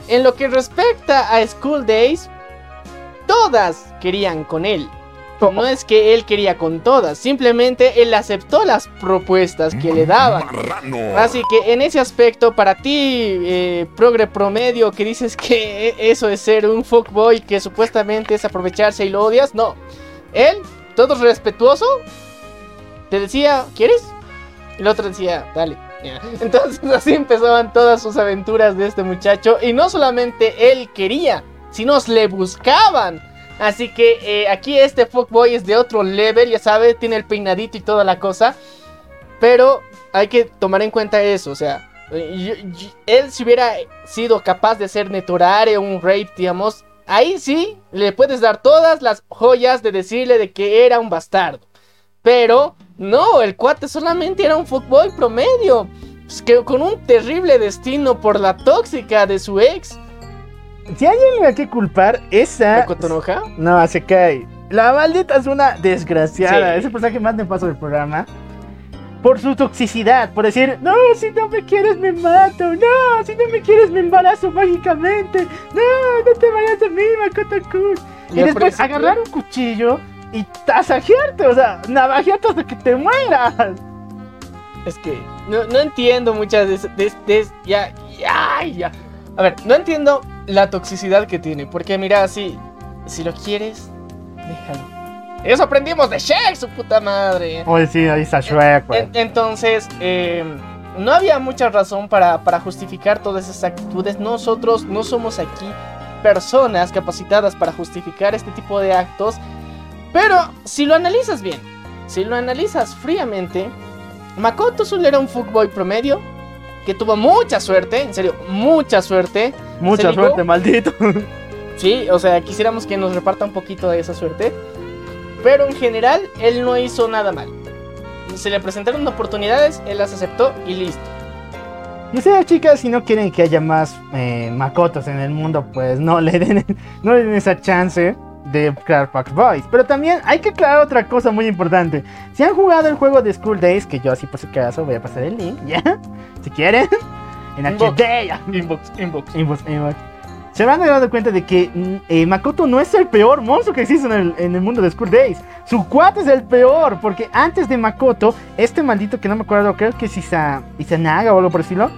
en lo que respecta a School Days, todas querían con él. No es que él quería con todas, simplemente él aceptó las propuestas que le daban. Así que en ese aspecto, para ti, eh, progre promedio, que dices que eso es ser un fuckboy, que supuestamente es aprovecharse y lo odias, no. Él, todo respetuoso, te decía, ¿quieres? Y el otro decía, dale. Entonces así empezaban todas sus aventuras de este muchacho. Y no solamente él quería, sino le buscaban. Así que eh, aquí este fuckboy es de otro level, ya sabes, tiene el peinadito y toda la cosa. Pero hay que tomar en cuenta eso, o sea, él si hubiera sido capaz de ser Netorare o un rape, digamos, ahí sí le puedes dar todas las joyas de decirle de que era un bastardo. Pero no, el cuate solamente era un fuckboy promedio. pues, que con un terrible destino por la tóxica de su ex. Si hay alguien a que culpar, esa. ¿De Cotonoja? No, se cae. La maldita es una desgraciada. Sí. Es el personaje más nefasto del programa. Por su toxicidad, por decir, no, si no me quieres me mato, no, si no me quieres me embarazo mágicamente, no, no te vayas de mí, Makoto Kun. Y después agarrar un cuchillo y tasajearte, o sea, navajearte hasta que te mueras. Es que no, no entiendo muchas de, de- de- ya, ya, ya. A ver, no entiendo la toxicidad que tiene. Porque mira, si, si lo quieres, déjalo. Eso aprendimos de Shaq, su puta madre. Oye, sí, ahí está Shrek, güey. En- entonces, eh, no había mucha razón para, para justificar todas esas actitudes. Nosotros no somos aquí personas capacitadas para justificar este tipo de actos. Pero si lo analizas bien, si lo analizas fríamente, Makoto solo era un fuckboy promedio que tuvo mucha suerte, en serio, mucha suerte. Mucha ligó- suerte, maldito. Sí, o sea, quisiéramos que nos reparta un poquito de esa suerte. Pero en general, él no hizo nada mal. Se le presentaron oportunidades, él las aceptó y listo. Y ustedes, chicas, si no quieren que haya más eh, Makotos en el mundo, pues no le den, no le den esa chance de crear Boys. Pero también hay que aclarar otra cosa muy importante. Si han jugado el juego de School Days, que yo así por si acaso voy a pasar el link, ¿ya? Si quieren, en Inbox. HD. Inbox, inbox. Inbox, inbox. Se van a dar cuenta de que mm, eh, Makoto no es el peor monstruo que existe en el, en el mundo de School Days. Su cuate es el peor, porque antes de Makoto, este maldito que no me acuerdo, creo que es Isa, Izanaga o algo por el estilo,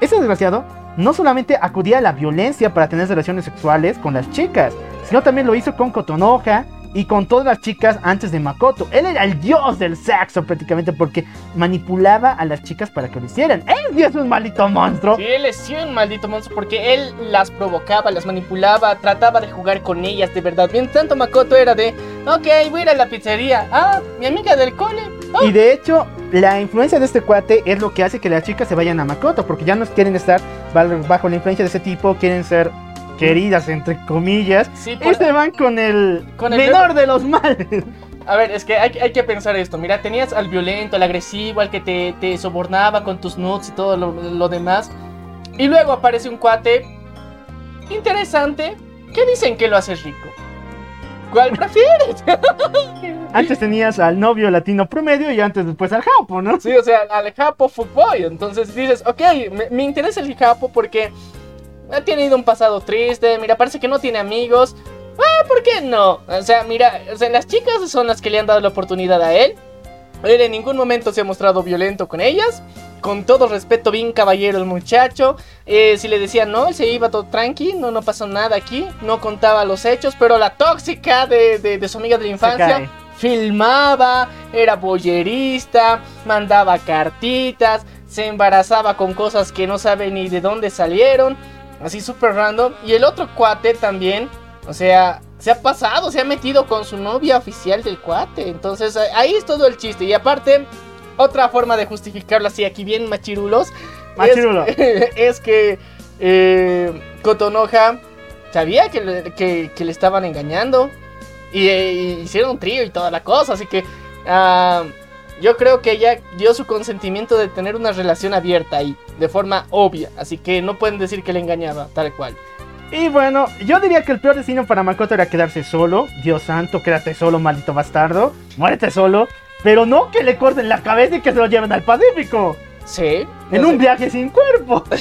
ese desgraciado no solamente acudía a la violencia para tener relaciones sexuales con las chicas, sino también lo hizo con Kotonoha y con todas las chicas antes de Makoto. Él era el dios del sexo prácticamente porque manipulaba a las chicas para que lo hicieran. Él es un maldito monstruo. Sí, él es sí un maldito monstruo porque él las provocaba, las manipulaba, trataba de jugar con ellas de verdad. Mientras tanto, Makoto era de, ok, voy a ir a la pizzería. Ah, mi amiga del cole. Ah, Y de hecho, la influencia de este cuate es lo que hace que las chicas se vayan a Makoto, porque ya no quieren estar ba- bajo la influencia de ese tipo, quieren ser queridas, entre comillas. sí, por- se van con el, Con el menor de los males. A ver, es que hay, hay que pensar esto. Mira, tenías al violento, al agresivo, al que te, te sobornaba con tus nudes y todo lo, lo demás. Y luego aparece un cuate interesante que dicen que lo hace rico. ¿Cuál prefieres? Antes tenías al novio latino promedio y antes después al japo, ¿no? sí, o sea, al Japo Fuckboy. Entonces dices, ok, me, me interesa el Japo porque ha tenido un pasado triste. Mira, parece que no tiene amigos. Ah, ¿por qué no? O sea, mira, o sea, las chicas son las que le han dado la oportunidad a él. Él en ningún momento se ha mostrado violento con ellas. Con todo respeto, bien caballero el muchacho. Eh, si le decían no, él se iba todo tranqui, no, no pasó nada aquí. No contaba los hechos, pero la tóxica de, de- de su amiga de la infancia filmaba, era boyerista, mandaba cartitas, se embarazaba con cosas que no sabe ni de dónde salieron. Así súper random. Y el otro cuate también, o sea, se ha pasado, se ha metido con su novia oficial del cuate. Entonces ahí- es todo el chiste. Y aparte, otra forma de justificarlo así aquí bien machirulos. Machirulo. Es, que eh, Kotonoha sabía que le, que- que le estaban engañando. Y, eh, y hicieron un trío y toda la cosa. Así que ah, yo creo que ella dio su consentimiento de tener una relación abierta ahí. De forma obvia. Así que no pueden decir que le engañaba, tal cual. Y bueno, yo diría que el peor destino para Makoto era quedarse solo. Dios santo, quédate solo, maldito bastardo. Muérete solo. Pero no que le corten la cabeza y que se lo lleven al Pacífico. Sí. En un viaje sin cuerpo.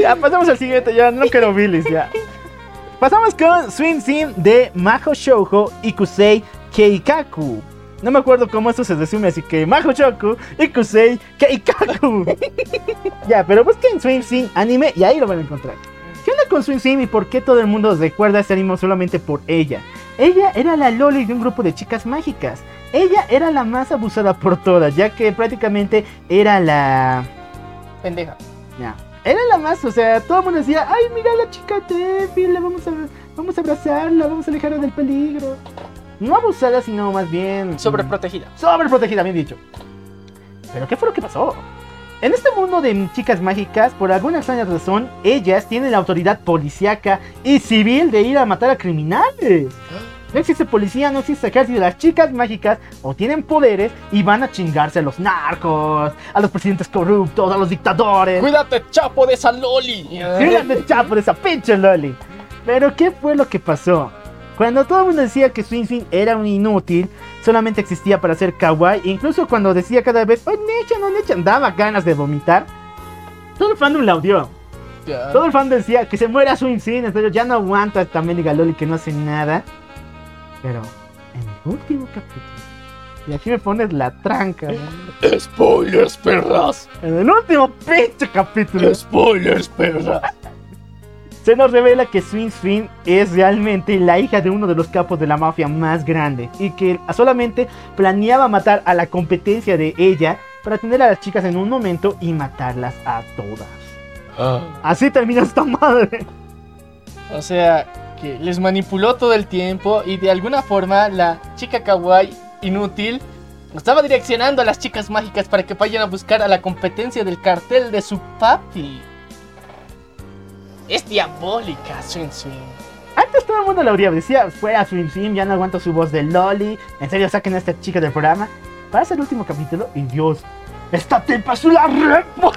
Ya, pasamos al siguiente, ya no quiero bilis, ya. Pasamos con Swing Sim de Maho Shoujo Ikusei Keikaku. No me acuerdo cómo esto se resume, así que Maho Shoujo Ikusei Keikaku. ya, pero busquen Swing Sim anime y ahí lo van a encontrar. ¿Qué onda con Swing Sim y por qué todo el mundo recuerda este anime solamente por ella? Ella era la Loli de un grupo de chicas mágicas. Ella era la más abusada por todas, ya que prácticamente era la... Pendeja. Ya. Era la más, o sea, todo el mundo decía, ay, mira la chica la vamos a, vamos a abrazarla, vamos a alejarla del peligro. No abusada, sino más bien... Sobreprotegida. Sobreprotegida, bien dicho. Pero ¿qué fue lo que pasó? En este mundo de chicas mágicas, por alguna extraña razón, ellas tienen la autoridad policíaca y civil de ir a matar a criminales. No existe policía, no existe ejército. Las chicas mágicas o tienen poderes y van a chingarse a los narcos, a los presidentes corruptos, a los dictadores. Cuídate, chapo, de esa loli. Cuídate, chapo, de esa pinche loli. Pero ¿qué fue lo que pasó? Cuando todo el mundo decía que Swing Swing era un inútil, solamente existía para ser kawaii, incluso cuando decía cada vez, ¡Oh, Nechan, oh, Nechan! daba ganas de vomitar, todo el fandom la odió. Todo el fan decía que se muera Swing Swing, en serio, ya no aguanto a esta mendiga Loli que no hace nada. Pero en el último capítulo, y aquí me pones la tranca. Spoilers, perras. en el último pinche capítulo, Spoilers, perras. Se nos revela que Swing Swing es realmente la hija de uno de los capos de la mafia más grande y que solamente planeaba matar a la competencia de ella para tener a las chicas en un momento y matarlas a todas. Ah, Así termina esta madre. O sea, que les manipuló todo el tiempo y de alguna forma la chica kawaii inútil estaba direccionando a las chicas mágicas para que vayan a buscar a la competencia del cartel de su papi. Es diabólica, Swing Swing. Antes todo el mundo la odiaba, decía, fuera Swing Swing, ya no aguanto su voz de Loli, en serio saquen a esta chica del programa. Pasa el último capítulo y Dios, esta tipa es una repo.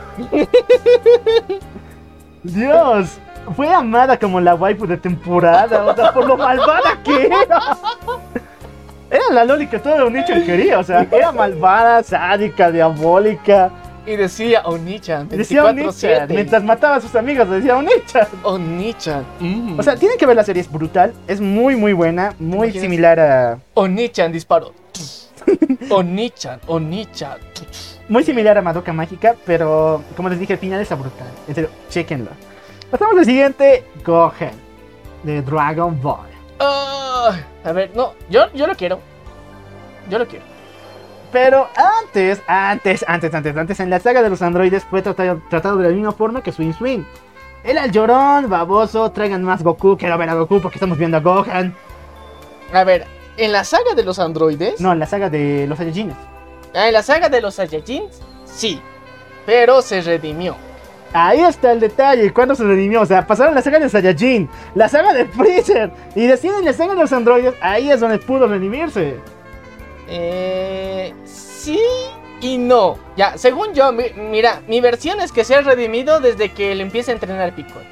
Dios, fue amada como la waifu de temporada, o sea, por lo malvada que era. Era la Loli que todo el nicho quería, o sea, era malvada, sádica, diabólica. Y decía Onichan, Decía 24-7. Onichan, mientras mataba a sus amigos, decía Onichan. Onichan. mm. O sea, tienen que ver la serie, es brutal, es muy muy buena, muy similar a... Onichan disparó. Onichan, Onichan. Muy similar a Madoka Mágica, pero como les dije, el final está brutal. En serio, chequenlo. Pasamos al siguiente, Gohan, de Dragon Ball. A ver, no, yo, yo lo quiero. Yo lo quiero. Pero antes, antes, antes, antes, antes, en la saga de los androides fue tratado, tratado de la misma forma que Swing Swing. Era el llorón, baboso, traigan más Goku, quiero ver a Goku porque estamos viendo a Gohan. A ver, en la saga de los androides. No, en la saga de los Saiyajines. Ah, en la saga de los Saiyajins, sí. Pero se redimió. Ahí está el detalle, cuando se redimió, o sea, pasaron la saga de Saiyajin, la saga de Freezer, y deciden la saga de los androides, ahí es donde pudo redimirse. Eh, sí y no. Ya, según yo, mi- mira, mi versión es que se ha redimido desde que le empieza a entrenar Piccolo.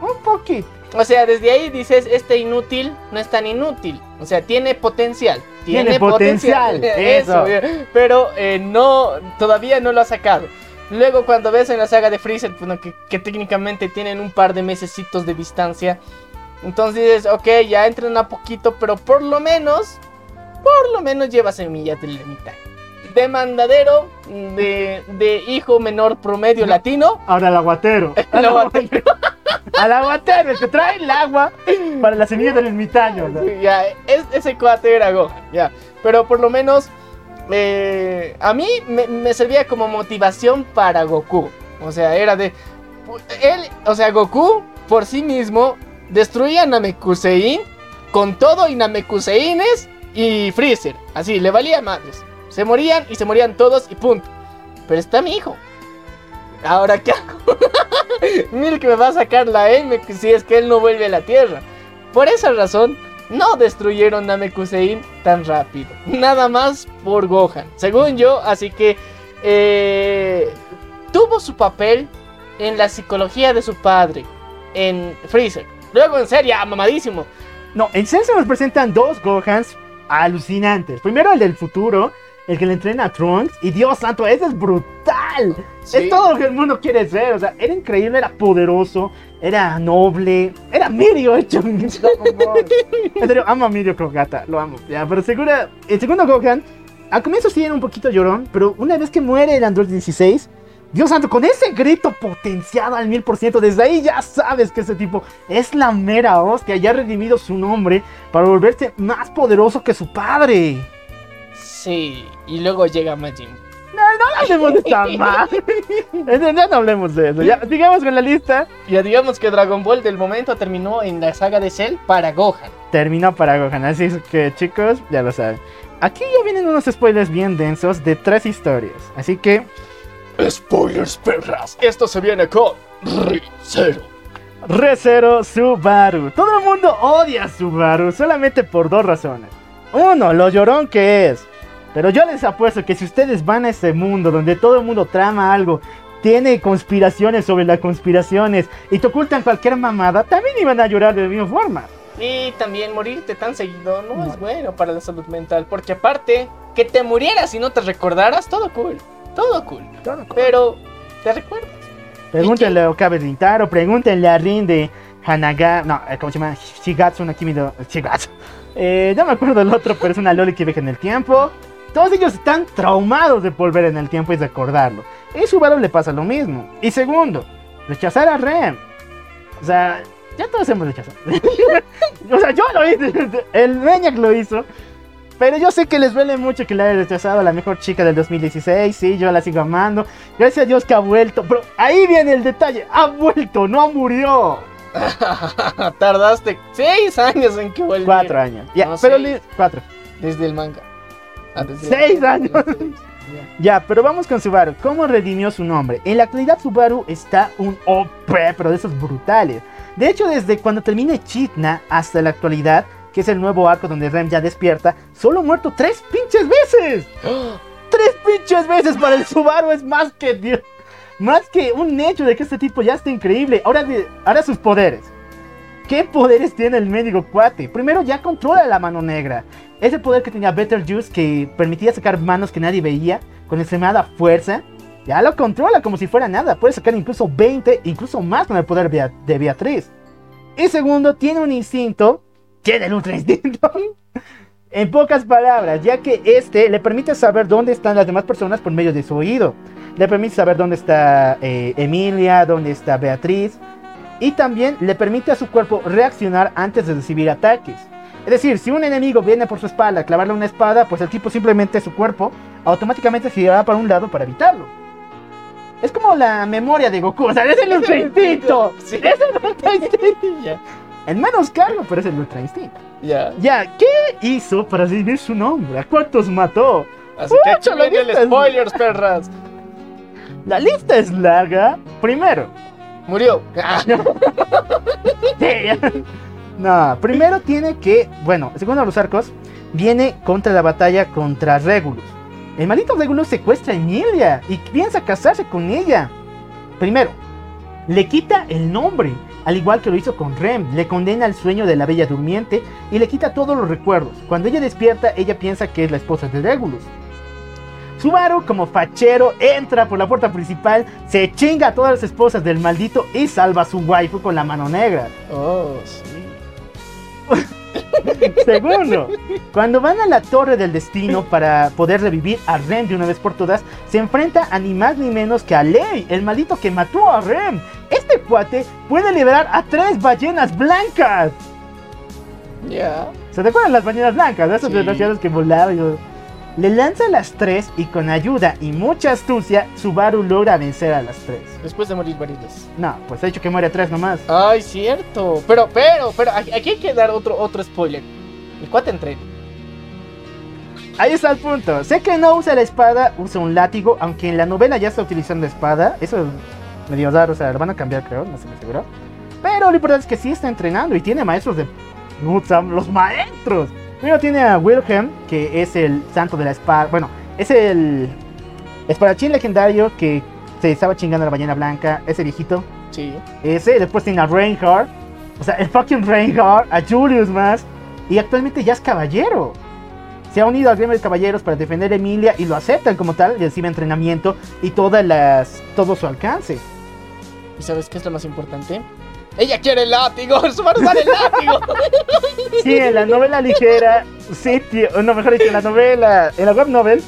Un poquito. O sea, desde ahí dices, este inútil no es tan inútil. O sea, tiene potencial. Tiene potencial, eso. Pero eh, no, todavía no lo ha sacado. Luego cuando ves en la saga de Freezer, bueno, que, que técnicamente tienen un par de mesecitos de distancia. Entonces dices, ok, ya entrena poquito, pero por lo menos, por lo menos lleva semillas del ermitaño. De mandadero, de, de hijo menor promedio latino. Ahora el aguatero. El aguatero. Al aguatero, el que trae el agua para la semilla del ermitaño. ¿no? Sí, ya, es- ese cuate era Gohan, ya. Pero por lo menos eh, a mí me, me servía como motivación para Goku. O sea, era de... Él, o sea, Goku por sí mismo destruía a Namekusein con todo y Namekuseines y Freezer. Así, le valía madres. Se morían y se morían todos y punto. Pero está mi hijo. Ahora, ¿qué hago? Mil que me va a sacar la M si es que él no vuelve a la Tierra. Por esa razón, no destruyeron Namekusein tan rápido. Nada más por Gohan. Según yo, así que eh, tuvo su papel en la psicología de su padre, en Freezer. Luego en serie, ah, mamadísimo. No, en Sense nos presentan dos Gohans alucinantes. Primero el del futuro, el que le entrena a Trunks. Y Dios santo, ese es brutal. Sí. Es todo lo que el mundo quiere ser. O sea, era increíble, era poderoso, era noble, era Mirio hecho en serio, amo a Mirio Kogata, lo amo. Ya, pero segura, el segundo Gohan, al comienzo sí era un poquito llorón, pero una vez que muere el Android 16, Dios santo, con ese grito potenciado al mil por ciento, desde ahí ya sabes que ese tipo es la mera hostia, ya ha redimido su nombre para volverse más poderoso que su padre. Sí, y luego llega Majin. No, no hablemos de esta madre. Ya no hablemos de eso. Ya, sigamos con la lista. Ya digamos que Dragon Ball del momento terminó en la saga de Cell para Gohan. Terminó para Gohan, así es que chicos, ya lo saben. Aquí ya vienen unos spoilers bien densos de tres historias. Así que, Spoilers, perras. Esto se viene con Cero. Rezero Subaru. Todo el mundo odia a Subaru solamente por dos razones. Uno, lo llorón que es. Pero yo les apuesto que si ustedes van a ese mundo donde todo el mundo trama algo, tiene conspiraciones sobre las conspiraciones y te ocultan cualquier mamada, también iban a llorar de la misma forma. Y también morirte tan seguido no, es bueno para la salud mental. Porque aparte, que te murieras y no te recordaras, todo cool. Todo cool. Pero, ¿te recuerdas? Pregúntenle a Okabe Rintaro, pregúntenle a Rin de Hanaga, no, eh, ¿cómo se llama? Shigatsu no Kimi no Shigatsu. Eh, no me acuerdo el otro, pero es una loli que viaja en el tiempo. Todos ellos están traumados de volver en el tiempo y recordarlo. Y Subaru le pasa lo mismo. Y segundo, rechazar a Rem. O sea, ya todos hemos rechazado. o sea, yo lo hice, el Maniac lo hizo. Pero yo sé que les duele mucho que le haya rechazado a la mejor chica del 2016. Sí, yo la sigo amando. Gracias a Dios que ha vuelto. Pero ahí viene el detalle. Ha vuelto, no murió. Tardaste seis años en que volviera. Cuatro años. Ya, No, pero seis. cuatro. Desde el manga. Ah, desde- Seis años. Ya, pero vamos con Subaru. ¿Cómo redimió su nombre? En la actualidad Subaru está un OP, pero de esos brutales. De hecho, desde cuando termina Chitna hasta la actualidad, que es el nuevo arco donde Rem ya despierta, solo ha muerto tres pinches veces. Tres pinches veces para el Subaru es más que Dios. Más que un hecho de que este tipo ya está increíble. Ahora, de- ahora sus poderes. ¿Qué poderes tiene el médico cuate? Primero ya controla la mano negra. Ese poder que tenía Better Juice que permitía sacar manos que nadie veía con extremada fuerza. Ya lo controla como si fuera nada. Puede sacar incluso 20, incluso más con el poder de Beatriz. Y segundo, tiene un instinto. Tiene el ultra instinto. en pocas palabras, ya que este le permite saber dónde están las demás personas por medio de su oído. Le permite saber dónde está eh, Emilia, dónde está Beatriz. Y también le permite a su cuerpo reaccionar antes de recibir ataques. Es decir, si un enemigo viene por su espalda a clavarle una espada, pues el tipo simplemente su cuerpo automáticamente girará para un lado para evitarlo. Es como la memoria de Goku, o sea, es el ultra instinto. Sí. Es el ultra instinto. En menos cargo, pero es el ultra instinto. ya. Ya, ¿qué hizo para recibir su nombre? ¿A cuántos mató? Así que aquí viene el es- spoilers, perras. La lista es larga. Primero, Murió. Ah, Sí. No, primero tiene que, bueno, segundo los arcos, viene contra la batalla contra Regulus. El maldito Regulus secuestra a Emilia y piensa casarse con ella. Primero, le quita el nombre, al igual que lo hizo con Rem, le condena al sueño de la bella durmiente y le quita todos los recuerdos. Cuando ella despierta, ella piensa que es la esposa de Regulus. Subaru, como fachero, entra por la puerta principal, se chinga a todas las esposas del maldito y salva a su waifu con la mano negra. Oh, sí. Segundo, cuando van a la Torre del Destino para poder revivir a Rem de una vez por todas, se enfrenta a ni más ni menos que a Lei, el maldito que mató a Rem. Este cuate puede liberar a tres ballenas blancas. Ya. ¿Se te acuerdan las ballenas blancas? Esas Sí. desgraciadas que volaban. y? Le lanza las tres y con ayuda y mucha astucia, Subaru logra vencer a las tres. Después de morir varias veces. No, pues ha dicho que muere a tres nomás. Ay, cierto. Pero, pero, pero, aquí hay que dar otro, otro spoiler. El cuate entrena. Ahí está el punto. Sé que no usa la espada, usa un látigo, aunque en la novela ya está utilizando espada. Eso es medio raro, o sea, lo van a cambiar, creo, no se me aseguró. Pero lo importante es que sí está entrenando y tiene maestros de. Los maestros. Primero tiene a Wilhelm, que es el santo de la espada. Bueno, es el espadachín legendario que se estaba chingando a la ballena blanca. Ese viejito. Sí. Ese. Después tiene a Reinhardt. O sea, el fucking Reinhardt. A Julius más. Y actualmente ya es caballero. se ha unido al gremio de caballeros para defender a Emilia y lo aceptan como tal, recibe entrenamiento y todas las, todo su alcance. ¿Y sabes qué es lo más importante? Ella quiere el látigo, Subaru sale el látigo. Sí, en la novela ligera, sí, no, mejor dicho, en la novela, en la web novel,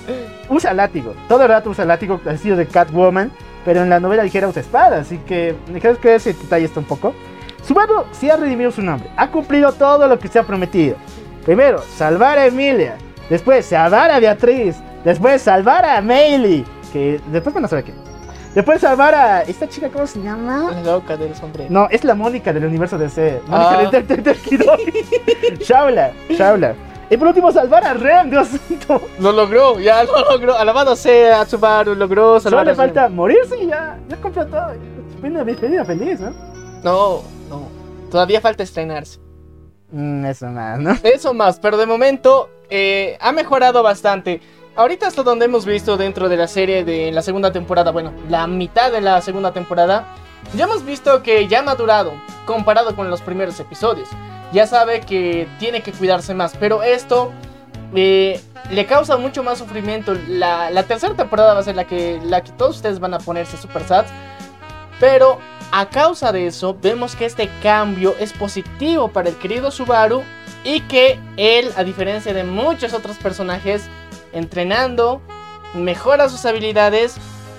usa látigo. Todo el rato usa látigo, al estilo de Catwoman, pero en la novela ligera usa espada, así que creo que ese detalle está un poco. Subaru sí ha redimido su nombre, ha cumplido todo lo que se ha prometido. Primero, salvar a Emilia, después salvar a Beatriz, después salvar a Meili, que después van a saber qué. Después salvar a esta chica, ¿cómo se llama? La loca del sombrero. No, es la Mónica del universo DC. Mónica Ah. de Detective Kidori. Shaula, Shaula. Y por último, salvar a Ren, Dios santo. Lo logró, ya lo logró. Alabado sea Subaru, logró Solo salvar le a Ren. falta morirse y ya. Ya compró todo. Una despedida feliz, ¿no? No, no. Todavía falta estrenarse. Mm, eso más, ¿no? Eso más, pero de momento eh, ha mejorado bastante. Ahorita hasta donde hemos visto dentro de la serie de la segunda temporada, bueno, la mitad de la segunda temporada, ya hemos visto que ya ha madurado comparado con los primeros episodios. Ya sabe que tiene que cuidarse más, pero esto eh, le causa mucho más sufrimiento. La, tercera temporada va a ser la que, la que todos ustedes van a ponerse super sad. Pero a causa de eso, vemos que este cambio es positivo para el querido Subaru y que él, a diferencia de muchos otros personajes, entrenando, mejora sus habilidades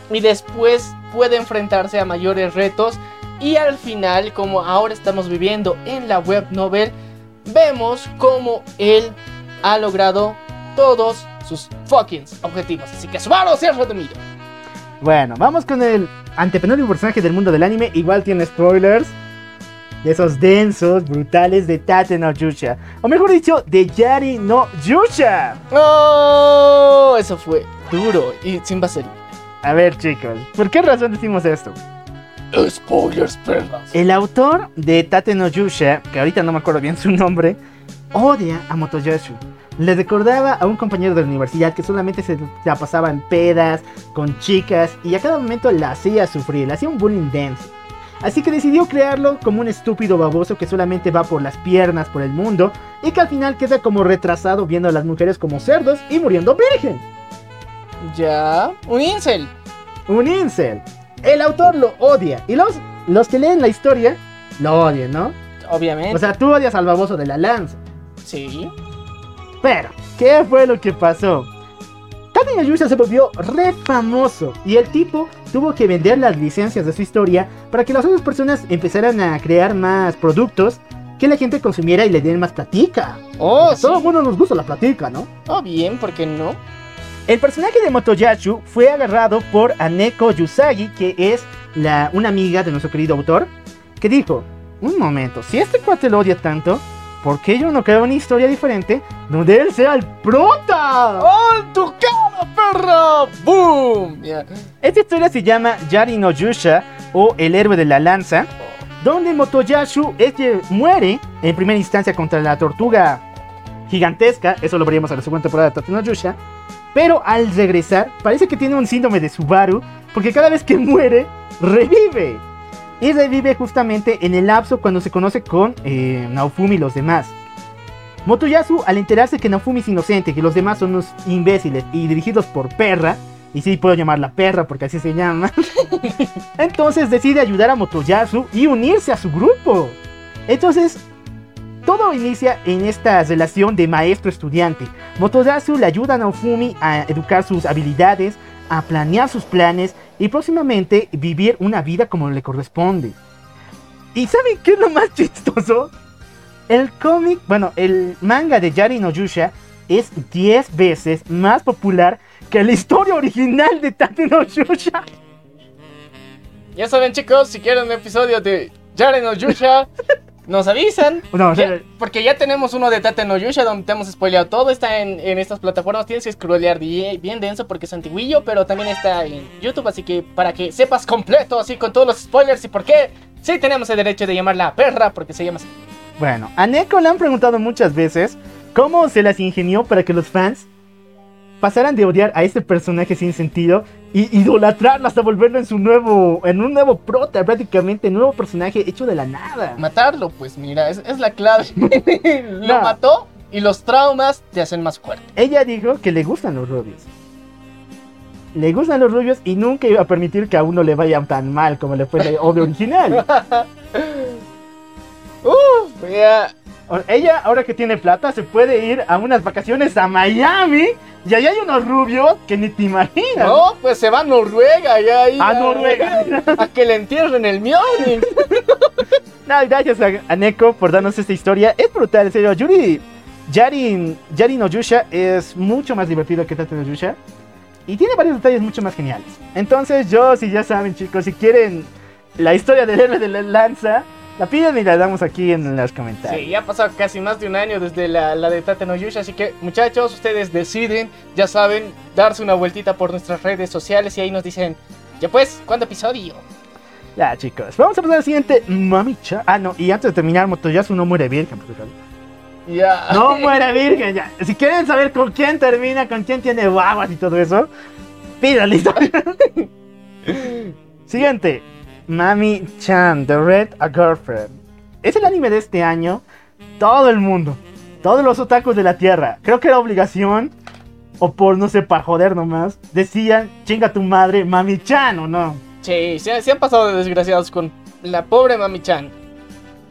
y después puede enfrentarse a mayores retos. Y al final, como ahora estamos viviendo en la web novel, vemos cómo él ha logrado todos sus fucking objetivos. Así que Subaru se ha redimido. Bueno, vamos con el antepenúltimo personaje del mundo del anime. Igual tiene spoilers. De esos densos, brutales de Tate no Yusha. O mejor dicho, de Yari no Yusha. ¡Oh! Eso fue duro y sin vaselina. A ver, chicos, ¿por qué razón decimos esto? Spoilers, perlas. El autor de Tate no Yusha, que ahorita no me acuerdo bien su nombre, odia a Motoyasu. Le recordaba a un compañero de la universidad que solamente se la pasaba en pedas, con chicas, y a cada momento la hacía sufrir, le hacía un bullying denso. Así que decidió crearlo como un estúpido baboso que solamente va por las piernas por el mundo y que al final queda como retrasado viendo a las mujeres como cerdos y muriendo virgen. Ya. Un incel. Un incel. El autor lo odia y los, los que leen la historia lo odian, ¿no? Obviamente. O sea, tú odias al baboso de la lanza. sí. Pero, ¿qué fue lo que pasó? Tate no Yusha se volvió re famoso y el tipo tuvo que vender las licencias de su historia para que las otras personas empezaran a crear más productos que la gente consumiera y le den más platica. Oh, A todo el mundo nos gusta la platica, ¿no? Oh, bien, ¿por qué no? El personaje de Motoyasu fue agarrado por Aneko Yusagi, que es la, una amiga de nuestro querido autor, que dijo, un momento, si este cuate lo odia tanto, ¿por qué yo no creo una historia diferente donde él sea el prota? ¡Oh, en tu cara, perra! ¡Boom! Ya. Esta historia se llama Yari no Yusha o El héroe de la lanza, donde Motoyasu este muere en primera instancia contra la tortuga gigantesca, eso lo veríamos en la segunda temporada de Tate no Yusha, pero al regresar parece que tiene un síndrome de Subaru, porque cada vez que muere, revive. Y revive justamente en el lapso cuando se conoce con eh, Naofumi y los demás. Motoyasu, al enterarse que Naofumi es inocente, que los demás son unos imbéciles y dirigidos por Perra, y sí puedo llamarla Perra porque así se llama, entonces decide ayudar a Motoyasu y unirse a su grupo. Entonces, todo inicia en esta relación de maestro-estudiante. Motoyasu le ayuda a Naofumi a educar sus habilidades, a planear sus planes y próximamente vivir una vida como le corresponde. ¿Y saben qué es lo más chistoso? El cómic, bueno, el manga de Yari no Yusha es 10 veces más popular que la historia original de Tate no Yusha. Ya saben, chicos, si quieren un episodio de Yaren no Yusha, nos avisan. No, o sea, Ya- porque ya tenemos uno de Tate no Yusha donde te hemos spoileado todo. Está en, en estas plataformas. Tienes que scrollear bien, denso porque es antiguillo. Pero también está en YouTube. Así que para que sepas completo, así con todos los spoilers y por qué. Sí, tenemos el derecho de llamarla perra porque se llama así. Bueno, a Neko le han preguntado muchas veces cómo se las ingenió para que los fans pasaran de odiar a este personaje sin sentido y idolatrarlo hasta volverlo en su nuevo, en un nuevo prota, prácticamente nuevo personaje hecho de la nada. Matarlo, pues mira, es, es la clave. Lo No. mató Y los traumas te hacen más fuerte. Ella dijo que le gustan los rubios. Le gustan los rubios y nunca iba a permitir que a uno le vaya tan mal como le fue la obra original. Uh, ya. Ella, ahora que tiene plata, se puede ir a unas vacaciones a Miami y allá hay unos rubios que ni te imaginas. No, pues se va a Noruega ya ahí. A Noruega. A que le entierren el Mjolnir. No, gracias a, a Neko por darnos esta historia. Es brutal, en serio. Yuri, Yarin, Yarin Oyusha es mucho más divertido que Tate no Yusha. Y tiene varios detalles mucho más geniales. Entonces, yo, si ya saben, chicos, si quieren la historia del héroe de la lanza, la piden y la damos aquí en los comentarios. Sí, ya ha pasado casi más de un año desde la, la de Tate no Yusha, así que muchachos, ustedes deciden, ya saben, darse una vueltita por nuestras redes sociales y ahí nos dicen, ya pues, ¿cuándo episodio? Ya, chicos, vamos a pasar al siguiente Mami-chan. Ah, no, y antes de terminar, Motoyasu no muere virgen, por favor. Ya. No muere virgen, ya. Si quieren saber con quién termina, con quién tiene guaguas y todo eso, historia. Siguiente. Mami Chan, The Red a Girlfriend. Es el anime de este año. Todo el mundo, todos los otakus de la tierra, creo que era obligación, o por no sé, para joder nomás, decían, chinga tu madre, Mami Chan, ¿o no? Sí, se, se han pasado de desgraciados con la pobre Mami-chan.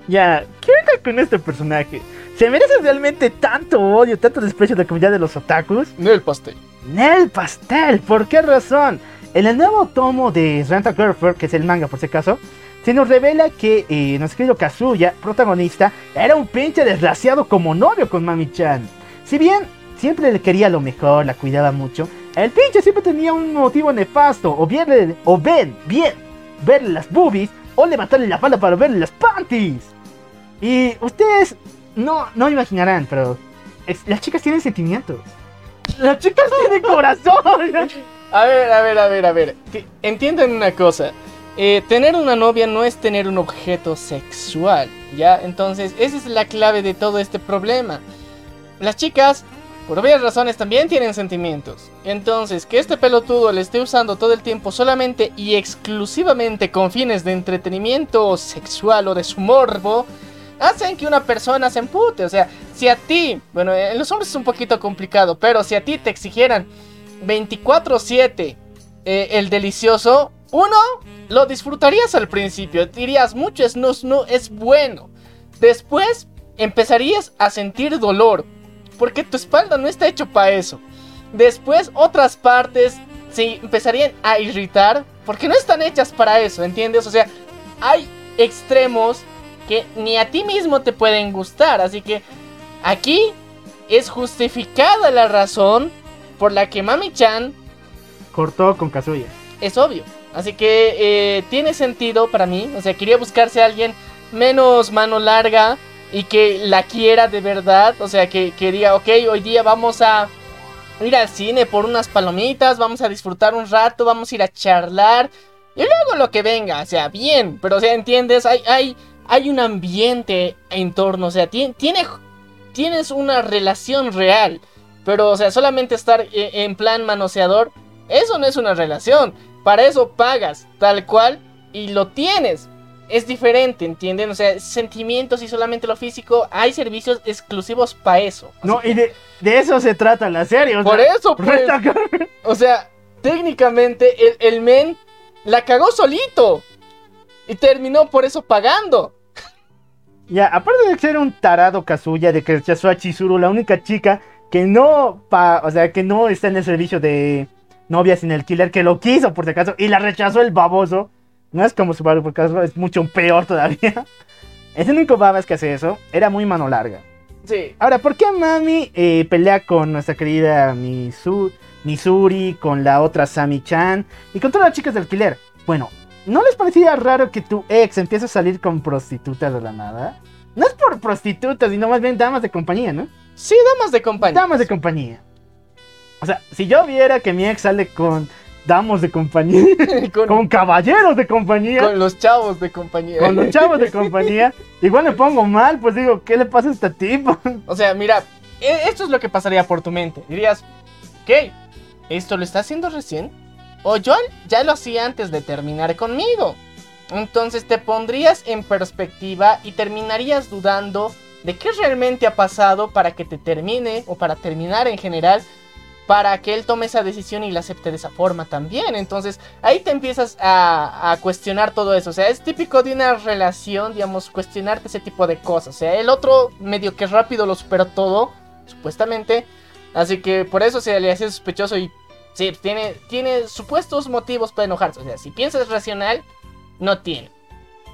Ya, ¿qué onda con este personaje? ¿Se merece realmente tanto odio, tanto desprecio de la comunidad de los otakus? No el pastel. Nel Pastel, ¿por qué razón? En el nuevo tomo de Renta Girlfriend, que es el manga por si acaso, se nos revela que eh, nuestro querido Kazuya, protagonista, era un pinche desgraciado como novio con Mami-chan. Si bien siempre le quería lo mejor, la cuidaba mucho, el pinche siempre tenía un motivo nefasto, o bien, o ven, bien, verle las boobies, o levantarle la falda para verle las panties. Y ustedes no, no imaginarán, pero es- las chicas tienen sentimientos. Las chicas tienen corazón. A ver, a ver, a ver, a ver. Entiendan una cosa. Eh, tener una novia no es tener un objeto sexual, ¿ya? Entonces, esa es la clave de todo este problema. Las chicas, por obvias razones, también tienen sentimientos. Entonces, que este pelotudo le esté usando todo el tiempo solamente y exclusivamente con fines de entretenimiento sexual o de su morbo, hacen que una persona se empute. O sea, si a ti, bueno, en los hombres es un poquito complicado, pero si a ti te exigieran 24/7 eh, el delicioso, uno, lo disfrutarías al principio, dirías mucho, es, no, no, es bueno. Después empezarías a sentir dolor, porque tu espalda no está hecho para eso. Después otras partes se empezarían a irritar, porque no están hechas para eso, ¿entiendes? O sea, hay extremos que ni a ti mismo te pueden gustar, así que aquí es justificada la razón por la que Mami-chan Cortó con Kazuya. es obvio. Así que eh, tiene sentido para mí. O sea, quería buscarse a alguien menos mano larga y que la quiera de verdad. O sea, que, que diga, ok, hoy día vamos a ir al cine por unas palomitas, vamos a disfrutar un rato, vamos a ir a charlar. Y luego lo que venga, o sea, bien. Pero, o sea, ¿entiendes? Hay, hay, hay un ambiente en torno. O sea, tiene, tiene, tienes una relación real. Pero, o sea, solamente estar eh, en plan manoseador, eso no es una relación. Para eso pagas, tal cual, y lo tienes. Es diferente, ¿entienden? O sea, sentimientos y solamente lo físico. Hay servicios exclusivos para eso. Así No, que- y de, de eso se trata la serie. o Por sea, eso, pues. O sea, técnicamente el, el men la cagó solito. Y terminó por eso pagando. Ya, aparte de ser un tarado Kazuya, de que rechazó a Chizuru, la única chica que no, pa, o sea, que no está en el servicio de novia sin el killer, que lo quiso por si acaso, y la rechazó el baboso. No es como Subaru por caso, es mucho peor todavía. Es el único babas que hace eso, era muy mano larga. Sí. Ahora, ¿por qué Mami eh, pelea con nuestra querida Misu, Misuri, con la otra Sami-chan y con todas las chicas del alquiler? Bueno, ¿no les parecía raro que tu ex empiece a salir con prostitutas de la nada? No es por prostitutas, sino más bien damas de compañía, ¿no? Sí, damas de compañía. Damas de compañía. O sea, si yo viera que mi ex sale con damos de compañía, con, con caballeros de compañía, con los chavos de compañía. con los chavos de compañía, igual me pongo mal, pues digo, ¿qué le pasa a este tipo? O sea, mira, e- esto es lo que pasaría por tu mente. Dirías, ¿qué? ¿Esto lo está haciendo recién? O yo ya lo hacía antes de terminar conmigo. Entonces te pondrías en perspectiva y terminarías dudando de qué realmente ha pasado para que te termine o para terminar en general para que él tome esa decisión y la acepte de esa forma también. Entonces ahí te empiezas a, cuestionar todo eso. O sea, es típico de una relación, digamos, cuestionarte ese tipo de cosas. O sea, el otro medio que rápido lo superó todo, supuestamente. Así que por eso se le hace sospechoso y sí, tiene, tiene supuestos motivos para enojarse. O sea, si piensas racional, no tiene.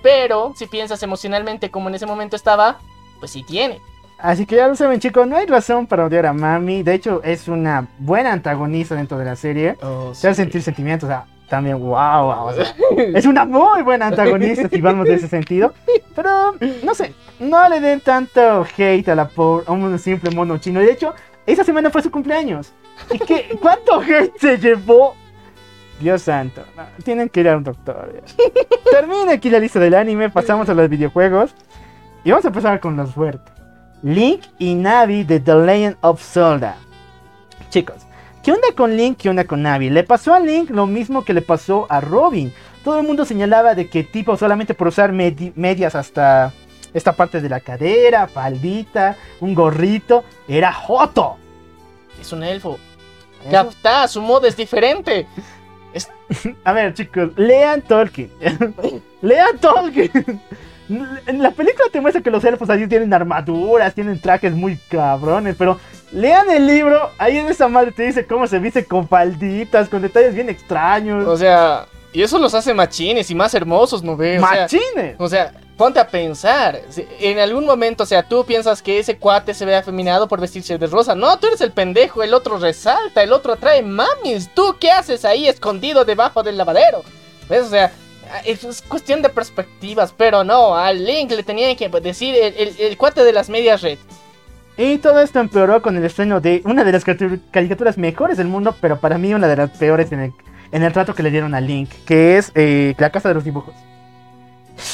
Pero si piensas emocionalmente como en ese momento estaba, pues sí tiene. Así que ya lo saben, chicos, no hay razón para odiar a Mami. De hecho, es una buena antagonista dentro de la serie. Oh, Se hace sentir sentimientos, o sea, también, wow, o sea, es una muy buena antagonista si vamos de ese sentido. Pero, no sé, no le den tanto hate a la pobre, a un simple mono chino. De hecho, esa semana fue su cumpleaños. ¿Y qué, cuánto hate se llevó? Dios santo, no, tienen que ir a un doctor. Termina aquí la lista del anime, pasamos a los videojuegos. Y vamos a empezar con los fuertes. Link y Navi de The Legend of Zelda. Chicos, ¿qué onda con Link? ¿Qué onda con Navi? Le pasó a Link lo mismo que le pasó a Robin. Todo el mundo señalaba de que tipo solamente por usar medi medias hasta esta parte de la cadera, faldita, un gorrito, era Joto. Es un elfo. Capta, su modo es diferente. Es... a ver, chicos, lean Tolkien. lean Tolkien. En la película te muestra que los elfos así tienen armaduras, tienen trajes muy cabrones, pero lean el libro, ahí en esa madre te dice cómo se viste con falditas, con detalles bien extraños. O sea, y eso los hace machines y más hermosos, ¿no ves? ¡Machines! O sea, o sea, ponte a pensar. En algún momento, o sea, tú piensas que ese cuate se ve afeminado por vestirse de rosa. No, tú eres el pendejo, el otro resalta, el otro atrae mamis. ¿Tú qué haces ahí escondido debajo del lavadero? ¿Ves? O sea, es cuestión de perspectivas, pero no, al Link le tenían que decir el, el, el, cuate de las medias red. Y todo esto empeoró con el estreno de una de las caricaturas mejores del mundo, pero para mí una de las peores en el, en el trato que le dieron a Link, que es eh, La Casa de los Dibujos.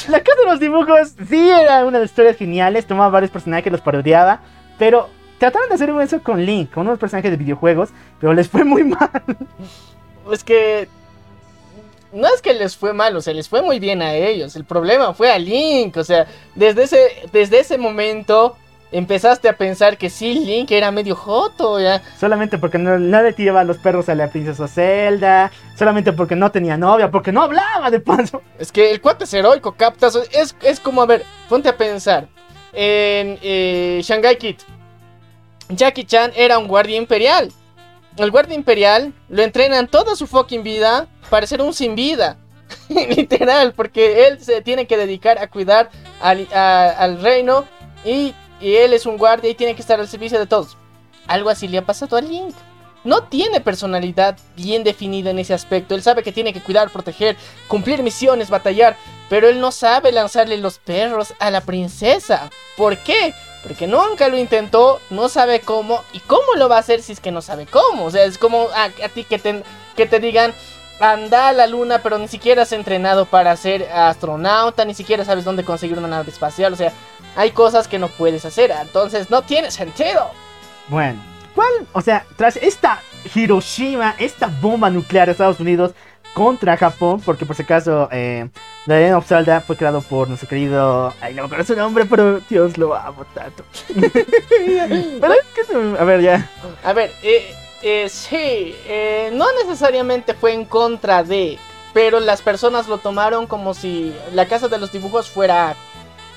La Casa de los Dibujos sí era una de las historias geniales, tomaba varios personajes, los parodiaba, pero trataron de hacer eso con Link, con unos personajes de videojuegos, pero les fue muy mal. Es que no es que les fue mal, o sea, les fue muy bien a ellos. El problema fue a Link, o sea, desde ese, desde ese momento empezaste a pensar que sí, Link era medio joto, ya. Solamente porque no, no le tiraba los perros a la princesa Zelda, solamente porque no tenía novia, porque no hablaba de paso. Es que el cuate es heroico, captas, es, es como, a ver, ponte a pensar, en eh, Shanghai Kid, Jackie Chan era un guardia imperial. El guardia imperial lo entrenan toda su fucking vida para ser un sin vida. Literal, porque él se tiene que dedicar a cuidar al, reino y, él es un guardia y tiene que estar al servicio de todos. Algo así le ha pasado a Link. No tiene personalidad bien definida en ese aspecto. Él sabe que tiene que cuidar, proteger, cumplir misiones, batallar. Pero él no sabe lanzarle los perros a la princesa. ¿Por qué? Porque nunca lo intentó, no sabe cómo. ¿Y cómo lo va a hacer si es que no sabe cómo? O sea, es como a, a ti que te digan, anda a la luna, pero ni siquiera has entrenado para ser astronauta, ni siquiera sabes dónde conseguir una nave espacial. O sea, hay cosas que no puedes hacer. Entonces no tiene sentido. Bueno, ¿cuál? O sea, tras esta Hiroshima, esta bomba nuclear de Estados Unidos contra Japón, porque por si acaso eh, The Legend of Zelda fue creado por nuestro querido. Ay, no me acuerdo su nombre, pero Dios lo amo tanto. pero, ¿qué? A ver, ya. A ver, eh, eh, sí, no necesariamente fue en contra de, pero las personas lo tomaron como si la casa de los dibujos fuera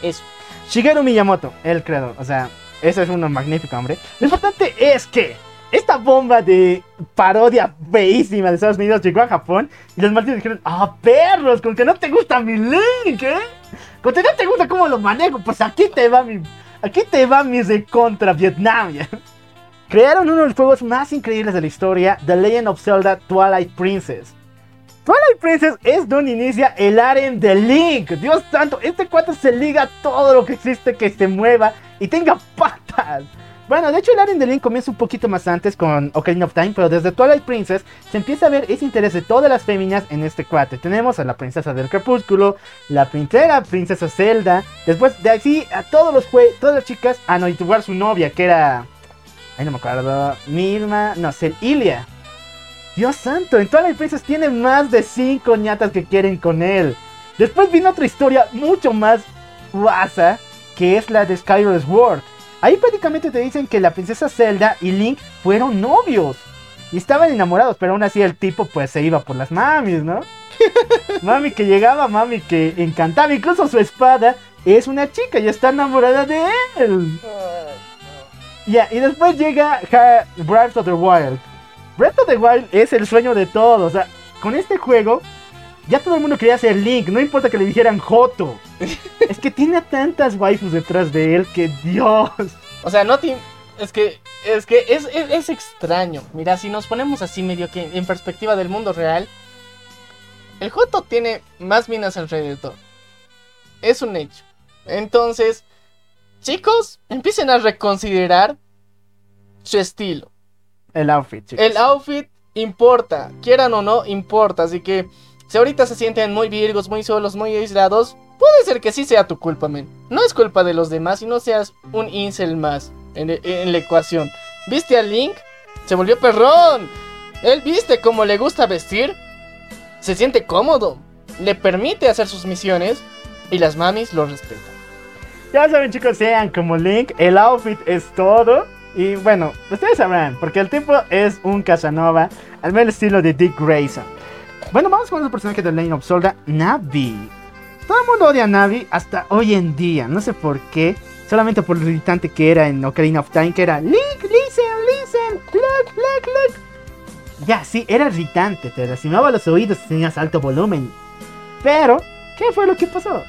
eso. Shigeru Miyamoto, el creador, o sea, ese es uno magnífico, hombre. Lo importante es que esta bomba de parodia feísima de Estados Unidos llegó a Japón y los malditos dijeron, ah, perros, con que no te gusta mi link, ¿eh? Con que no te gusta cómo lo manejo, pues aquí te va mi, aquí te va mi de contra Vietnam, ¿ya? Crearon uno de los juegos más increíbles de la historia, The Legend of Zelda Twilight Princess. Twilight Princess es donde inicia el harem de Link. Dios santo, este cuate se liga a todo lo que existe que se mueva y tenga patas. Bueno, de hecho el harem de Link comienza un poquito más antes con Ocarina of Time, pero desde Twilight Princess se empieza a ver ese interés de todas las féminas en este cuate. Tenemos a la princesa del crepúsculo, la princesa, princesa Zelda, después de así a todos los todas las chicas, a no su novia que era... Ay, no me acuerdo. Milma, no sé, Ilia. Dios santo, en Twilight Princess tiene más de 5 ñatas que quieren con él. Después vino otra historia mucho más guasa que es la de Skyward Sword. Ahí prácticamente te dicen que la princesa Zelda y Link fueron novios. Y estaban enamorados, pero aún así el tipo pues se iba por las mamis, ¿no? mami que llegaba, mami que encantaba. Incluso su espada es una chica y está enamorada de él. Ya, y después llega Ha- Breath of the Wild. Breath of the Wild es el sueño de todos. O sea, con este juego ya todo el mundo quería ser Link. No importa que le dijeran Joto. es que tiene tantas waifus detrás de él que Dios. O sea, no te... Es que, es que es, es, es extraño. Mira, si nos ponemos así medio que en perspectiva del mundo real, el Joto tiene más minas alrededor. Es un hecho. Entonces, chicos, empiecen a reconsiderar su estilo. El outfit, chicos. El outfit importa, quieran o no, importa. Así que si ahorita se sienten muy virgos, muy solos, muy aislados, puede ser que sí sea tu culpa, men. No es culpa de los demás y no seas un incel más en, en la ecuación. ¿Viste a Link? Se volvió perrón. Él viste cómo le gusta vestir. Se siente cómodo. Le permite hacer sus misiones. Y las mamis lo respetan. Ya saben, chicos, sean como Link. El outfit es todo. Y bueno, ustedes sabrán, porque el tipo es un Casanova, al menos estilo de Dick Grayson. Bueno, vamos con el personaje de Lane of Zelda, Navi. Todo el mundo odia a Navi hasta hoy en día, no sé por qué. Solamente por lo irritante que era en Ocarina of Time, que era Link, listen, listen, look, look, look. Ya, sí, era irritante, te lastimaba los oídos si tenías alto volumen. Pero, ¿qué fue lo que pasó?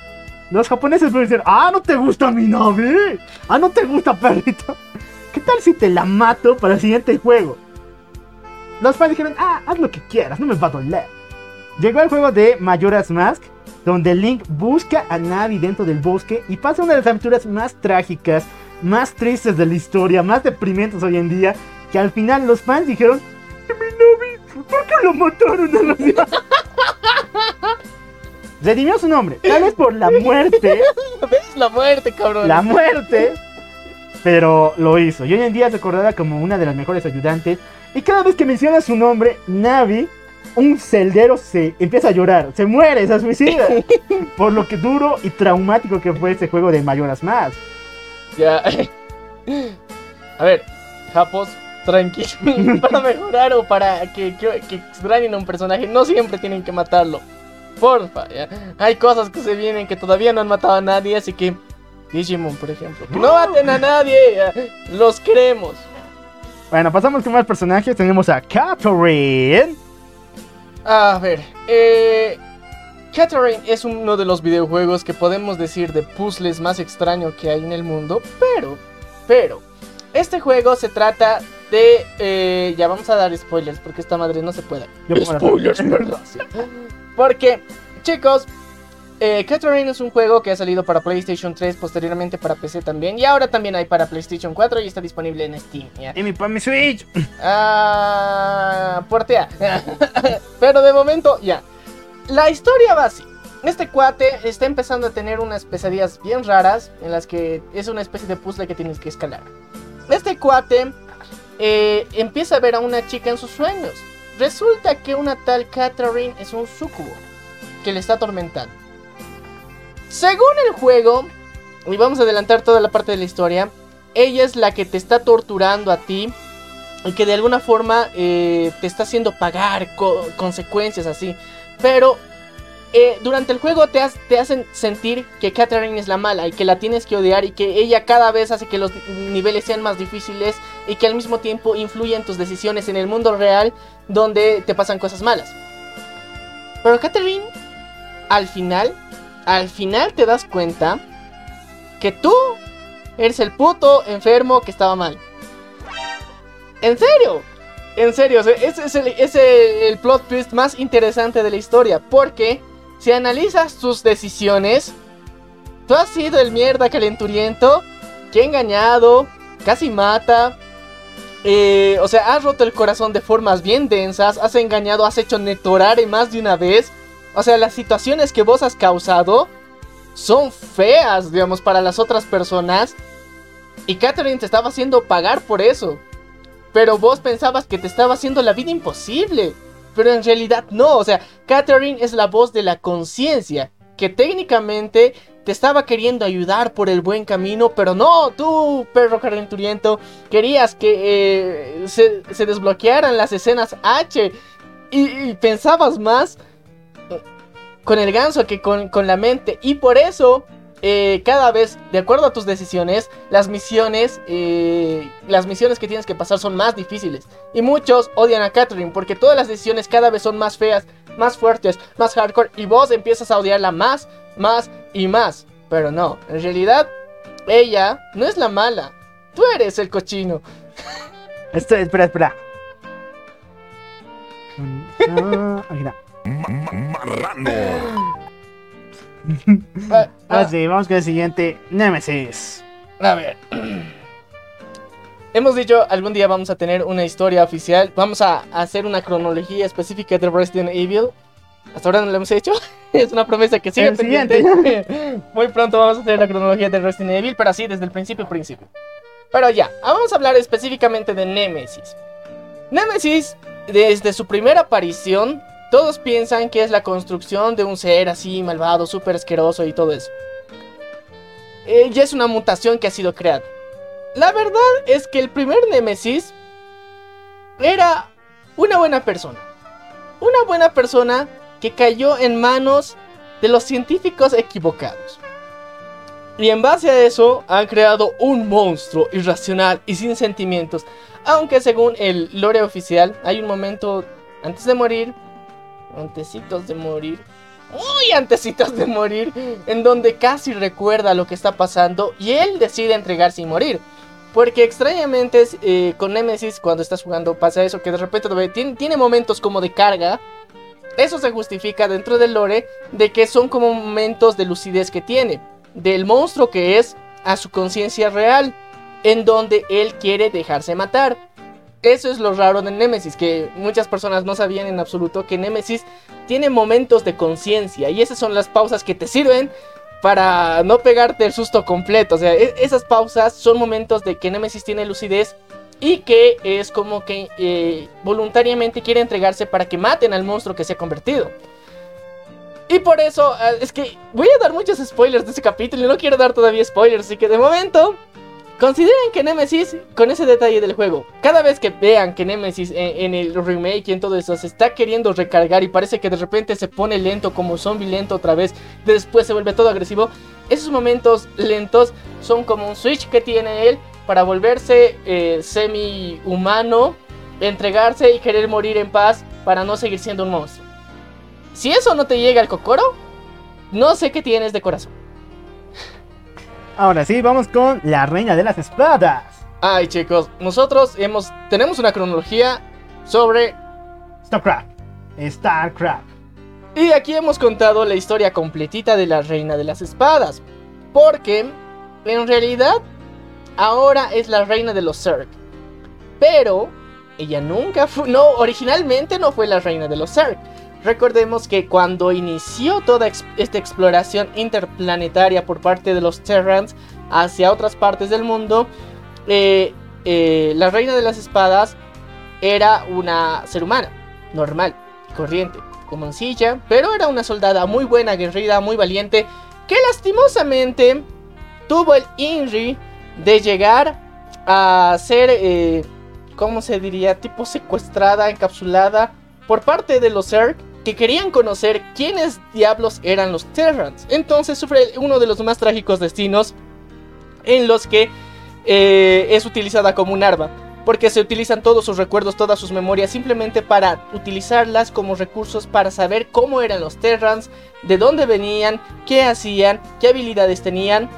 Los japoneses pueden decir, ah, no te gusta mi Navi. Ah, no te gusta, perrito. ¿Qué tal si te la mato para el siguiente juego? Los fans dijeron, ah, haz lo que quieras, no me va a doler. Llegó el juego de Majora's Mask, donde Link busca a Navi dentro del bosque y pasa una de las aventuras más trágicas, más tristes de la historia, más deprimentes hoy en día, que al final los fans dijeron, mi Navi, ¿por qué lo mataron a la ciudad?" Redimió su nombre, tal vez por la muerte, ¿Ves la muerte, cabrón? la muerte, pero lo hizo. Y hoy en día es recordada como una de las mejores ayudantes. Y cada vez que menciona su nombre, Navi, un celdero se empieza a llorar, se muere, se suicida. por lo que duro y traumático que fue ese juego de Mayoras Más. Ya. A ver, Japos, tranquilo. para mejorar o para que, que, que extrañen a un personaje, no siempre tienen que matarlo. Porfa, ya. Hay cosas que se vienen que todavía no han matado a nadie, así que. Digimon, por ejemplo. Que no maten a nadie, ya. los queremos. Bueno, pasamos con más personajes. Tenemos a Catherine. A ver, eh. Catherine es uno de los videojuegos que podemos decir de puzzles más extraño que hay en el mundo, pero, pero, este juego se trata de, eh, ya vamos a dar spoilers porque esta madre no se puede. Yo Spoilers, ¿verdad? Porque, chicos, eh, Catherine es un juego que ha salido para PlayStation 3, posteriormente para PC también, y ahora también hay para PlayStation 4 y está disponible en Steam. ¿ya? Y mi pa' mi Switch. Ah, puertea. Pero de momento, ya. La historia va así. Este cuate está empezando a tener unas pesadillas bien raras en las que es una especie de puzzle que tienes que escalar. Este cuate eh, empieza a ver a una chica en sus sueños. Resulta que una tal Catherine es un sucubo que le está atormentando. Según el juego, y vamos a adelantar toda la parte de la historia, ella es la que te está torturando a ti y que de alguna forma eh, te está haciendo pagar co- consecuencias así. Pero eh, durante el juego te hacen sentir que Catherine es la mala y que la tienes que odiar y que ella cada vez hace que los niveles sean más difíciles y que al mismo tiempo influye en tus decisiones en el mundo real donde te pasan cosas malas. Pero Catherine, al final, al final te das cuenta que tú eres el puto enfermo que estaba mal. ¿En serio? En serio, ese es el- el plot twist más interesante de la historia. Porque si analizas tus decisiones, tú has sido el mierda calenturiento que ha engañado, casi mata. Eh, o sea, has roto el corazón de formas bien densas, has engañado, has hecho netorare más de una vez. O sea, las situaciones que vos has causado son feas, digamos, para las otras personas. Y Catherine te estaba haciendo pagar por eso. Pero vos pensabas que te estaba haciendo la vida imposible. Pero en realidad no. O sea, Catherine es la voz de la conciencia. Que técnicamente te estaba queriendo ayudar por el buen camino, pero no, tú, perro calenturiento, querías que eh, se, desbloquearan las escenas H y, y pensabas más con el ganso que con, con la mente. Y por eso, eh, cada vez, de acuerdo a tus decisiones, las misiones, eh, las misiones que tienes que pasar son más difíciles. Y muchos odian a Catherine porque todas las decisiones cada vez son más feas, más fuertes, más hardcore. Y vos empiezas a odiarla más, más y más. Pero no, en realidad, ella no es la mala. Tú eres el cochino. Esto, espera, espera. Mira. Ah, Ah, ah, sí, vamos con el siguiente. Nemesis. A ver. Hemos dicho algún día vamos a tener una historia oficial. Vamos a hacer una cronología específica de Resident Evil. Hasta ahora no lo hemos hecho. es una promesa que sigue El pendiente. Muy pronto vamos a tener la cronología de Resident Evil, pero así desde el principio, principio. Pero ya, vamos a hablar específicamente de Nemesis. Nemesis, desde su primera aparición, todos piensan que es la construcción de un ser así malvado, súper asqueroso y todo eso. Eh, ya es una mutación que ha sido creada. La verdad es que el primer Nemesis era una buena persona. Una buena persona que cayó en manos de los científicos equivocados. Y en base a eso han creado un monstruo irracional y sin sentimientos. Aunque según el lore oficial hay un momento antes de morir, antecitos de morir, muy antecitos de morir, en donde casi recuerda lo que está pasando y él decide entregarse y morir. Porque extrañamente eh, con Nemesis cuando estás jugando pasa eso, que de repente tiene, tiene momentos como de carga. Eso se justifica dentro del lore de que son como momentos de lucidez que tiene. Del monstruo que es a su conciencia real. En donde él quiere dejarse matar. Eso es lo raro de Nemesis, que muchas personas no sabían en absoluto que Nemesis tiene momentos de conciencia y esas son las pausas que te sirven para no pegarte el susto completo. O sea, e- esas pausas son momentos de que Nemesis tiene lucidez y que es como que eh, voluntariamente quiere entregarse para que maten al monstruo que se ha convertido. Y por eso, ah, es que voy a dar muchos spoilers de ese capítulo y no quiero dar todavía spoilers, así que de momento Consideren que Nemesis, con ese detalle del juego, cada vez que vean que Nemesis en, el remake y en todo eso se está queriendo recargar y parece que de repente se pone lento como zombie lento otra vez, después se vuelve todo agresivo, esos momentos lentos son como un switch que tiene él para volverse eh, semi-humano, entregarse y querer morir en paz para no seguir siendo un monstruo. Si eso no te llega al cocoro, no sé qué tienes de corazón. Ahora sí, vamos con la reina de las espadas. Ay chicos, nosotros hemos tenemos una cronología sobre StarCraft. StarCraft. y aquí hemos contado la historia completita de la reina de las espadas, porque en realidad ahora es la reina de los Zerg. Pero ella nunca fue, no, originalmente no fue la reina de los Zerg. Recordemos que cuando inició toda esta exploración interplanetaria por parte de los Terrans hacia otras partes del mundo, eh, eh, la reina de las espadas era una ser humana, normal, corriente, como silla, pero era una soldada muy buena, aguerrida, muy valiente, que lastimosamente tuvo el INRI de llegar a ser, eh, ¿cómo se diría? Tipo secuestrada, encapsulada por parte de los Zerg que querían conocer quiénes diablos eran los Terrans. Entonces sufre uno de los más trágicos destinos en los que eh, es utilizada como un arma. Porque se utilizan todos sus recuerdos, todas sus memorias, simplemente para utilizarlas como recursos para saber cómo eran los Terrans, de dónde venían, qué hacían, qué habilidades tenían.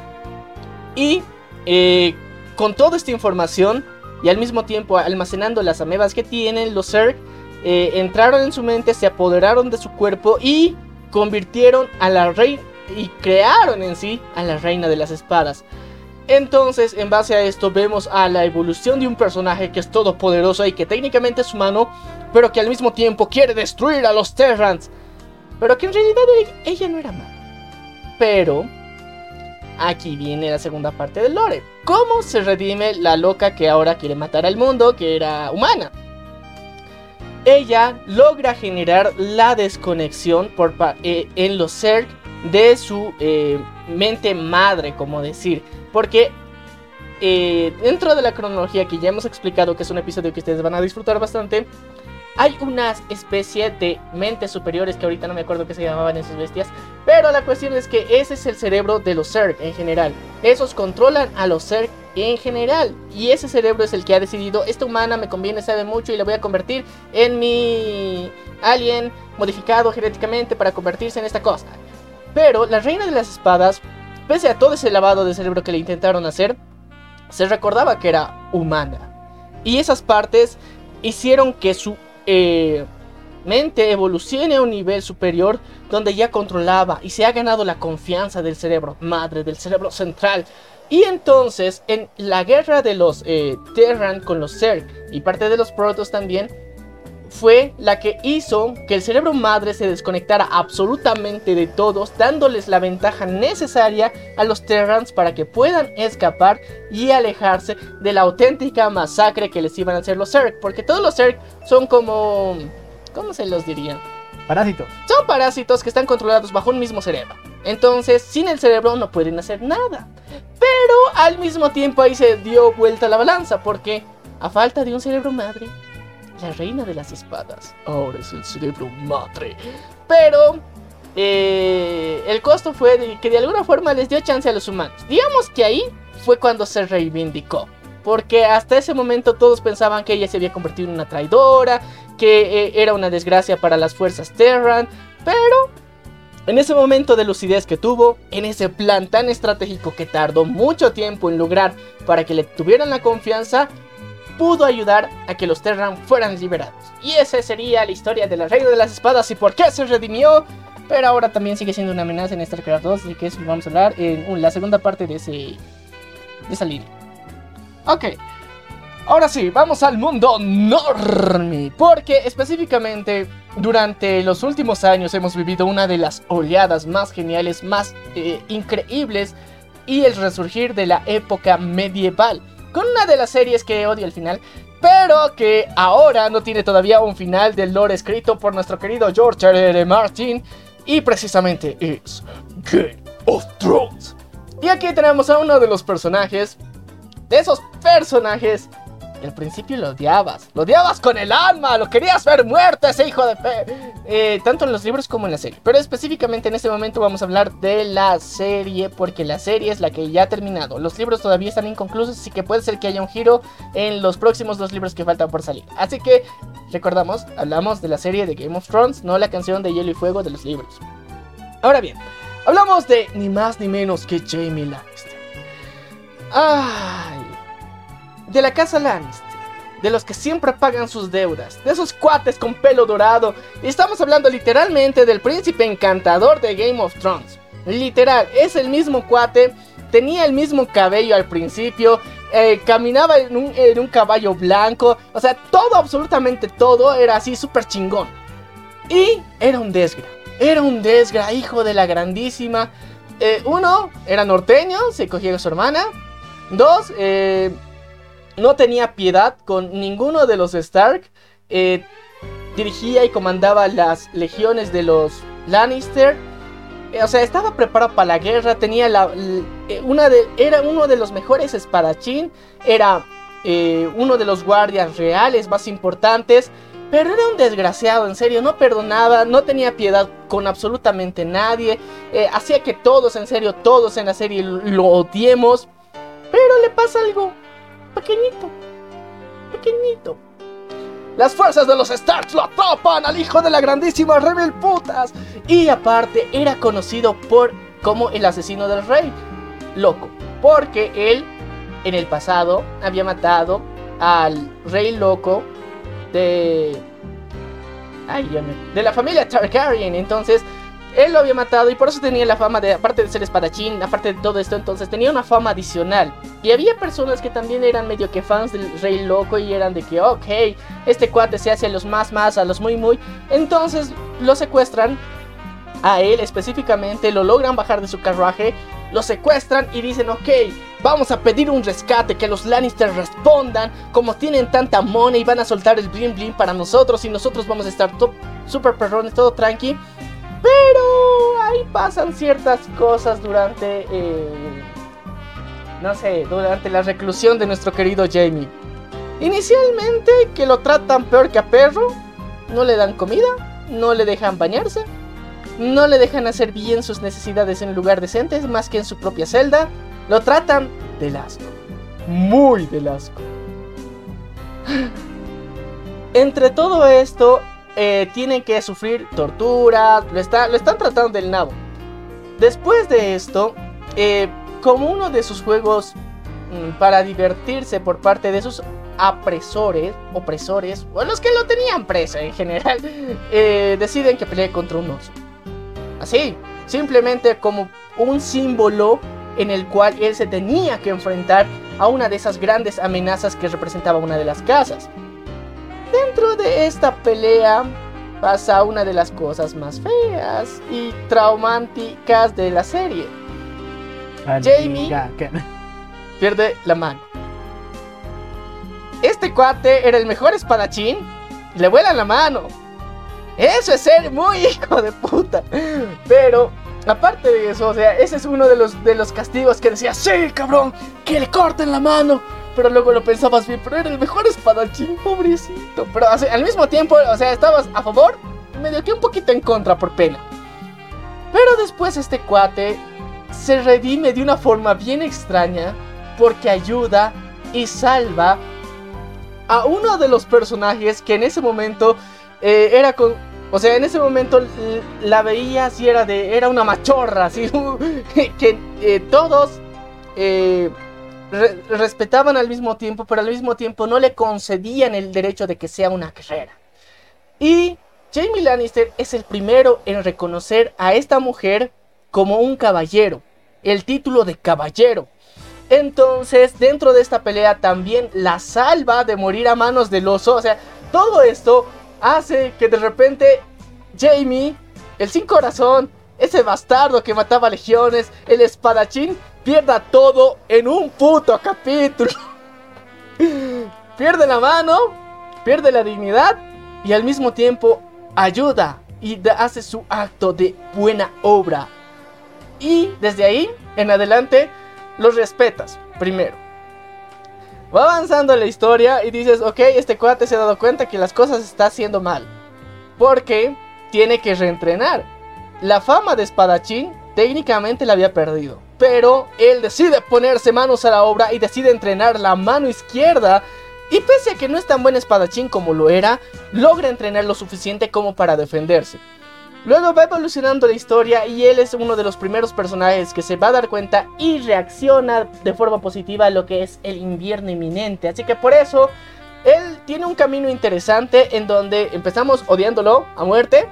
Y eh, con toda esta información y al mismo tiempo almacenando las amebas que tienen, los Zerg eh, entraron en su mente, se apoderaron de su cuerpo y convirtieron a la reina y crearon en sí a la reina de las espadas. Entonces, en base a esto, vemos a la evolución de un personaje que es todopoderoso y que técnicamente es humano, pero que al mismo tiempo quiere destruir a los Terrans. Pero que en realidad e- ella no era mala. Pero, aquí viene la segunda parte del lore. ¿Cómo se redime la loca que ahora quiere matar al mundo, que era humana? Ella logra generar la desconexión eh, en los Zerg de su, eh, mente madre, como decir. Porque eh, dentro de la cronología que ya hemos explicado, que es un episodio que ustedes van a disfrutar bastante, hay una especie de mentes superiores que ahorita no me acuerdo qué se llamaban esas bestias. Pero la cuestión es que ese es el cerebro de los Zerg en general. Esos controlan a los Zerg en general. Y ese cerebro es el que ha decidido, esta humana me conviene, sabe mucho y la voy a convertir en mi alien modificado genéticamente para convertirse en esta cosa. Pero la reina de las espadas, pese a todo ese lavado de cerebro que le intentaron hacer, se recordaba que era humana. Y esas partes hicieron que su eh, mente evolucione a un nivel superior donde ya controlaba y se ha ganado la confianza del cerebro madre, del cerebro central. Y entonces en la guerra de los eh, Terran con los Zerg y parte de los Protoss también, fue la que hizo que el cerebro madre se desconectara absolutamente de todos, dándoles la ventaja necesaria a los Terrans para que puedan escapar y alejarse de la auténtica masacre que les iban a hacer los Zerg. Porque todos los Zerg son como... ¿Cómo se los diría? Parásitos. Son parásitos que están controlados bajo un mismo cerebro. Entonces, sin el cerebro no pueden hacer nada. Pero al mismo tiempo ahí se dio vuelta la balanza porque a falta de un cerebro madre, la reina de las espadas. Ahora es el cerebro madre. Pero eh, el costo fue que de alguna forma les dio chance a los humanos. Digamos que ahí fue cuando se reivindicó. Porque hasta ese momento todos pensaban que ella se había convertido en una traidora, que eh, era una desgracia para las fuerzas Terran. Pero en ese momento de lucidez que tuvo, en ese plan tan estratégico que tardó mucho tiempo en lograr para que le tuvieran la confianza, pudo ayudar a que los Terran fueran liberados. Y esa sería la historia de la Reina de las Espadas y por qué se redimió. Pero ahora también sigue siendo una amenaza en StarCraft 2, así que eso vamos a hablar en la segunda parte de, ese, de esa línea. Ok, ahora sí, vamos al mundo normie. Porque específicamente durante los últimos años hemos vivido una de las oleadas más geniales, más eh, increíbles y el resurgir de la época medieval con una de las series que odio al final, pero que ahora no tiene todavía un final del lore escrito por nuestro querido George R. R. Martin, y precisamente es Game of Thrones. Y aquí tenemos a uno de los personajes, de esos personajes al principio lo odiabas. Lo odiabas con el alma. Lo querías ver muerto ese hijo de fe. Eh, tanto en los libros como en la serie. Pero específicamente en este momento vamos a hablar de la serie. Porque la serie es la que ya ha terminado. Los libros todavía están inconclusos. Así que puede ser que haya un giro en los próximos dos libros que faltan por salir. Así que recordamos, hablamos de la serie de Game of Thrones. No la canción de Hielo y Fuego de los libros. Ahora bien, hablamos de ni más ni menos que Jamie Lannister. Ay de la casa Lannister, de los que siempre pagan sus deudas, de esos cuates con pelo dorado. Estamos hablando literalmente del príncipe encantador de Game of Thrones. Literal, es el mismo cuate, tenía el mismo cabello al principio, eh, caminaba en un, caballo blanco, o sea, todo, absolutamente todo era así súper chingón. Y era un desgra, era un desgra, hijo de la grandísima. Eh, uno, era norteño, se cogía a su hermana. Dos, eh, no tenía piedad con ninguno de los Stark. Eh, dirigía y comandaba las legiones de los Lannister. Eh, o sea, estaba preparado para la guerra. Tenía la, eh, una de, era uno de los mejores espadachín. Era uno de los guardias reales más importantes. Pero era un desgraciado, en serio, no perdonaba, no tenía piedad con absolutamente nadie. hacía que todos, en serio, todos en la serie lo odiemos. Pero le pasa algo pequeñito, pequeñito. Las fuerzas de los Starks lo atrapan al hijo de la grandísima Rebel Putas. Y aparte era conocido por como el asesino del rey. Loco. Porque él en el pasado había matado al rey loco de... Ay, de la familia Targaryen. Entonces él lo había matado y por eso tenía la fama de, aparte de ser espadachín, aparte de todo esto, entonces tenía una fama adicional. Y había personas que también eran medio que fans del Rey Loco y eran de que, ok, este cuate se hace a los más más, a los muy muy. Entonces lo secuestran a él específicamente, lo logran bajar de su carruaje, lo secuestran y dicen, ok, vamos a pedir un rescate, que los Lannister respondan, como tienen tanta money, van a soltar el bling bling para nosotros y nosotros vamos a estar super perrones, todo tranqui. Pero ahí pasan ciertas cosas durante, eh, no sé, durante la reclusión de nuestro querido Jamie. Inicialmente que lo tratan peor que a perro, no le dan comida, no le dejan bañarse, no le dejan hacer bien sus necesidades en un lugar decente más que en su propia celda, lo tratan del asco, muy del asco. Entre todo esto, eh, tienen que sufrir está, lo están tratando del nabo. Después de esto, eh, como uno de sus juegos mm, para divertirse por parte de sus apresores, opresores, o los que lo tenían preso en general, eh, deciden que pelee contra un oso. Así, simplemente como un símbolo en el cual él se tenía que enfrentar a una de esas grandes amenazas que representaba una de las casas. Dentro de esta pelea pasa una de las cosas más feas y traumáticas de la serie. Jamie pierde la mano. Este cuate era el mejor espadachín. Le vuela la mano. Eso es ser muy hijo de puta. Pero, aparte de eso, o sea, ese es uno de los, de los castigos que decía, sí, cabrón, que le corten la mano. Pero luego lo pensabas bien, pero era el mejor espadachín, pobrecito. Pero al mismo tiempo, o sea, estabas a favor, medio que un poquito en contra por pena. Pero después este cuate se redime de una forma bien extraña porque ayuda y salva a uno de los personajes que en ese momento eh, era con. O sea, en ese momento la veía si era de. Era una machorra, así. que eh, todos eh, respetaban al mismo tiempo, pero al mismo tiempo no le concedían el derecho de que sea una guerrera. Y Jamie Lannister es el primero en reconocer a esta mujer como un caballero. El título de caballero. Entonces, dentro de esta pelea también la salva de morir a manos del oso. O sea, todo esto hace que de repente Jamie, el sin corazón, ese bastardo que mataba legiones, el espadachín, pierda todo en un puto capítulo. pierde la mano, pierde la dignidad y al mismo tiempo ayuda y hace su acto de buena obra. Y desde ahí en adelante los respetas, primero. Va avanzando la historia y dices, ok, este cuate se ha dado cuenta que las cosas está haciendo mal. Porque tiene que reentrenar. La fama de espadachín técnicamente la había perdido. Pero él decide ponerse manos a la obra y decide entrenar la mano izquierda. Y pese a que no es tan buen espadachín como lo era, logra entrenar lo suficiente como para defenderse. Luego va evolucionando la historia y él es uno de los primeros personajes que se va a dar cuenta y reacciona de forma positiva a lo que es el invierno inminente. Así que por eso él tiene un camino interesante en donde empezamos odiándolo a muerte,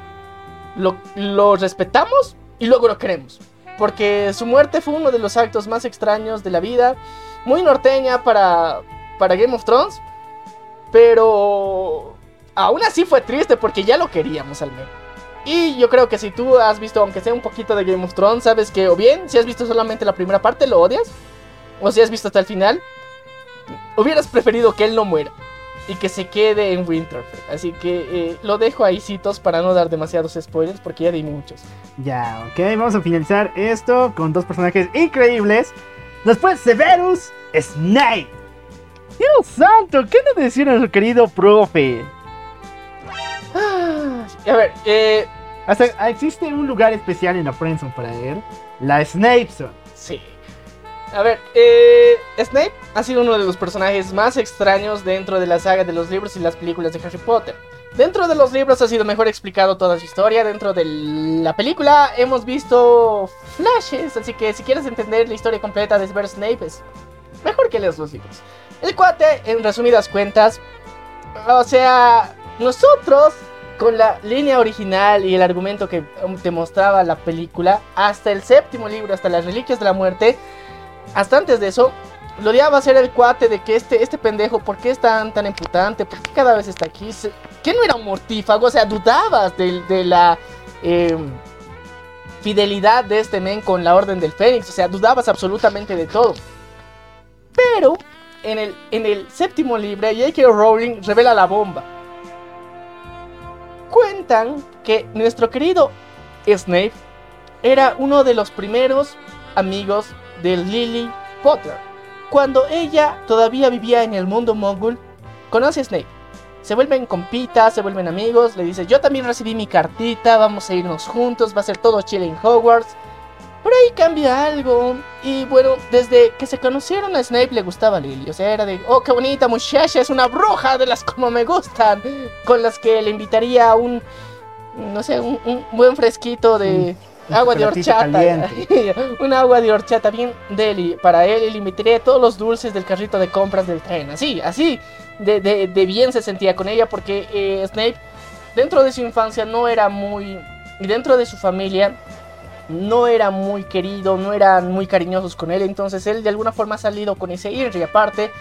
lo, respetamos y luego lo queremos. Porque su muerte fue uno de los actos más extraños de la vida, muy norteña para, para Game of Thrones, pero aún así fue triste porque ya lo queríamos al menos. Y yo creo que si tú has visto, aunque sea un poquito de Game of Thrones, sabes que o bien si has visto solamente la primera parte lo odias, o si has visto hasta el final, hubieras preferido que él no muera y que se quede en Winterfell. Así que eh, lo dejo ahí citos para no dar demasiados spoilers porque ya di muchos. Ya, ok, vamos a finalizar esto con dos personajes increíbles. Después Severus Snape. Dios santo, ¿qué nos decía nuestro querido profe? Ah, a ver, eh, hasta existe un lugar especial en la Friendzone para él, la Snape Zone. Sí. A ver, eh, Snape ha sido uno de los personajes más extraños dentro de la saga de los libros y las películas de Harry Potter. Dentro de los libros ha sido mejor explicado toda su historia. Dentro de la película hemos visto flashes. Así que si quieres entender la historia completa de Severus Snape, es mejor que leas los libros. El cuate, en resumidas cuentas, o sea, nosotros con la línea original y el argumento que te mostraba la película, hasta el séptimo libro, hasta las reliquias de la muerte, hasta antes de eso, lo odiaba ser el cuate de que este, este pendejo, ¿por qué es tan, tan imputante? ¿Por qué cada vez está aquí? ¿Qué no era un mortífago? O sea, dudabas de, la em, fidelidad de este men con la Orden del Fénix, o sea, dudabas absolutamente de todo. Pero en el, en el séptimo libro, J.K. Rowling revela la bomba cuentan que nuestro querido Snape era uno de los primeros amigos de Lily Potter. Cuando ella todavía vivía en el mundo mogul, conoce a Snape. Se vuelven compitas, se vuelven amigos. Le dice: Yo también recibí mi cartita, vamos a irnos juntos, va a ser todo chile en Hogwarts. Pero ahí cambia algo. Y bueno, desde que se conocieron a Snape le gustaba Lily. O sea, era de, oh, qué bonita muchacha, es una bruja de las como me gustan. Con las que le invitaría a un, no sé, un, buen fresquito de Un agua de horchata. un agua de horchata bien deli para él. Y le invitaría todos los dulces del carrito de compras del tren. Así, así. De, de- de bien se sentía con ella porque eh, Snape, dentro de su infancia, no era muy... Y dentro de su familia, no era muy querido, no eran muy cariñosos con él, entonces él de alguna forma ha salido con ese ir y aparte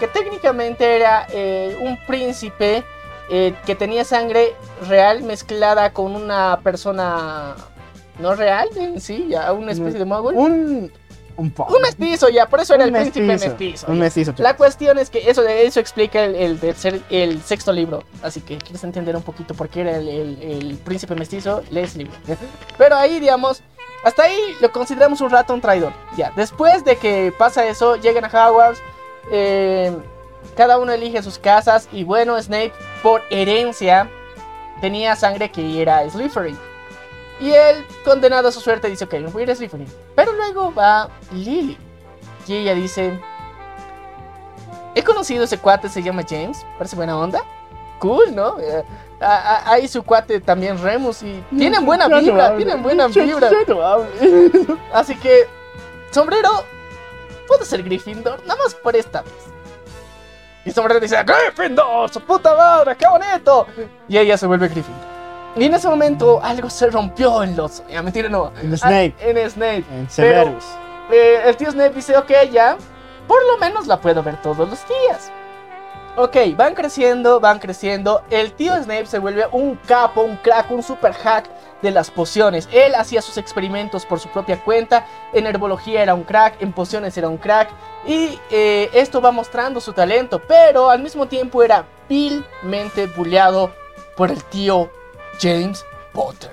que técnicamente era eh, un príncipe eh, que tenía sangre real mezclada con una persona no real en sí, ya una especie de mogul. Un. Un poco. Un mestizo ya, por eso era Un el príncipe mestizo. Un mestizo. La cuestión es que eso, eso explica el, el tercer- el sexto libro. Así que quieres entender un poquito por qué era el, el- el príncipe mestizo, lees libro. Pero ahí, digamos, hasta ahí lo consideramos un rato un traidor. Ya, después de que pasa eso, llegan a Hogwarts. eh, cada uno elige sus casas. Y bueno, Snape, por herencia, tenía sangre que era Slytherin. Y él, condenado a su suerte, dice: Ok, me voy a ir a Slytherin. Pero luego va Lily. Y ella dice: He conocido a ese cuate, se llama James. Parece buena onda. Cool, ¿no? Eh, a- a- Ahí su cuate también Remus y tienen buena no vibra, tienen buena vibra. no. Así que, sombrero, puede ser Gryffindor, nada más por esta vez. Y sombrero dice, Gryffindor, su puta madre, qué bonito. Y ella se vuelve Gryffindor. Y en ese momento algo se rompió en los... Ya, mentira, no. En Snape. Ah, en Snape. En Severus. Eh, el tío Snape dice, ok, ya, por lo menos la puedo ver todos los días. Ok, van creciendo, van creciendo. El tío Snape se vuelve un capo, un crack, un super hack de las pociones. Él hacía sus experimentos por su propia cuenta. En herbología era un crack, en pociones era un crack. Y eh, esto va mostrando su talento, pero al mismo tiempo era vilmente bulleado por el tío James Potter.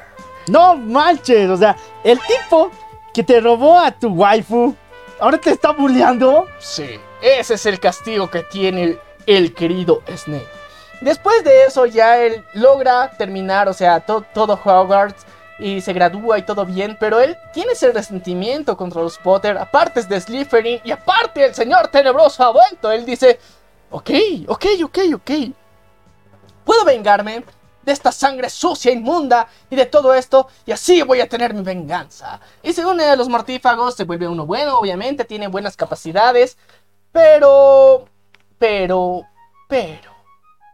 No manches, o sea, el tipo que te robó a tu waifu, ahora te está bulleando. Sí, ese es el castigo que tiene el, querido Snape. Después de eso ya él logra terminar, o sea, to- todo Hogwarts y se gradúa y todo bien, pero él tiene ese resentimiento contra los Potter, aparte es de Slytherin y aparte el señor tenebroso ha vuelto. Él dice, ok, ok, ok, ok. Puedo vengarme de esta sangre sucia, inmunda y de todo esto, y así voy a tener mi venganza. Y se une a los mortífagos, se vuelve uno bueno, obviamente, tiene buenas capacidades, pero, pero, pero,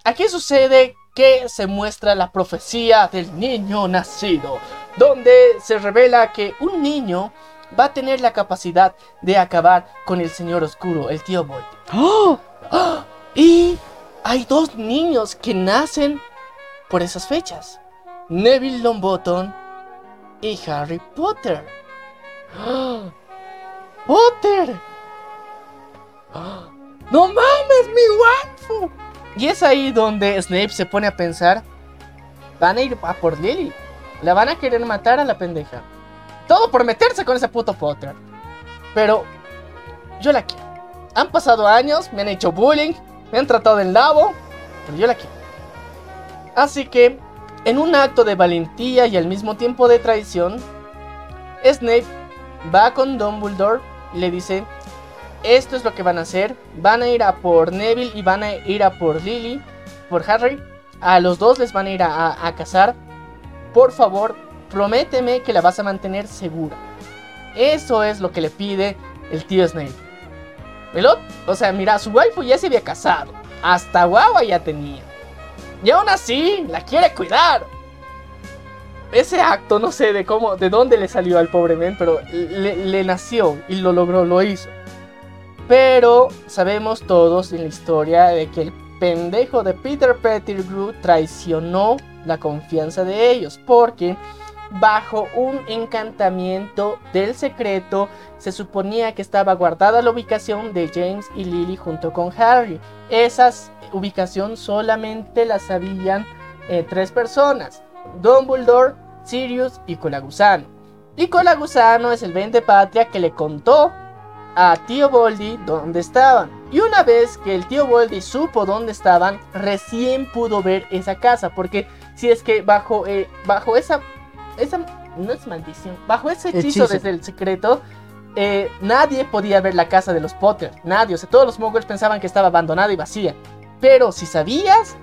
aquí sucede que se muestra la profecía del niño nacido, donde se revela que un niño va a tener la capacidad de acabar con el señor oscuro, el tío Voldemort. ¡Oh! ¡Ah! Y hay dos niños que nacen por esas fechas. Neville Longbottom y Harry Potter. ¡Potter! ¡No mames, mi waifu! Y es ahí donde Snape se pone a pensar, van a ir a por Lily. La van a querer matar a la pendeja. Todo por meterse con ese puto Potter. Pero yo la quiero. Han pasado años, me han hecho bullying, me han tratado en lavo, pero yo la quiero. Así que, en un acto de valentía y al mismo tiempo de traición, Snape va con Dumbledore y le dice, esto es lo que van a hacer, van a ir a por Neville y van a ir a por Lily, por Harry, a los dos les van a ir a, a- cazar, por favor, prométeme que la vas a mantener segura. Eso es lo que le pide el tío Snape. El ot- o sea, mira, su waifu ya se había casado. Hasta guagua ya tenía. Y aún así, la quiere cuidar. Ese acto, no sé de cómo, de dónde le salió al pobre men, pero le, le nació y lo logró, lo hizo. Pero sabemos todos en la historia de que el pendejo de Peter Pettigrew traicionó la confianza de ellos. Porque bajo un encantamiento del secreto se suponía que estaba guardada la ubicación de James y Lily junto con Harry. Esas ubicación solamente la sabían eh, tres personas: Dumbledore, Sirius y Colagusano. Y Cola Gusano es el vente patria que le contó a tío Boldi dónde estaban. Y una vez que el tío Boldi supo dónde estaban, recién pudo ver esa casa. Porque si es que bajo, eh, bajo esa, esa. No es maldición. Bajo ese hechizo, Hechizo. desde el secreto. eh, nadie podía ver la casa de los Potter. Nadie. O sea, todos los moguls pensaban que estaba abandonada y vacía. Pero si sabías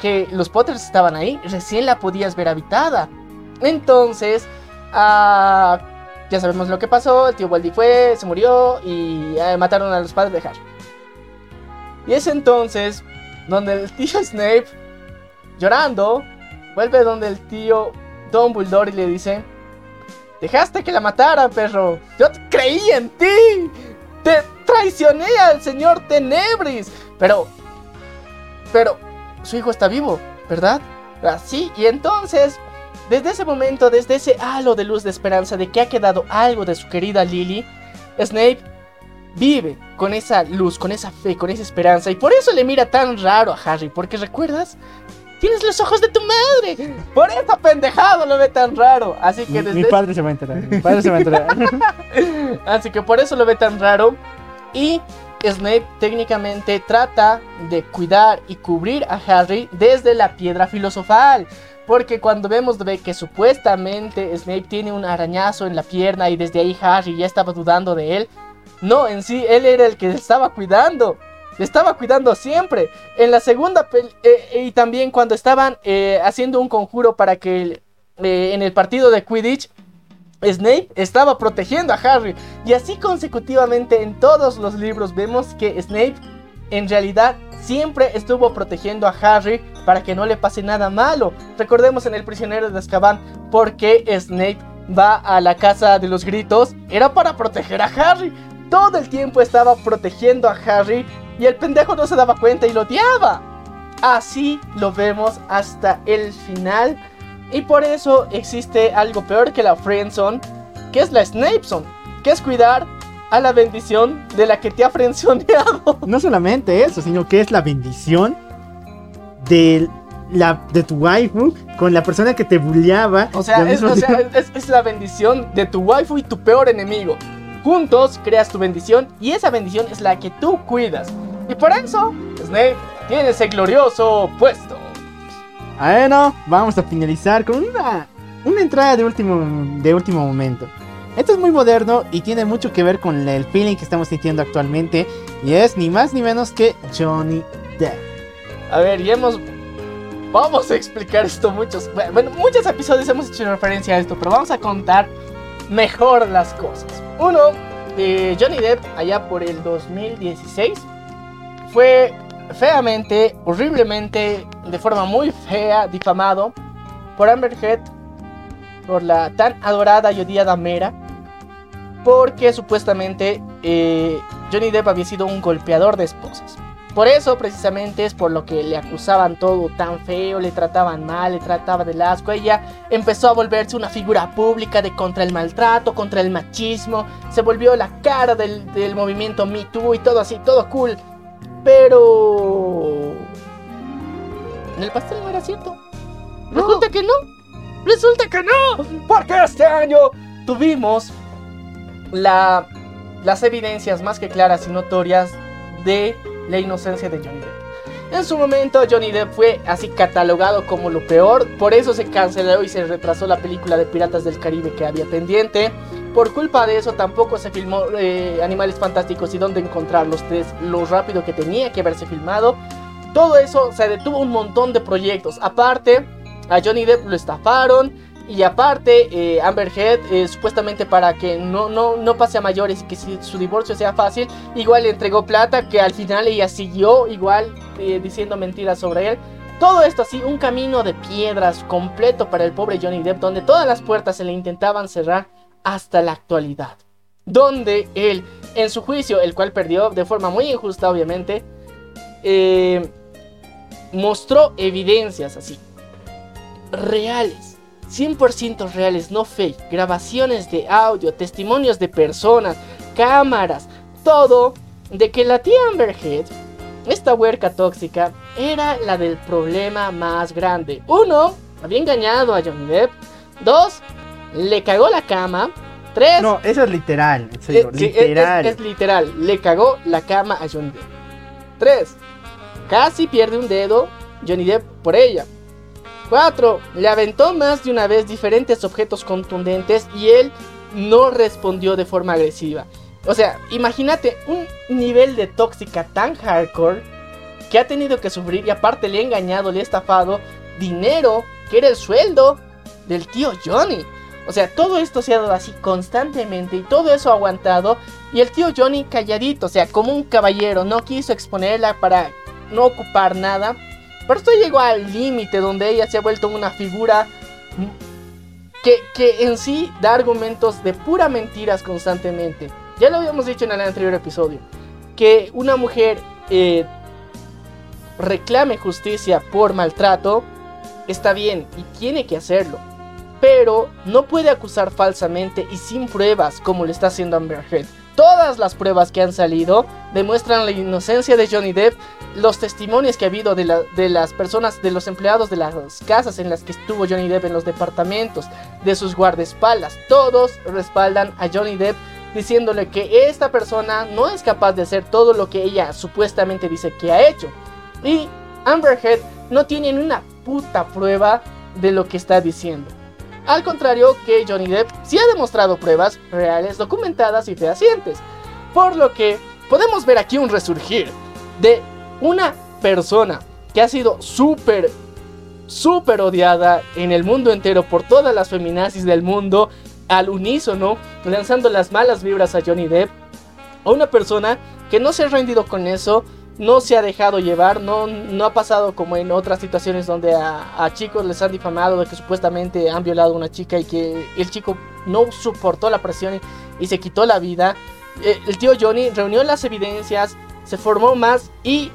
que los Potters estaban ahí, recién la podías ver habitada. Entonces, ah, ya sabemos lo que pasó. El tío Baldi fue, se murió y eh, mataron a los padres de Harry. Y es entonces donde el tío Snape, llorando, vuelve donde el tío Dumbledore y le dice: Dejaste que la matara, perro. Yo creí en ti. Te traicioné al señor Tenebris. Pero, pero, su hijo está vivo, ¿verdad? Así, y entonces, desde ese momento, desde ese halo de luz de esperanza de que ha quedado algo de su querida Lily, Snape vive con esa luz, con esa fe, con esa esperanza. Y por eso le mira tan raro a Harry, porque recuerdas, tienes los ojos de tu madre. Por esa pendejado lo ve tan raro. Así que Mi, desde mi padre se va a enterar. Mi padre se va a enterar. Así que por eso lo ve tan raro. Y Snape técnicamente trata de cuidar y cubrir a Harry desde la piedra filosofal. Porque cuando vemos de que supuestamente Snape tiene un arañazo en la pierna y desde ahí Harry ya estaba dudando de él. No, en sí, él era el que estaba cuidando. Le estaba cuidando siempre. En la segunda pel- eh, y también cuando estaban eh, haciendo un conjuro para que eh, en el partido de Quidditch Snape estaba protegiendo a Harry. Y así consecutivamente en todos los libros vemos que Snape en realidad siempre estuvo protegiendo a Harry para que no le pase nada malo. Recordemos en El prisionero de Azkaban por qué Snape va a la casa de los gritos. Era para proteger a Harry. Todo el tiempo estaba protegiendo a Harry y el pendejo no se daba cuenta y lo odiaba. Así lo vemos hasta el final. Y por eso existe algo peor que la Friendzone, que es la Snapezone, que es cuidar a la bendición de la que te ha frenzoneado. No solamente eso, sino que es la bendición de, la, de tu waifu con la persona que te bulleaba. O sea, o es- es la bendición de tu waifu y tu peor enemigo. Juntos creas tu bendición y esa bendición es la que tú cuidas. Y por eso, Snape tiene ese glorioso puesto. Bueno, vamos a finalizar con una, una entrada de último, de último momento. Esto es muy moderno y tiene mucho que ver con el feeling que estamos sintiendo actualmente. Y es ni más ni menos que Johnny Depp. A ver, y hemos. Vamos a explicar esto muchos. Bueno, muchos episodios hemos hecho referencia a esto, pero vamos a contar mejor las cosas. Uno, eh, Johnny Depp, allá por el 2016, fue feamente, horriblemente, de forma muy fea, difamado por Amber Heard, por la tan adorada y odiada Mera, porque supuestamente eh, Johnny Depp había sido un golpeador de esposas. Por eso precisamente es por lo que le acusaban todo tan feo, le trataban mal, le trataba de asco. Ella empezó a volverse una figura pública de contra el maltrato, contra el machismo. Se volvió la cara del, del movimiento Me Too y todo así, todo cool. Pero... El pastel no era cierto. Resulta que no. Resulta que no. Porque este año tuvimos la, las evidencias más que claras y notorias de la inocencia de Johnny Depp. En su momento Johnny Depp fue así catalogado como lo peor, por eso se canceló y se retrasó la película de Piratas del Caribe que había pendiente. Por culpa de eso tampoco se filmó eh, Animales Fantásticos y dónde encontrarlos tres lo rápido que tenía que haberse filmado. Todo eso se detuvo un montón de proyectos. Aparte, a Johnny Depp lo estafaron. Y aparte, eh, Amber Heard, eh, supuestamente para que no, no, no pase a mayores y que su divorcio sea fácil, igual le entregó plata, que al final ella siguió igual eh, diciendo mentiras sobre él. Todo esto así, un camino de piedras completo para el pobre Johnny Depp, donde todas las puertas se le intentaban cerrar hasta la actualidad. Donde él, en su juicio, el cual perdió de forma muy injusta, obviamente, mostró evidencias así, reales 100% reales, no fake, grabaciones de audio, testimonios de personas, cámaras, todo de que la tía Amber Heard, esta huerca tóxica, era la del problema más grande. Uno, había engañado a Johnny Depp. Dos, le cagó la cama. Tres, No, eso es literal. en eh, serio, sí, es- literal. Es, es literal, le cagó la cama a Johnny Depp. 3. Casi pierde un dedo Johnny Depp por ella. 4. Le aventó más de una vez diferentes objetos contundentes y él no respondió de forma agresiva. O sea, imagínate un nivel de tóxica tan hardcore que ha tenido que sufrir y aparte le ha engañado, le ha estafado dinero que era el sueldo del tío Johnny. O sea, todo esto se ha dado así constantemente y todo eso aguantado. Y el tío Johnny calladito, o sea, como un caballero, no quiso exponerla para no ocupar nada. Pero esto llegó al límite donde ella se ha vuelto una figura que, que en sí da argumentos de pura mentiras constantemente. Ya lo habíamos dicho en el anterior episodio. Que una mujer eh, reclame justicia por maltrato está bien y tiene que hacerlo. Pero no puede acusar falsamente y sin pruebas como lo está haciendo Amber. Todas las pruebas que han salido demuestran la inocencia de Johnny Depp. Los testimonios que ha habido de, la- de las personas, de los empleados de las casas en las que estuvo Johnny Depp, en los departamentos, de sus guardaespaldas, todos respaldan a Johnny Depp diciéndole que esta persona no es capaz de hacer todo lo que ella supuestamente dice que ha hecho. Y Amber Heard no tiene ni una puta prueba de lo que está diciendo. Al contrario que Johnny Depp sí ha demostrado pruebas reales, documentadas y fehacientes. Por lo que podemos ver aquí un resurgir de una persona que ha sido súper, súper odiada en el mundo entero por todas las feminazis del mundo al unísono, lanzando las malas vibras a Johnny Depp. A una persona que no se ha rendido con eso, no se ha dejado llevar, no, no ha pasado como en otras situaciones donde a, a chicos les han difamado de que supuestamente han violado a una chica y que el chico no soportó la presión y, y se quitó la vida. Eh, el tío Johnny reunió las evidencias, se formó más y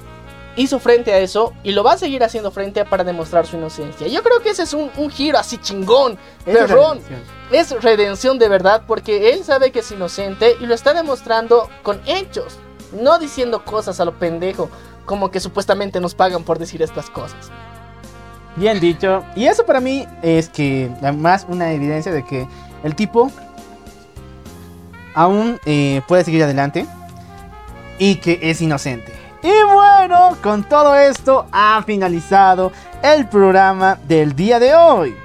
hizo frente a eso y lo va a seguir haciendo frente para demostrar su inocencia. Yo creo que ese es un, un giro así chingón, es perrón. redención. Es redención de verdad porque él sabe que es inocente y lo está demostrando con hechos, no diciendo cosas a lo pendejo, como que supuestamente nos pagan por decir estas cosas. Bien dicho. Y eso para mí es que además una evidencia de que el tipo aún eh, puede seguir adelante y que es inocente. Y bueno, con todo esto ha finalizado el programa del día de hoy.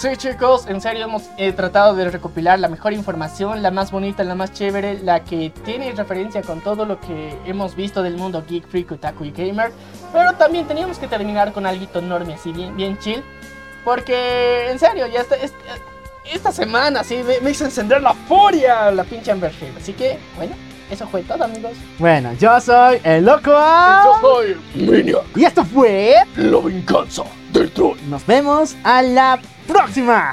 Sí chicos, en serio hemos eh, tratado de recopilar la mejor información, la más bonita, la más chévere, la que tiene referencia con todo lo que hemos visto del mundo geek, freak, otaku y gamer. Pero también teníamos que terminar con algo enorme, así bien, bien chill. Porque en serio, ya está, es- esta semana sí me, me hizo encender la furia la pinche Amber Heard. Así que, bueno, eso fue todo amigos. Bueno, yo soy el loco. A. soy Maniac, Y esto fue. la venganza del troll. Nos vemos a la próxima.